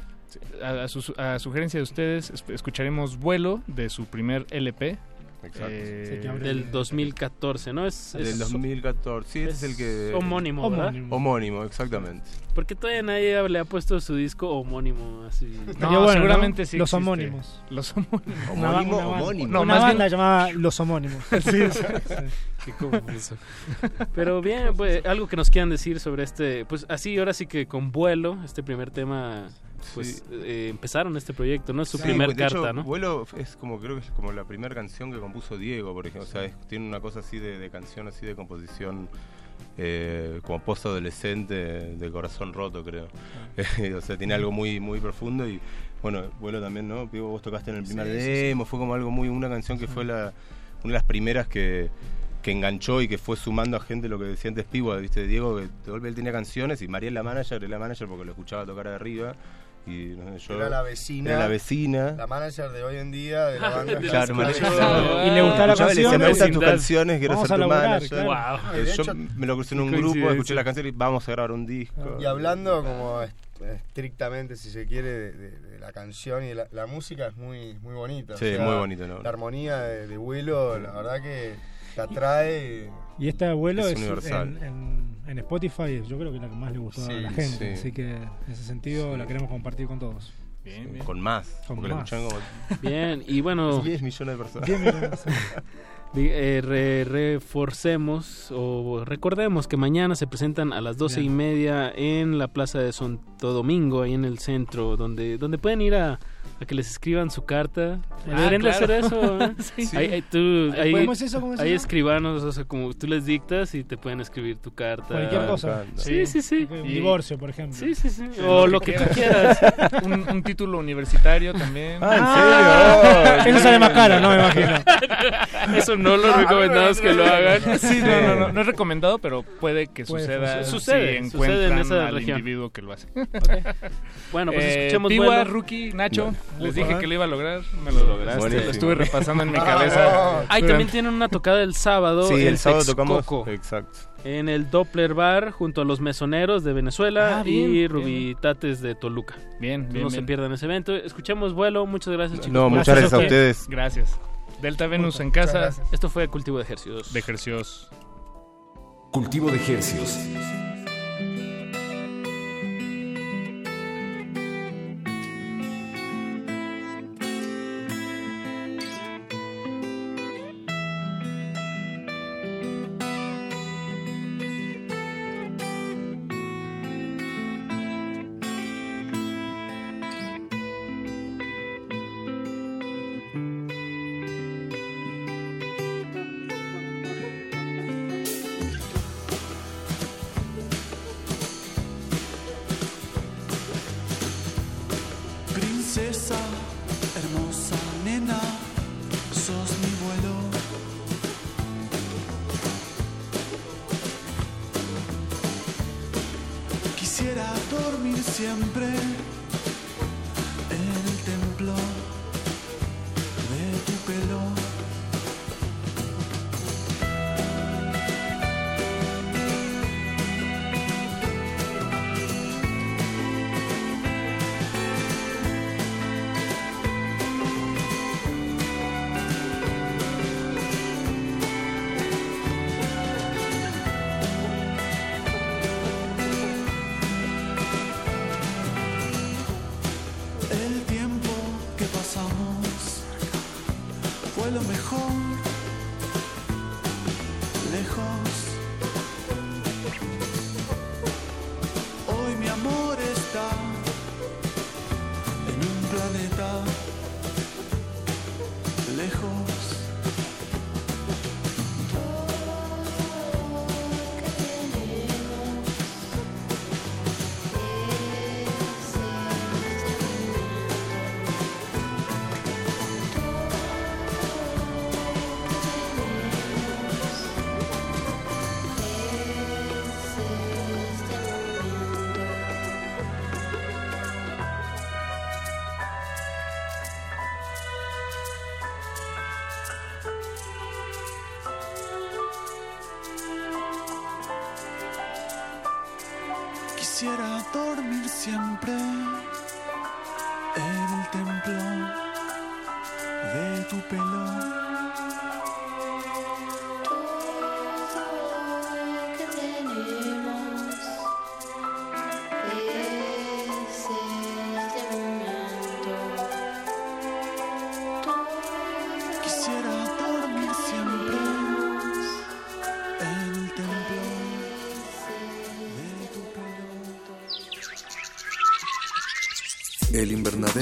A, a su- a sugerencia de ustedes, es- escucharemos Vuelo de su primer LP. Exacto. Eh, Sí, Del 2014, ¿no? Es, Del es 2014. Sí, ese es el que. homónimo, ¿verdad? Homónimo. Homónimo, exactamente. Porque todavía nadie le ha puesto su disco homónimo así. No, (laughs) Sería bueno, seguramente ¿no? sí Los existe. homónimos. Los homónimos. Una (laughs) Homónimo, una homónimo. No, una más banda bien- llamada Los Homónimos. (laughs) Qué confuso. Pero bien, pues algo que nos quieran decir sobre este, pues así, ahora sí que con vuelo, este primer tema, pues Sí. eh, empezaron este proyecto, ¿no? Es su Sí, primer de hecho, carta, ¿no? Vuelo es como, creo que es como la primera canción que compuso Diego, por ejemplo. O sea, es- tiene una cosa así de, de canción, así de composición, eh, como post-adolescente, de corazón roto, creo. (laughs) o sea, tiene algo muy muy profundo y, bueno, Vuelo también, ¿no? Vos tocaste en el primer sí. demo, fue como algo muy, una canción que fue la, una de las primeras que que enganchó y que fue sumando a gente lo que decía antes Piwa, viste, Diego, que de golpe él tenía canciones y María es la manager, era la manager porque lo escuchaba tocar de arriba y no sé, yo Era la vecina. era la vecina La manager de hoy en día de la banda. (laughs) Claro. Y le gustaba la y canción. me gustan tus canciones, quiero ser a tu laburar, manager. claro. Wow. Eh, De yo hecho, me lo crucé en un grupo, escuché la canción y vamos a grabar un disco. Y hablando como est- estrictamente, si se quiere, de, de- de la canción y de la, la música es muy, muy bonita. o Sí, sea, muy bonito, ¿no? La armonía de, de vuelo, la verdad que te atrae. Y este abuelo Es es, universal. en, en- en Spotify, yo creo que es la que más le gustó a la gente. sí. Así que en ese sentido Sí. la queremos compartir con todos. Bien, bien. Con más, Con porque más. como Bien, y bueno, (laughs) 10 millones de personas. Bien, mira, sí. di- eh, re- reforcemos o recordemos que mañana se presentan a las doce y media en la Plaza de Santo Domingo, ahí en el centro, donde, donde pueden ir a, a que les escriban su carta. Ah, Deberían de claro. hacer eso. ¿eh? (laughs) Sí. Ahí- ahí tú- ahí- ¿Podemos eso? ¿Cómo se Hay llama? escribanos, o sea, como tú les dictas y te pueden escribir tu carta. Cualquier Ah, cosa. Sí, sí, sí. Un divorcio, por ejemplo. Sí, sí, sí. Sí, O lo que tú quieras. (laughs) un, un título universitario también. Ah, ¿en Ah, serio? eso sale más caro, no me imagino. (laughs) Eso no lo recomendamos que lo hagan. Sí, no, no, no, no es recomendado, pero puede que Puede suceda. Sucede, si sucede en esa al región. individuo que lo hace. Bueno, pues Eh, escuchemos Piwa, vuelo. Rookie, Nacho, No. Les dije que lo iba a lograr, me lo lograste. Buenísimo. Lo estuve repasando en mi (laughs) cabeza. Ahí también tienen una tocada el sábado. Sí, en el sábado Texcoco, tocamos. Exacto. En el Doppler Bar, junto a los mesoneros de Venezuela Ah, bien, y bien. Rubitates de Toluca. Bien, bien, No se pierdan ese evento. Escuchemos vuelo. Muchas gracias, chicos. No, muchas gracias a ustedes. Gracias. Delta Venus en casa. Esto fue Cultivo de Ejercicios. De ejercicios. Cultivo de hercios.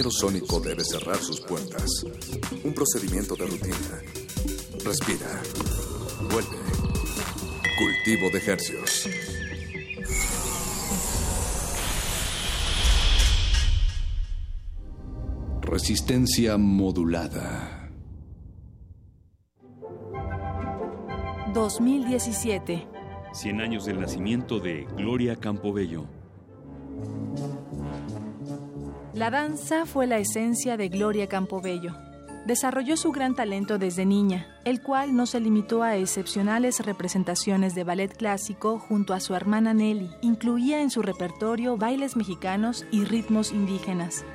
El invernadero sónico debe cerrar sus puertas. Un procedimiento de rutina. Respira. Vuelve. Cultivo de hercios. Resistencia modulada. 2017. 100 años del nacimiento de Gloria Campobello. La danza fue la esencia de Gloria Campobello. Desarrolló su gran talento desde niña, el cual no se limitó a excepcionales representaciones de ballet clásico junto a su hermana Nelly. Incluía en su repertorio bailes mexicanos y ritmos indígenas.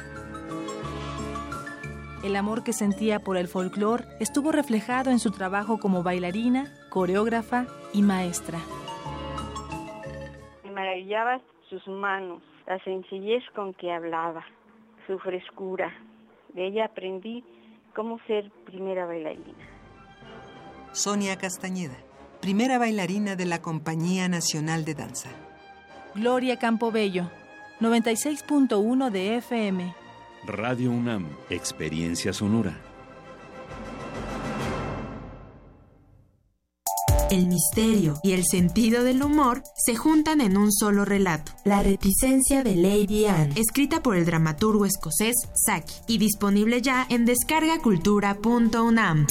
El amor que sentía por el folclore estuvo reflejado en su trabajo como bailarina, coreógrafa y maestra. Me maravillaba sus manos, la sencillez con que hablaba, su frescura. De ella aprendí cómo ser primera bailarina. Sonia Castañeda, primera bailarina de la Compañía Nacional de Danza. Gloria Campobello, 96.1 de FM. Radio UNAM, Experiencia Sonora. El misterio y el sentido del humor se juntan en un solo relato. La reticencia de Lady Anne, escrita por el dramaturgo escocés Saki y disponible ya en descargacultura.unam.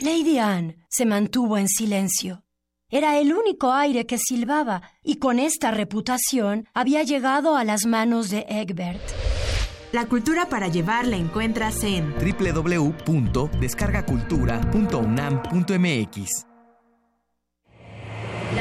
Lady Anne se mantuvo en silencio. Era el único aire que silbaba y con esta reputación había llegado a las manos de Egbert. La cultura para llevar la encuentras en www.descargacultura.unam.mx.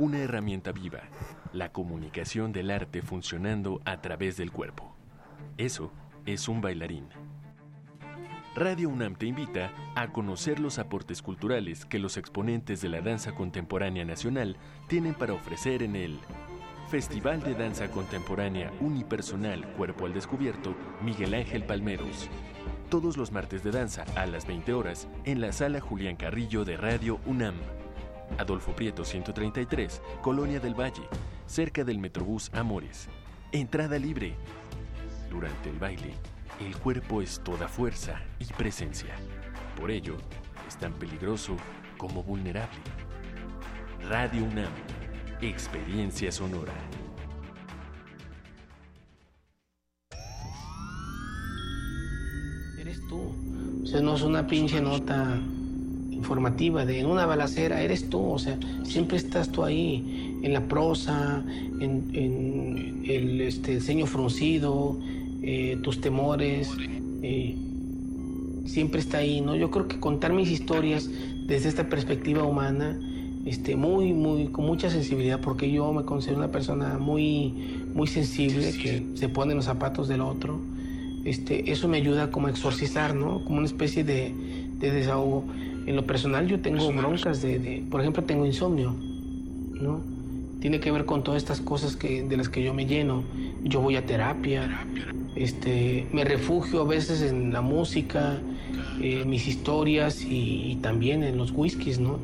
Una herramienta viva, la comunicación del arte funcionando a través del cuerpo. Eso es un bailarín. Radio UNAM te invita a conocer los aportes culturales que los exponentes de la danza contemporánea nacional tienen para ofrecer en el Festival de Danza Contemporánea Unipersonal Cuerpo al Descubierto Miguel Ángel Palmeros. Todos los martes de danza a las 20 horas en la sala Julián Carrillo de Radio UNAM. Adolfo Prieto 133, Colonia del Valle, cerca del Metrobús Amores. Entrada libre. Durante el baile, el cuerpo es toda fuerza y presencia. Por ello, es tan peligroso como vulnerable. Radio UNAM, experiencia sonora. Eres tú. O sea, no es una pinche nota informativa de en una balacera, eres tú. O sea, siempre estás tú ahí, en la prosa, en, en el este, ceño fruncido, eh, tus temores, eh, siempre está ahí, ¿no? Yo creo que contar mis historias desde esta perspectiva humana, este, muy, muy, con mucha sensibilidad, porque yo me considero una persona muy, muy sensible, que se pone en los zapatos del otro. Este, eso me ayuda como a exorcizar, ¿no? Como una especie de, de desahogo. En lo personal yo tengo broncas de, de, por ejemplo, tengo insomnio, ¿no? Tiene que ver con todas estas cosas que, de las que yo me lleno. Yo voy a terapia, este, me refugio a veces en la música, eh, mis historias y, y, también en los whiskies, ¿no?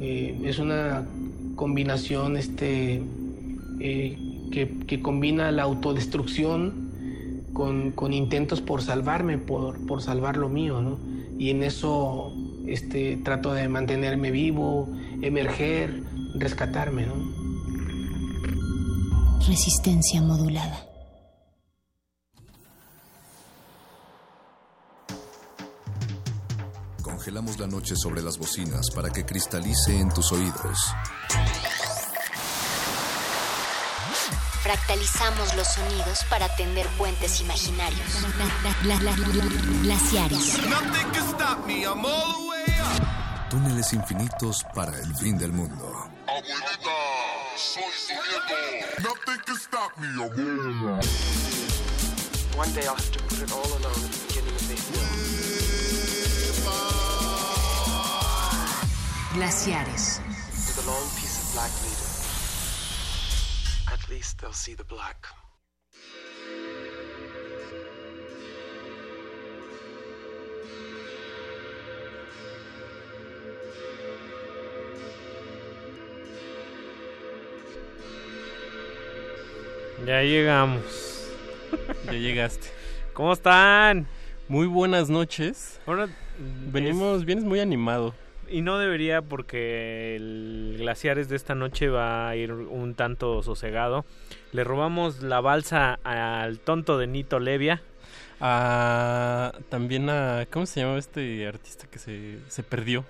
Eh, es una combinación este, eh, que, que, combina la autodestrucción con, con, intentos por salvarme, por, por salvar lo mío, ¿no? Y en eso este, trato de mantenerme vivo, emerger, rescatarme, ¿no? Resistencia modulada. Congelamos la noche sobre las bocinas para que cristalice en tus oídos. Fractalizamos los sonidos para tender puentes imaginarios. Glaciares. Túneles infinitos para el fin del mundo. Abuelita, soy su nieto. Nothing can stop me, abuela. One day I'll have to put it all alone at the beginning of the hill. Glaciares. With a long piece of black leader. At least they'll see the black. Ya llegamos. ya llegaste. (laughs) ¿Cómo están? Muy buenas noches. Ahora venimos, es... vienes muy animado. Y no debería porque el Glaciares de esta noche va a ir un tanto sosegado. Le robamos la balsa al tonto de Nito Levia. A, también a... ¿Cómo se llama este artista que se, se perdió?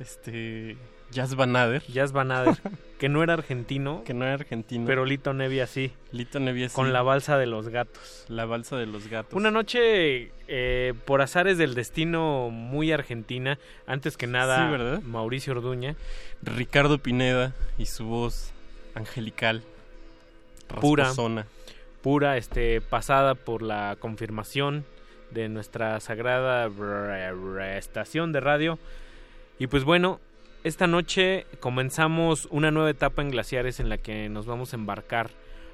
Este... Jazz Banader. Jazz Banader, que no era argentino. (laughs) Que no era argentino. Pero Lito Nevia sí. Lito Nevia sí. Con la balsa de los gatos. La balsa de los gatos. Una noche, eh, por azares del destino, muy argentina. Antes que nada, sí, ¿verdad? Mauricio Orduña. Ricardo Pineda y su voz angelical. Pura. Rasposona. Pura, este, pasada por la confirmación de nuestra sagrada estación de radio. Y pues bueno, esta noche comenzamos una nueva etapa en Glaciares en la que nos vamos a embarcar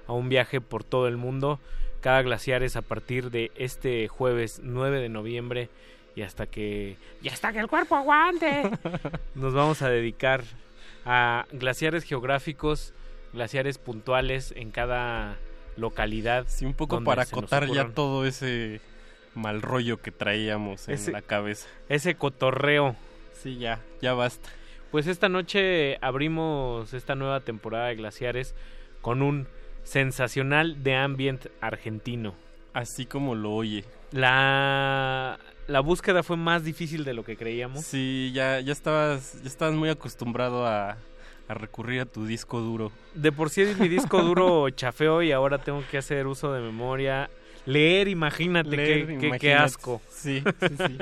a un viaje por todo el mundo. Cada Glaciares a partir de este jueves 9 de noviembre y hasta que y hasta que el cuerpo aguante (laughs) nos vamos a dedicar a glaciares geográficos, glaciares puntuales en cada localidad. Sí, un poco para acotar ya todo ese mal rollo que traíamos en Ese- la cabeza. Ese cotorreo. Sí, ya, ya basta. Pues esta noche abrimos esta nueva temporada de Glaciares con un sensacional de ambient argentino. Así como lo oye. La, la búsqueda fue más difícil de lo que creíamos. Sí, ya, ya estabas, ya estabas muy acostumbrado a, a recurrir a tu disco duro. De por sí mi disco duro (laughs) chafeo y ahora tengo que hacer uso de memoria. Leer, imagínate, Leer, qué, qué- imagínate. qué asco. Sí, sí, (laughs) sí.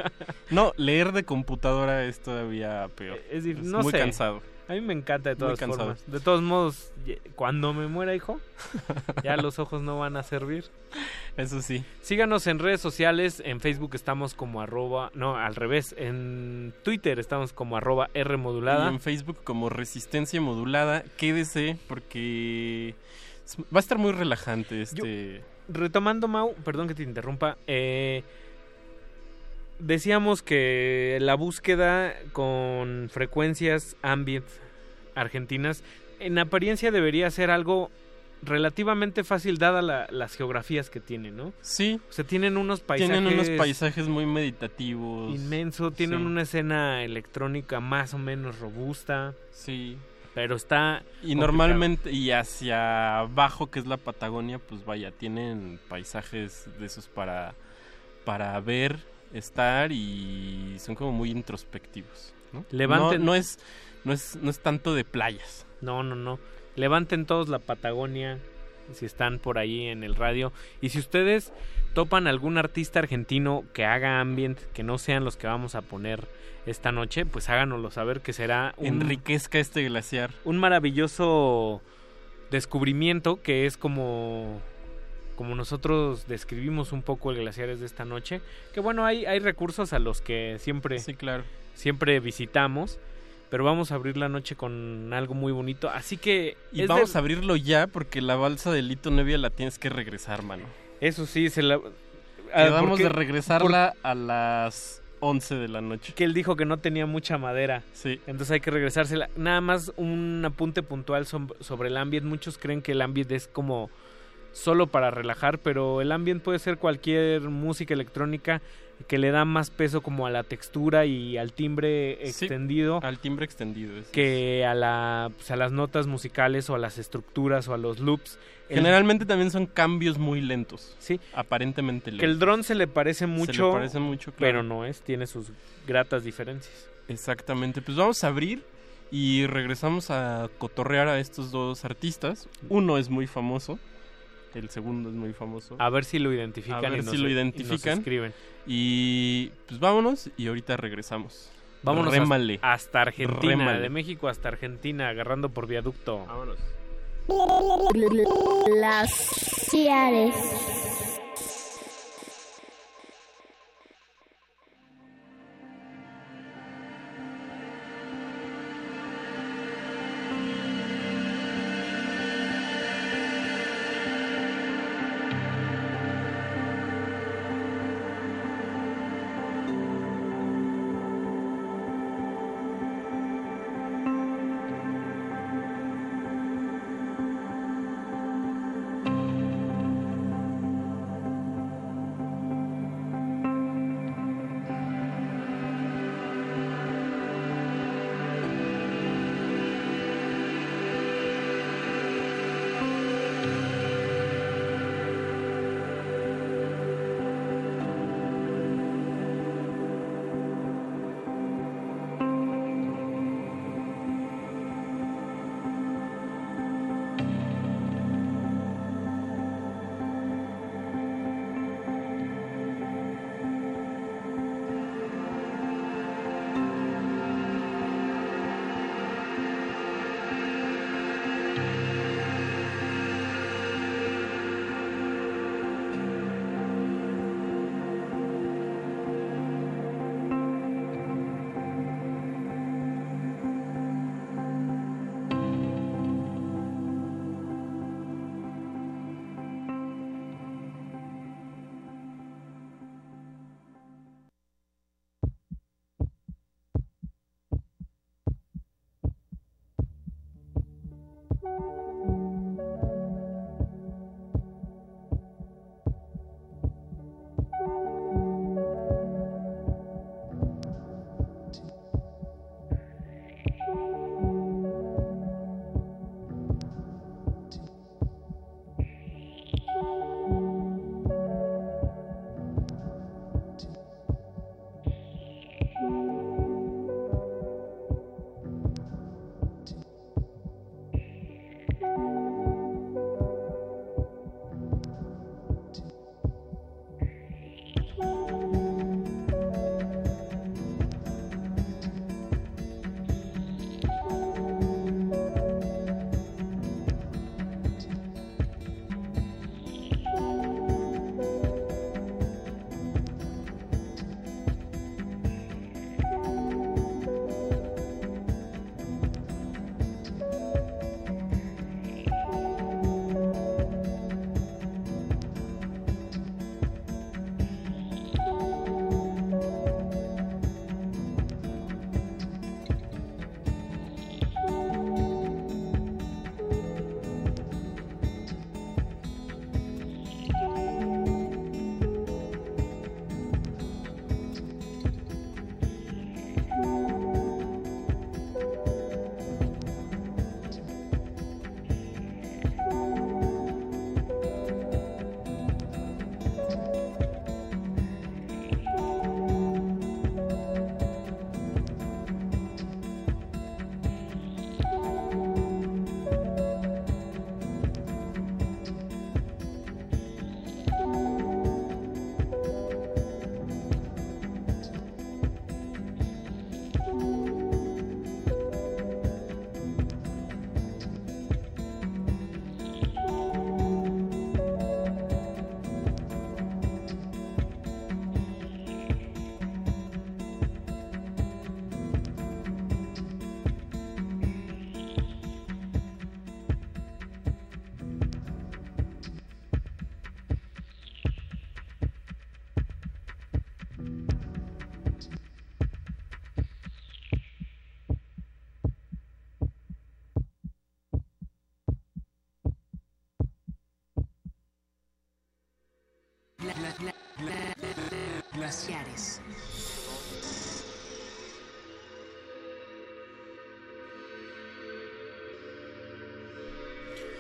No, leer de computadora es todavía peor. Es, Es no muy sé. cansado. A mí me encanta de todas formas. De todos modos, cuando me muera, hijo, ya los ojos no van a servir. Eso sí. Síganos en redes sociales. En Facebook estamos como arroba, no, al revés. En Twitter estamos como arroba R modulada. Y en Facebook como Resistencia Modulada. Quédese porque va a estar muy relajante este... Retomando, Mau, perdón que te interrumpa. eh, decíamos que la búsqueda con frecuencias ambient argentinas en apariencia debería ser algo relativamente fácil dada la- las geografías que tienen, ¿no? Sí. O sea, tienen unos paisajes... Tienen unos paisajes muy meditativos. Inmenso, tienen Sí. una escena electrónica más o menos robusta. Sí. Pero está... Y complicado. normalmente, y hacia abajo, que es la Patagonia, pues vaya, tienen paisajes de esos para, para ver, estar y son como muy introspectivos. ¿no? Levanten- No, no es, no, es, no es tanto de playas. No, no, no. Levanten todos la Patagonia si están por ahí en el radio. Y si ustedes topan algún artista argentino que haga ambient, que no sean los que vamos a poner esta noche, pues háganoslo saber que será un, Enriquezca este glaciar. un maravilloso descubrimiento que es como como nosotros describimos un poco el glaciares de esta noche que bueno hay hay recursos a los que siempre sí claro siempre visitamos pero vamos a abrir la noche con algo muy bonito así que Y vamos de- a abrirlo ya porque la balsa de Lito Nevia la tienes que regresar, mano. eso sí se la Ah, Quedamos de regresarla a las 11 de la noche. que él dijo que no tenía mucha madera. Sí. Entonces hay que regresársela. Nada más un apunte puntual sobre el ambient. Muchos creen que el ambient es como solo para relajar, pero el ambient puede ser cualquier música electrónica que le da más peso como a la textura y al timbre Sí, extendido Al timbre extendido. que a, la, pues, a las notas musicales o a las estructuras o a los loops. El- Generalmente también son cambios muy lentos. Sí. Aparentemente lentos. que el dron se le parece mucho, parece mucho, claro. pero no es, tiene sus gratas diferencias. Exactamente. Pues vamos a abrir y regresamos a cotorrear a estos dos artistas. Uno es muy famoso. El segundo es muy famoso. A ver si lo identifican A ver y nos- si lo y nos identifican. escriben. Y pues vámonos y ahorita regresamos. Vámonos Rémale. hasta, Argentina, Rémale. de México hasta Argentina, agarrando por viaducto. Vámonos. Glaciares. Glaciares.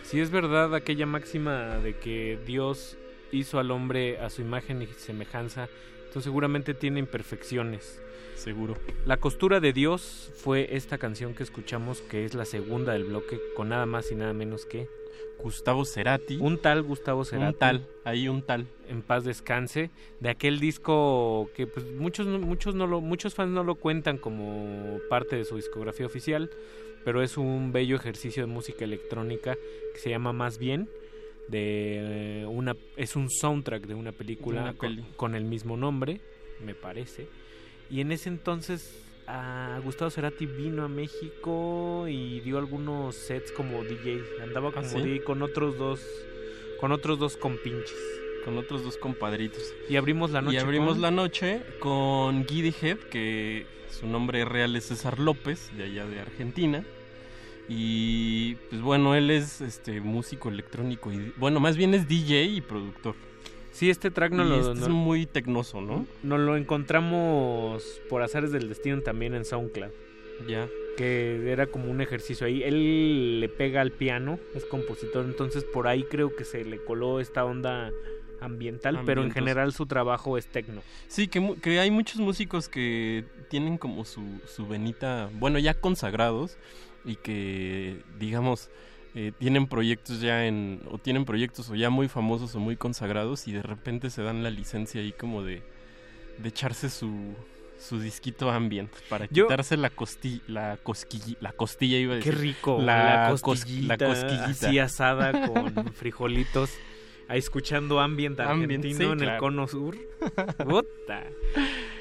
Si es verdad aquella máxima de que Dios hizo al hombre a su imagen y semejanza, entonces seguramente tiene imperfecciones. Seguro. La costura de Dios fue esta canción que escuchamos, que es la segunda del bloque, con nada más y nada menos que Gustavo Cerati. Un tal Gustavo Cerati. Un tal, ahí un tal. En paz descanse. De aquel disco que pues, muchos, muchos, no lo, muchos fans no lo cuentan como parte de su discografía oficial, pero es un bello ejercicio de música electrónica que se llama Más Bien. De eh, una, es un soundtrack de una película una con, peli. con el mismo nombre, me parece. Y en ese entonces a Gustavo Cerati vino a México y dio algunos sets como DJ. Andaba como ¿Ah, sí? DJ con otros dos, con otros dos compinches. Con otros dos compadritos. Y abrimos la noche. Y abrimos con- la noche con Giddy Head, que su nombre real es César López, de allá de Argentina. Y pues bueno, él es este músico electrónico y bueno, más bien es DJ y productor. Sí, este track no Y lo, este no- es muy tecnoso, ¿no? nos lo encontramos por azares del destino también en SoundCloud. Ya. Que era como un ejercicio ahí. Él le pega al piano, es compositor, entonces por ahí creo que se le coló esta onda ambiental, pero en general su trabajo es tecno. Sí, que, que hay muchos músicos que tienen como su, su venita, bueno, ya consagrados y que, digamos, eh, tienen proyectos ya en, o tienen proyectos o ya muy famosos o muy consagrados y de repente se dan la licencia ahí como de, de echarse su, su disquito ambient para Yo- quitarse la costi, la cosquilla, la costilla iba a Qué decir. rico, la, la, cos- cosquillita, la cosquillita. así asada con (laughs) frijolitos, ahí escuchando ambient Ambient, argentino sí, en el cono sur. (laughs) Puta.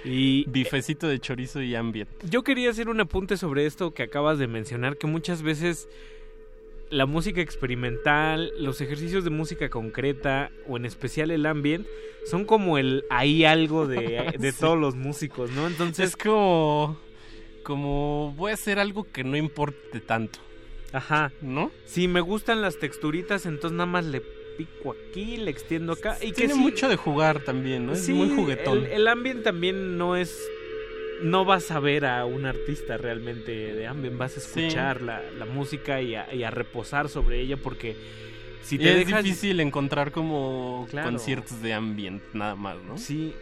Y Bifecito de chorizo y ambient. yo quería hacer un apunte sobre esto que acabas de mencionar, que muchas veces la música experimental, los ejercicios de música concreta, o en especial el ambient, son como el ahí algo de, (laughs) de Sí. todos los músicos, ¿no? Entonces, Es como, como voy a hacer algo que no importe tanto. Ajá. ¿No? Si me gustan las texturitas, entonces nada más le pico aquí, le extiendo acá. Y que Tiene sí, mucho de jugar también, ¿no? Es muy juguetón. El, el ambient también no es. No vas a ver a un artista realmente de ambient, vas a Sí. escuchar la, la música y a, y a reposar sobre ella porque si te es dejas. difícil encontrar como Claro. conciertos de ambient nada más, ¿no? Sí,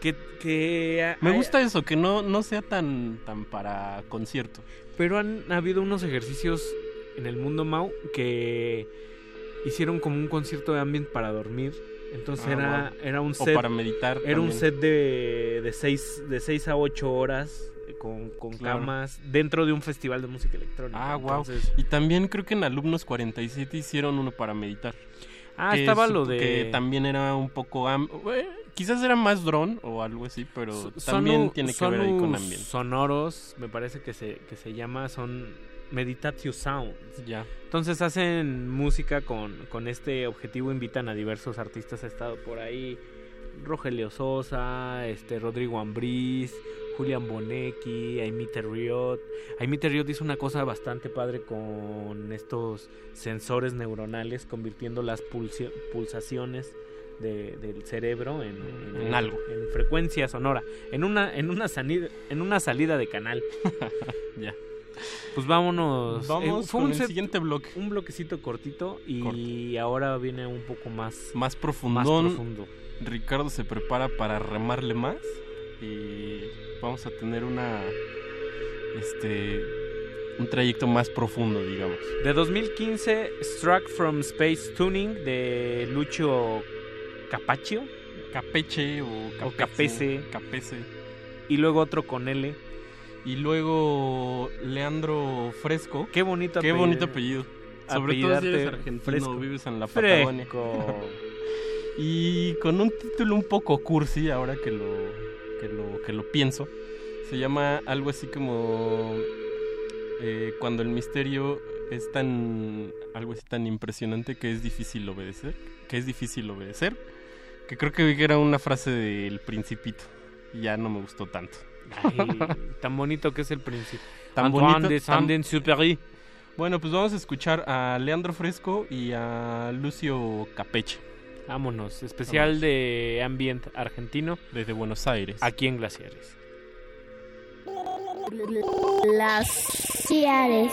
que. que Me hay- gusta eso, que no, no sea tan, tan para concierto. Pero han habido unos ejercicios en el mundo Mau que hicieron como un concierto de ambient para dormir. Entonces Ah, era, wow. era un O set. para meditar Era un set de, de, seis, de seis a 8 horas eh, con, con Claro. camas dentro de un festival de música electrónica. Ah, wow. Entonces, Y también creo que en Alumnos 47 hicieron uno para meditar. Ah, Que estaba lo de- Que también era un poco... am- eh, quizás era más drone o algo así, pero también tiene que ver ahí con ambiente. sonoros, me parece que se, que se llama, son Meditatio Sounds. Ya. Entonces hacen música con, con este objetivo, invitan a diversos artistas, ha estado por ahí Rogelio Sosa, este Rodrigo Ambriz, Julian Bonecki, Aimite Riot. Aimite Riot hizo una cosa bastante padre con estos sensores neuronales, convirtiendo las pulsaciones de- del cerebro en, En algo. en frecuencia sonora, en una, en una, sanida- en una salida de canal. (laughs) ya. Pues vámonos. Vamos Eh, con el set- siguiente bloque. Un bloquecito cortito y ahora viene un poco más Más profundón. Más profundo. Ricardo se prepara para remarle más y vamos a tener una este un trayecto más profundo, digamos. De 2015, Struck from Space Tuning de Lucho Capaccio. Capeche o O Capese. Capese. Y luego otro con L. Y luego Leandro Fresco. Qué bonito Qué apellido. bonito apellido. Sobre todo si eres argentino Fresco. vives en la Patagonia. Fresco. y con un título un poco cursi ahora que lo que lo que lo pienso. Se llama algo así como eh, cuando el misterio es tan algo así tan impresionante que es difícil obedecer, que es difícil obedecer, que creo que era una frase del Principito y ya no me gustó tanto. Ay, (laughs) tan bonito que es el príncipe. Tan Antoine bonito, de tan- Saint-Exupéry. Bueno, pues vamos a escuchar a Leandro Fresco y a Lucio Capeche. Vámonos. Especial Vámonos. de Ambient argentino. Desde Buenos Aires. Aquí en Glaciares. Glaciares.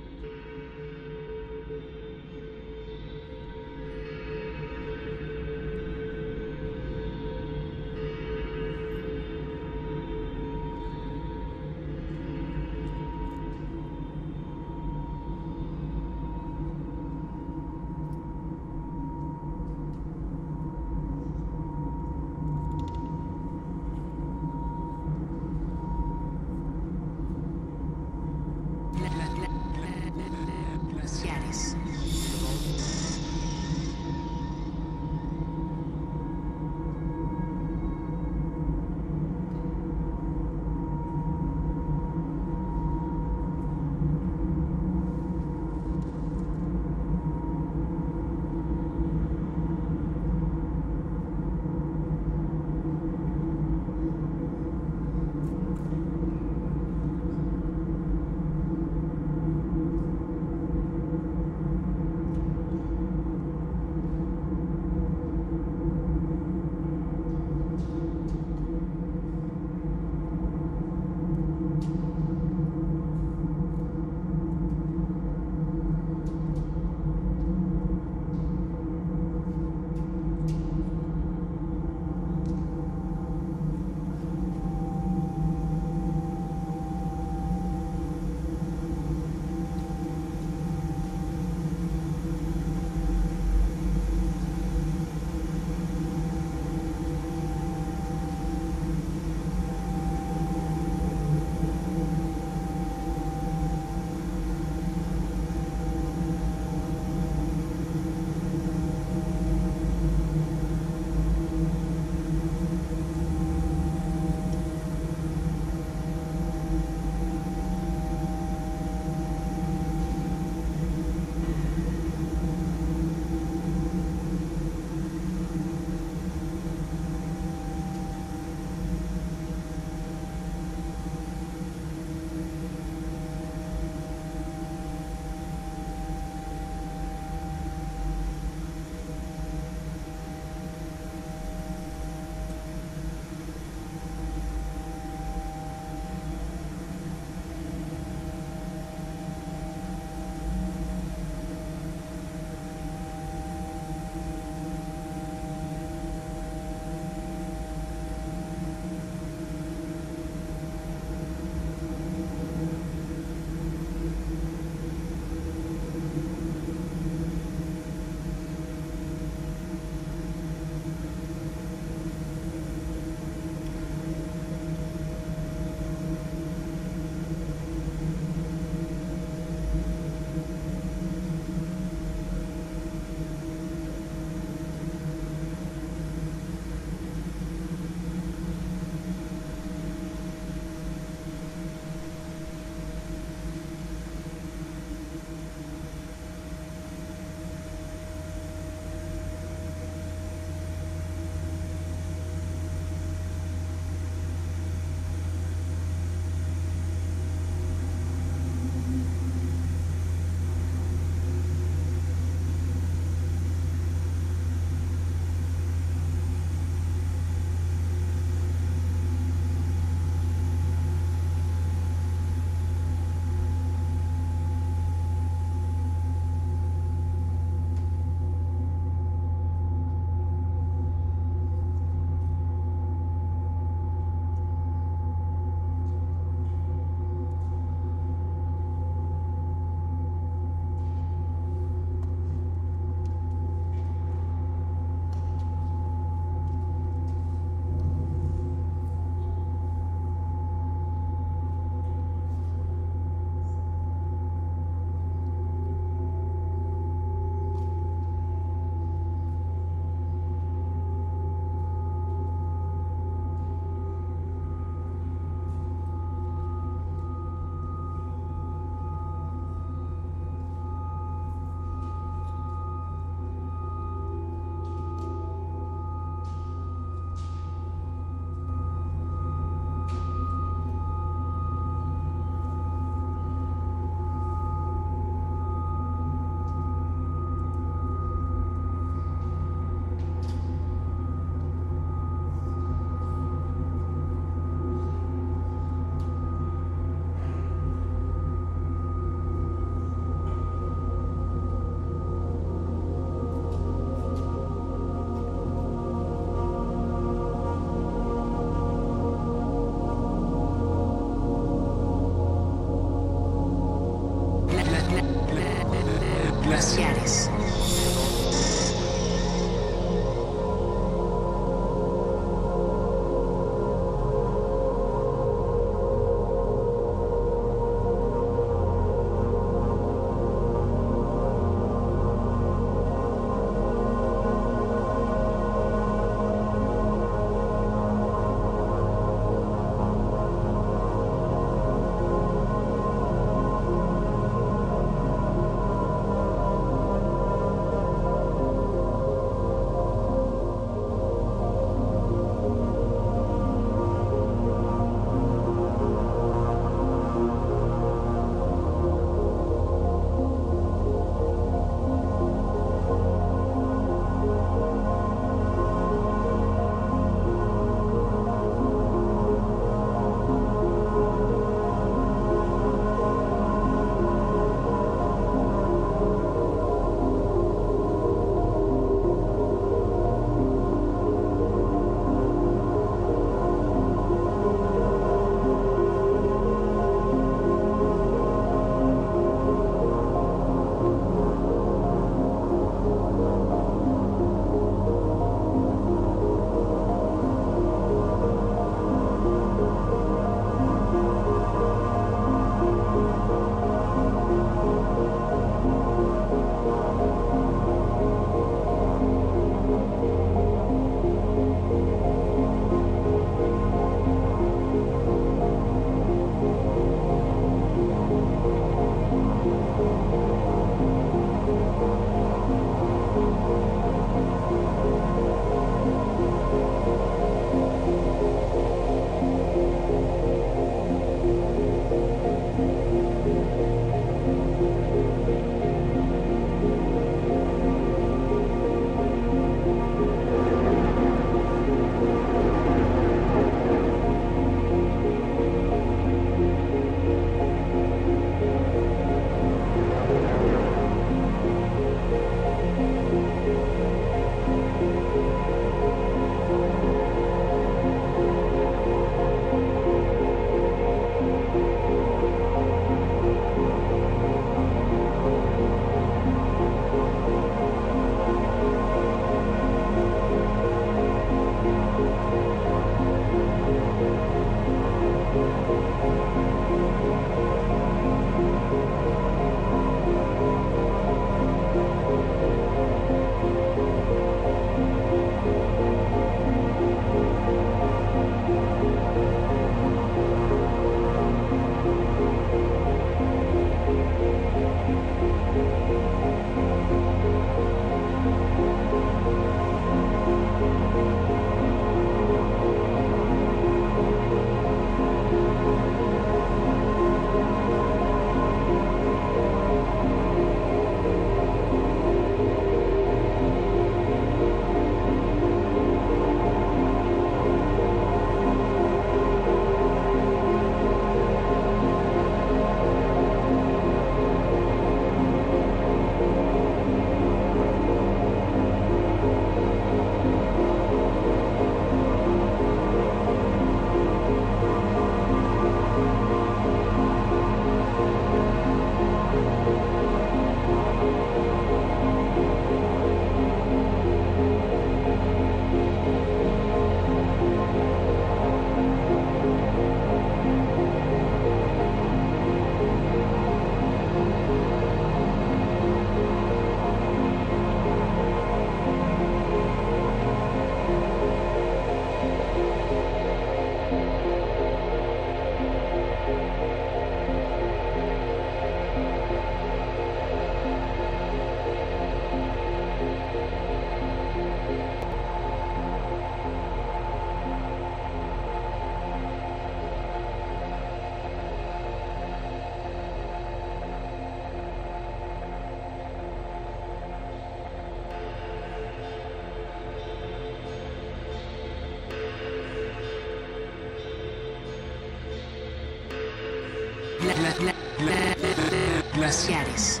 Glaciares.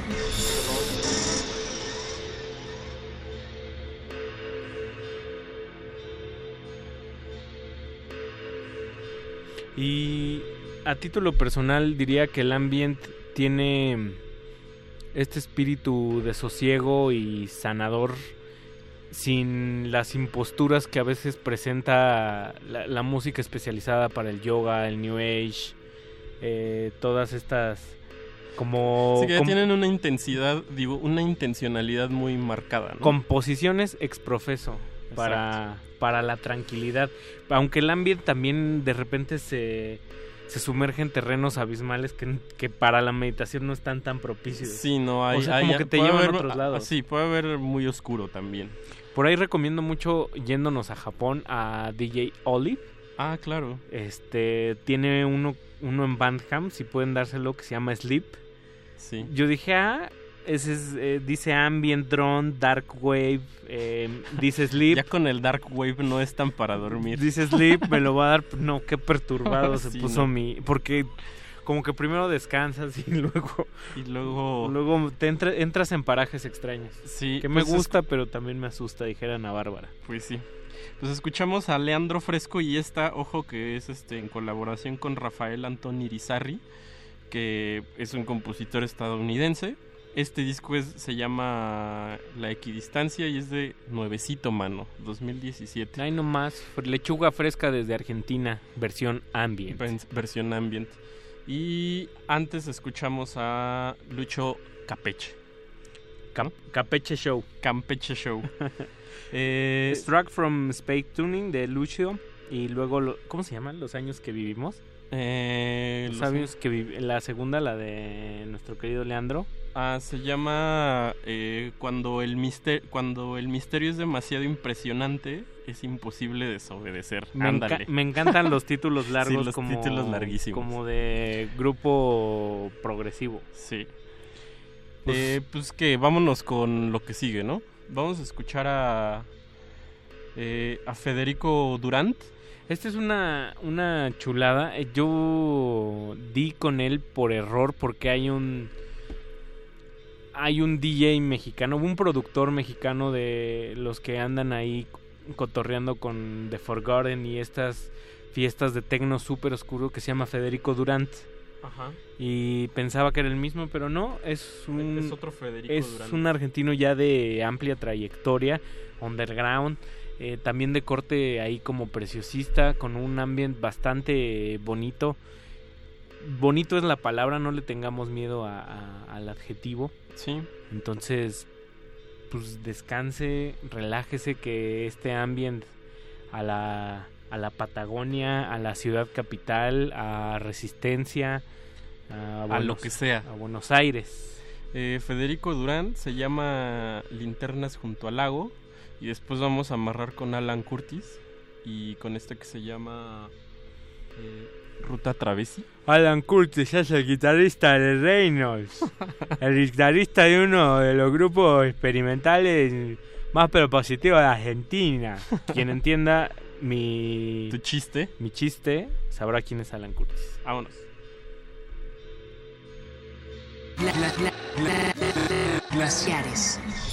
Y a título personal diría que el ambient tiene este espíritu de sosiego y sanador sin las imposturas que a veces presenta la, la música especializada para el yoga, el new age, eh, todas estas como Sí, que ya tienen una intensidad, digo, una intencionalidad muy marcada, ¿no? composiciones exprofeso para, para la tranquilidad. Aunque el ambient también de repente se, se sumerge en terrenos abismales que, que para la meditación no están tan propicios. Sí, no hay. O sea, hay- como que te llevan haber- a otros ah, lados. Sí, puede haber muy oscuro también. Por ahí recomiendo mucho yéndonos a Japón a DJ Olive. Ah, claro. Este tiene uno uno en Bandham, si pueden dárselo que se llama Sleep. Sí. Yo dije, ah, ese es, eh, dice Ambient Drone, Dark Wave, eh, dice Sleep. (laughs) Ya con el Dark Wave no es tan para dormir. Dice Sleep, me lo va a dar. No, qué (laughs) perturbado se puso no. mi. Porque como que primero descansas y (laughs) luego. Y luego. Luego te entra- entras en parajes extraños. Sí, Que me pues es- gusta, pero también me asusta, dijera Ana Bárbara. Pues sí. Pues escuchamos a Leandro Fresco y esta, ojo, que es este en colaboración con Rafael Antoni Irizarry, que es un compositor estadounidense. Este disco es, se llama La Equidistancia y es de Nuevecito Mano, 2017. Hay nomás lechuga fresca desde Argentina, versión ambient. Versión ambient. Y antes escuchamos a Lucho Capeche. Cap- Capeche Show. Campeche Show. (laughs) Eh, Struck from Space Tuning de Lucio. Y luego, lo- ¿cómo se llaman los años que vivimos? Eh, Los los- años que vivi- La segunda, la de nuestro querido Leandro. Ah, se llama eh, cuando el mister cuando el misterio es demasiado impresionante es imposible desobedecer. Me, enca- Ándale. me encantan los (laughs) títulos Sí, largos los como, títulos larguísimos. como de grupo progresivo. Sí. Pues- Eh, pues que vámonos con lo que sigue, ¿no? Vamos a escuchar a eh, a Federico Durant. Esta es una, una chulada. Eh, Yo di con él por error porque hay un hay un DJ mexicano, un productor mexicano de los que andan ahí cotorreando con The Forgotten y estas fiestas de tecno súper oscuro que se llama Federico Durant. Ajá. Y pensaba que era el mismo, pero no, es un Es otro Federico es Durant. un argentino ya de amplia trayectoria, underground, eh, también de corte ahí como preciosista, con un ambiente bastante bonito. Bonito es la palabra, no le tengamos miedo a- a- al adjetivo. Sí. Entonces, pues descanse, relájese que este ambiente a la, a la Patagonia, a la ciudad capital, a Resistencia, a, a Buenos- lo que sea. a Buenos Aires. Eh, Federico Durant se llama Linternas junto al lago y después vamos a amarrar con Alan Curtis y con este que se llama eh, Ruta Travesi. Alan Curtis es el guitarrista de Reynolds, el guitarrista de uno de los grupos experimentales más propositivos de Argentina. Quien entienda mi tu chiste, mi chiste, sabrá quién es Alan Curtis. Vámonos. Glaciares. Glaciares.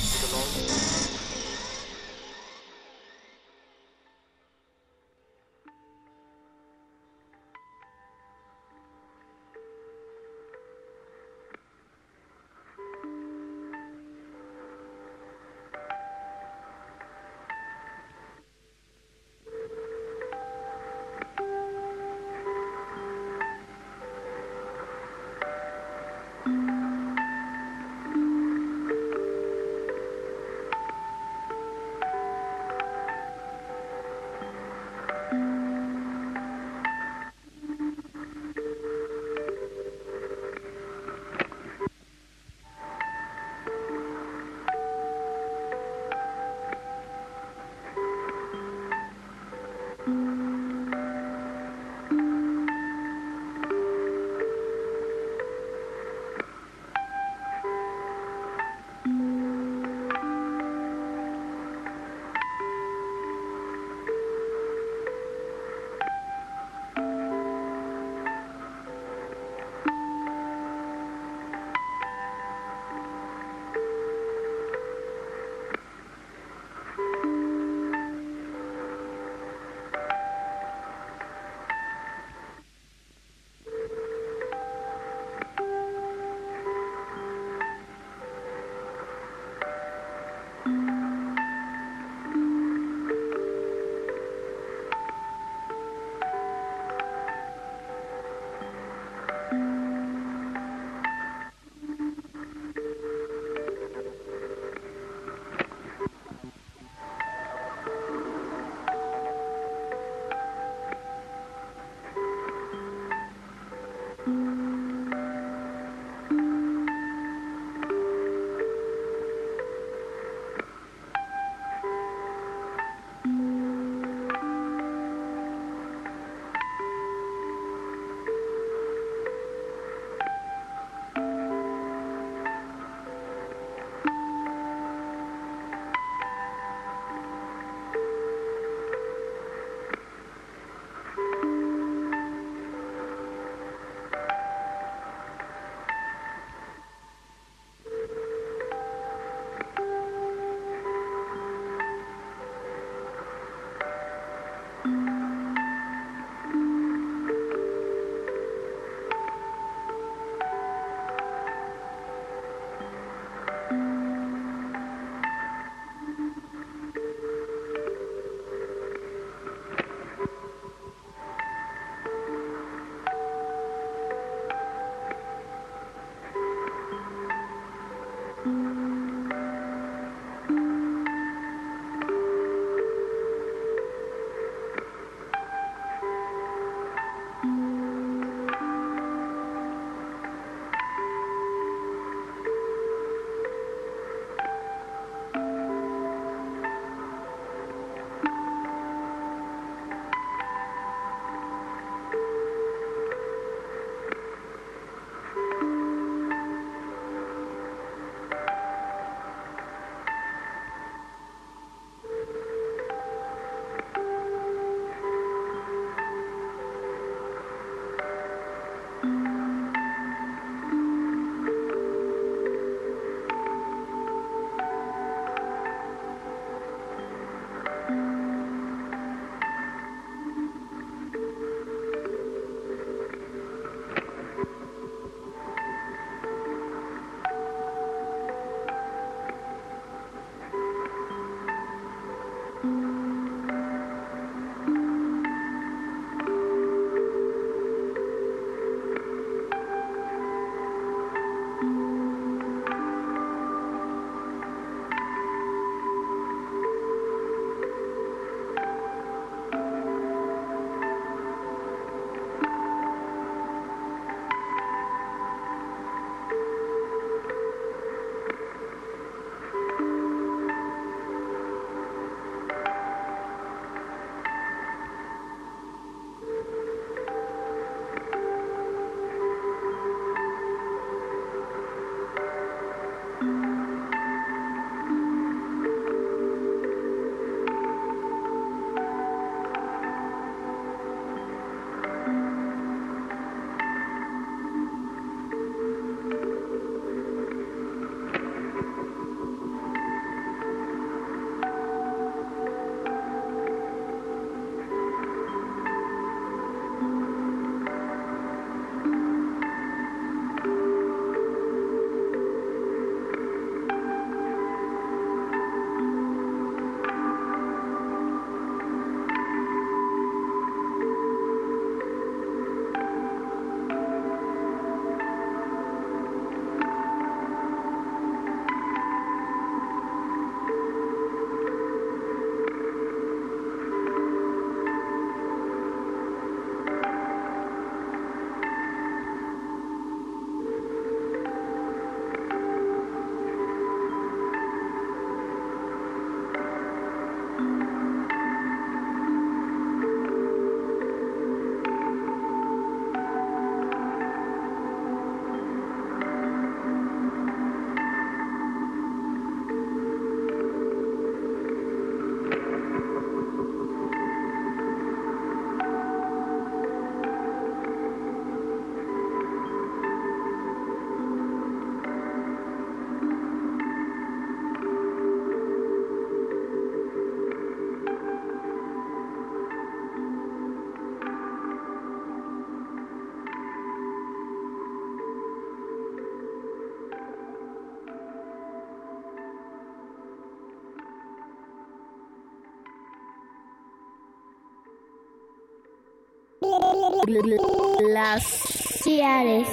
Glaciares.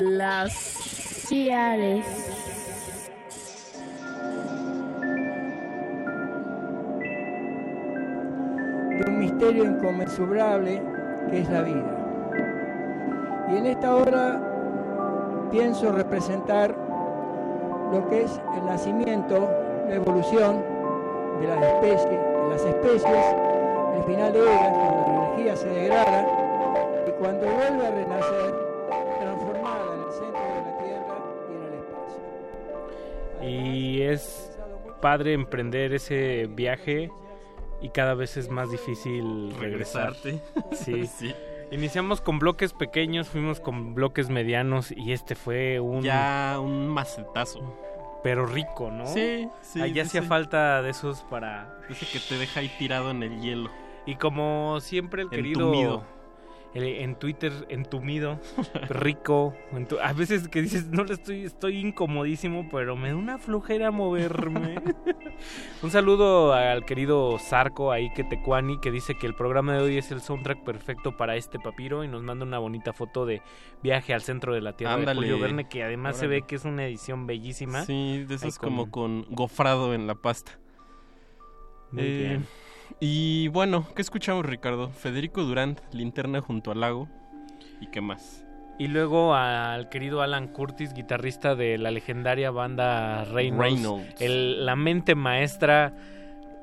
Glaciares. de un misterio inconmensurable que es la vida. Y en esta obra pienso representar lo que es el nacimiento, la evolución de las especies, de las especies, el final de ellas, cuando la energía se degrada cuando vuelva a renacer, transformada en el centro de la tierra y en el espacio. Y es padre emprender ese viaje y cada vez es más difícil regresarte. (laughs) Sí. (laughs) sí. Iniciamos con bloques pequeños, fuimos con bloques medianos y este fue un... Ya un macetazo. Pero rico, ¿no? Sí, sí. Allá hacía falta de esos para... Dice que te deja ahí tirado en el hielo. Y como siempre el Entumido. querido en Twitter, entumido, rico. entu- a veces que dices, no le estoy, estoy incomodísimo, pero me da una flojera moverme. (laughs) Un saludo al querido Zarco ahí que Tecuani, que dice que el programa de hoy es el soundtrack perfecto para este papiro y nos manda una bonita foto de viaje al centro de la Tierra Ándale. de Julio Verne, que además se ve que es una edición bellísima. Sí, de Ahí como con gofrado en la pasta. Muy Eh, bien. Y bueno, ¿qué escuchamos, Ricardo? Federico Durant, Linterna junto al lago. ¿Y qué más? Y luego al querido Alan Curtis, guitarrista de la legendaria banda Reynolds. Reynolds. El- la mente maestra.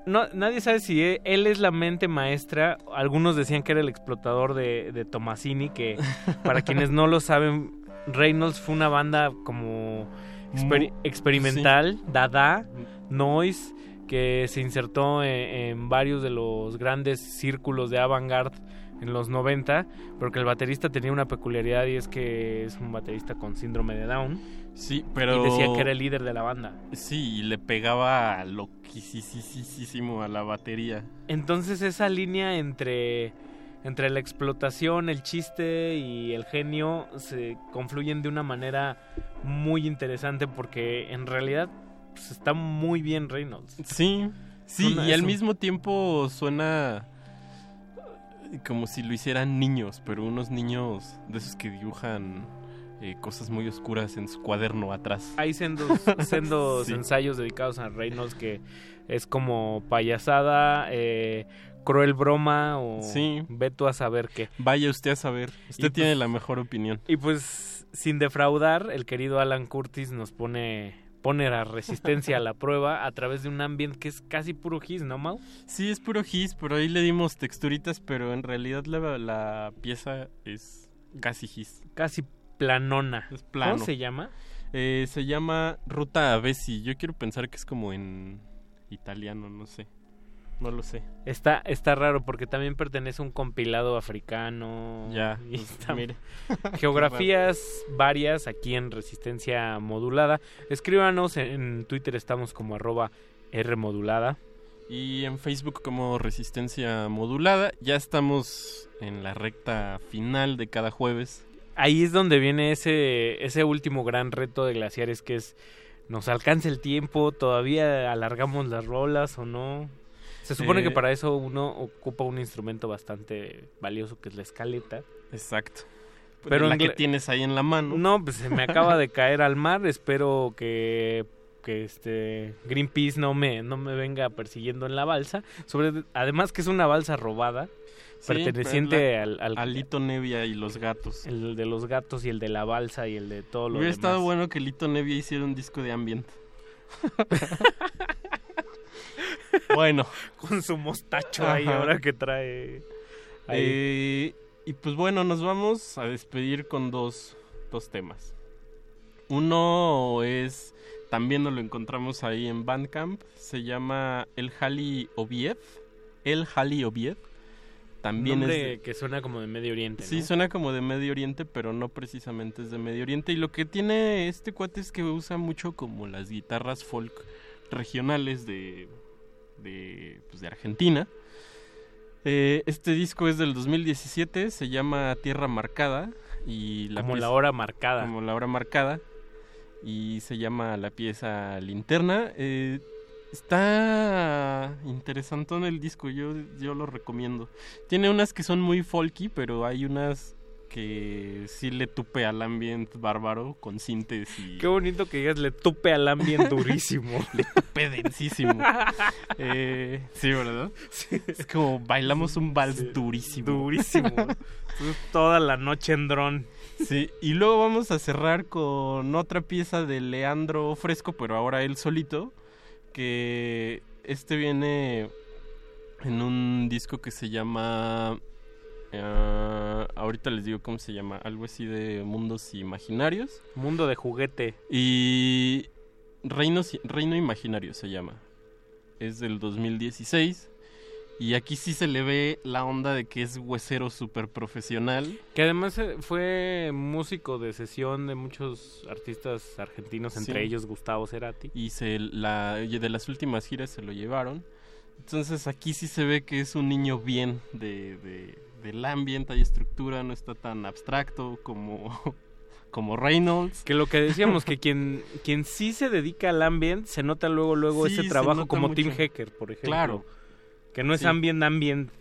No, nadie sabe si e- él es la mente maestra. Algunos decían que era el explotador de, de Tomasini, que (laughs) para quienes no lo saben, Reynolds fue una banda como exper- experimental, dada, noise, que se insertó en, en varios de los grandes círculos de avant-garde en los 90, pero que el baterista tenía una peculiaridad y es que es un baterista con síndrome de Down. Sí, pero... Y decía que era el líder de la banda. Sí, y le pegaba loquísimo a la batería. Entonces esa línea entre, entre la explotación, el chiste y el genio se confluyen de una manera muy interesante porque en realidad pues, está muy bien Reynolds. Sí, sí, Suena y al mismo tiempo suena eh, como si lo hicieran niños, pero unos niños de esos que dibujan eh, cosas muy oscuras en su cuaderno atrás. Hay sendos, (laughs) sendos Sí. ensayos dedicados a Reynolds que es como payasada, eh, cruel broma o Sí. ve tú a saber qué. Vaya usted a saber, usted Y tiene pues- la mejor opinión. Y pues sin defraudar, el querido Alan Curtis nos pone pone la resistencia a la prueba a través de un ambiente que es casi puro his, ¿no, Mau? Sí, es puro gis, pero ahí le dimos texturitas, pero en realidad la, la pieza es casi gis. Casi planona. Es plano. ¿Cómo se llama? Eh, se llama Ruta a Bessi. Yo quiero pensar que es como en italiano, no sé. No lo sé. Está, está raro porque también pertenece a un compilado africano. Ya, Y pues, está- mire. (laughs) Geografías varias aquí en Resistencia Modulada. Escríbanos en, en Twitter, estamos como arroba Rmodulada. Y en Facebook como Resistencia Modulada. Ya estamos en la recta final de cada jueves. Ahí es donde viene ese, ese último gran reto de glaciares que es nos alcanza el tiempo, todavía alargamos las rolas o no. Se supone Eh, que para eso uno ocupa un instrumento bastante valioso que es la escaleta. Exacto. Pero Pero la que tienes ahí en la mano. No, pues se me (laughs) acaba de caer al mar. Espero que, que este Greenpeace no me, no me venga persiguiendo en la balsa. Sobre, además que es una balsa robada, Sí, perteneciente al, al, A Lito Nevia y los gatos. el de los gatos y el de la balsa y el de todo lo Hubiera demás. estado bueno que Lito Nevia hiciera un disco de ambient. (laughs) bueno. (laughs) Con su mostacho ahí ahora que trae. Eh, y pues bueno, nos vamos a despedir con dos, dos temas. Uno es, también nos lo encontramos ahí en Bandcamp, se llama El Hali Obied. El Hali Obied. También es Nombre de- que suena como de Medio Oriente. Sí, ¿no? suena como de Medio Oriente, pero no precisamente es de Medio Oriente. Y lo que tiene este cuate es que usa mucho como las guitarras folk regionales de, de, pues, de Argentina. Eh, este disco es del 2017, se llama Tierra Marcada. Y la Como la hora marcada. Como la hora marcada. Y se llama la pieza Linterna. Eh, está interesante en el disco, yo, yo lo recomiendo. Tiene unas que son muy folky, pero hay unas que sí le tupe al ambiente bárbaro con sintes y... Qué bonito que digas, le tupe al ambiente durísimo. (laughs) le tupe densísimo. Eh, sí, ¿verdad? (laughs) Es como bailamos un vals durísimo. Durísimo. Toda la noche en dron. Sí, y luego vamos a cerrar con otra pieza de Leandro Fresco, pero ahora él solito, que este viene en un disco que se llama... ah, ahorita les digo cómo se llama, algo así de mundos imaginarios. Mundo de juguete. Y Reino, Reino Imaginario se llama. Es del 2016. Y aquí sí se le ve la onda de que es huesero súper profesional. Que además eh, fue músico de sesión de muchos artistas argentinos, entre Sí. ellos Gustavo Cerati. Y se la, de las últimas giras se lo llevaron. Entonces aquí sí se ve que es un niño bien de, de- del ambiente, hay estructura, no está tan abstracto como, (laughs) como Reynolds. Que lo que decíamos, que quien, quien sí se dedica al ambient, se nota luego, luego Sí, ese se trabajo como mucho. Tim Hacker, por ejemplo. Claro. Que no es Sí. ambient, ambient.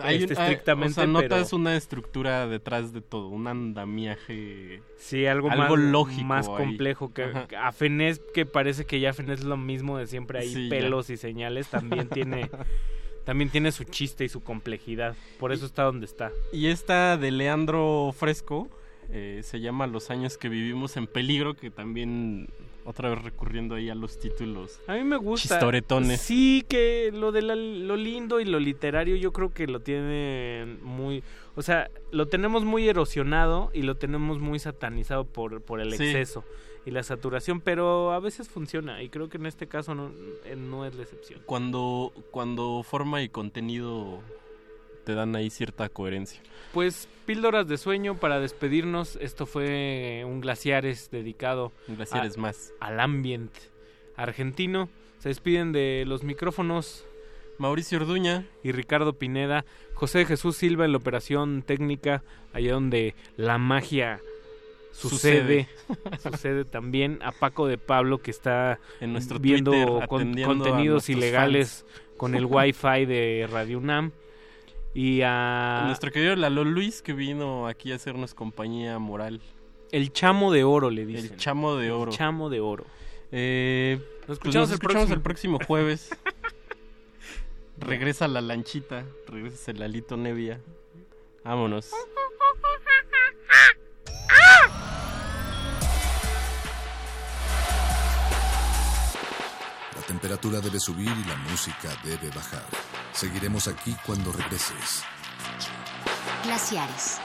Hay este, un- hay- estrictamente, o sea, notas pero- una estructura detrás de todo, un andamiaje. Sí, algo, algo más, lógico. más ahí. complejo. Que, Ajá. a Fenés, que parece que ya Fenés es lo mismo de siempre hay Sí, ya. pelos y señales, también tiene, (laughs) también tiene su chiste y su complejidad. Por eso está donde está. Y esta de Leandro Fresco eh, se llama Los años que vivimos en peligro, que también otra vez recurriendo ahí a los títulos. A mí me gusta. Chistoretones. Sí, que lo de la- lo lindo y lo literario yo creo que lo tienen muy... O sea, lo tenemos muy erosionado y lo tenemos muy satanizado por, por el Sí. exceso y la saturación, pero a veces funciona y creo que en este caso no, eh, no es la excepción. Cuando, cuando forma y contenido te dan ahí cierta coherencia. Pues píldoras de sueño para despedirnos. Esto fue un Glaciares dedicado Un Glaciares a- más. al ambiente argentino. Se despiden de los micrófonos Mauricio Orduña y Ricardo Pineda. José Jesús Silva en la operación técnica, allá donde la magia sucede. (laughs) Sucede, también a Paco de Pablo que está En nuestro viendo Twitter, con- contenidos ilegales con el (laughs) wifi de Radio UNAM. Y a Nuestro querido Lalo Luis que vino aquí a hacernos compañía moral. el chamo de oro, le dicen. El chamo de oro. El chamo de oro. Eh, Nos pues escuchamos, nos el, escuchamos próximo. el próximo jueves. (laughs) regresa la lanchita, regresa el Lalito Nevia. Vámonos. La temperatura debe subir y la música debe bajar. Seguiremos aquí cuando regreses. Glaciares.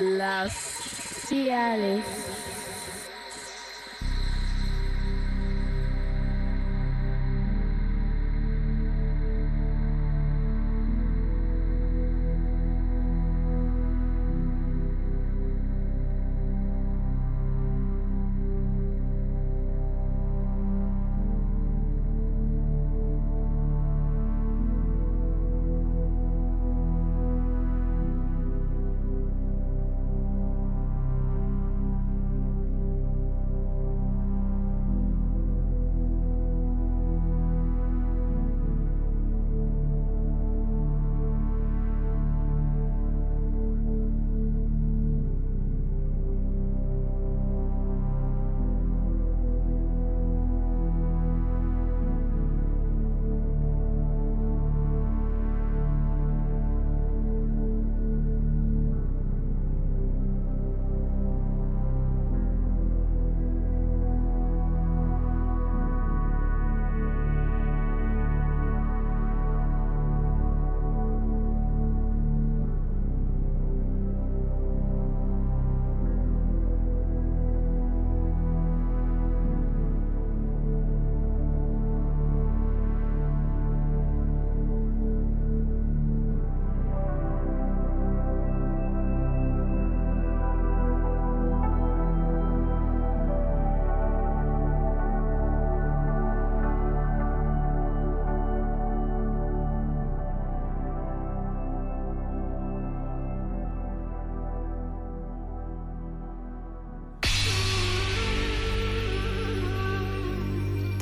Glaciares.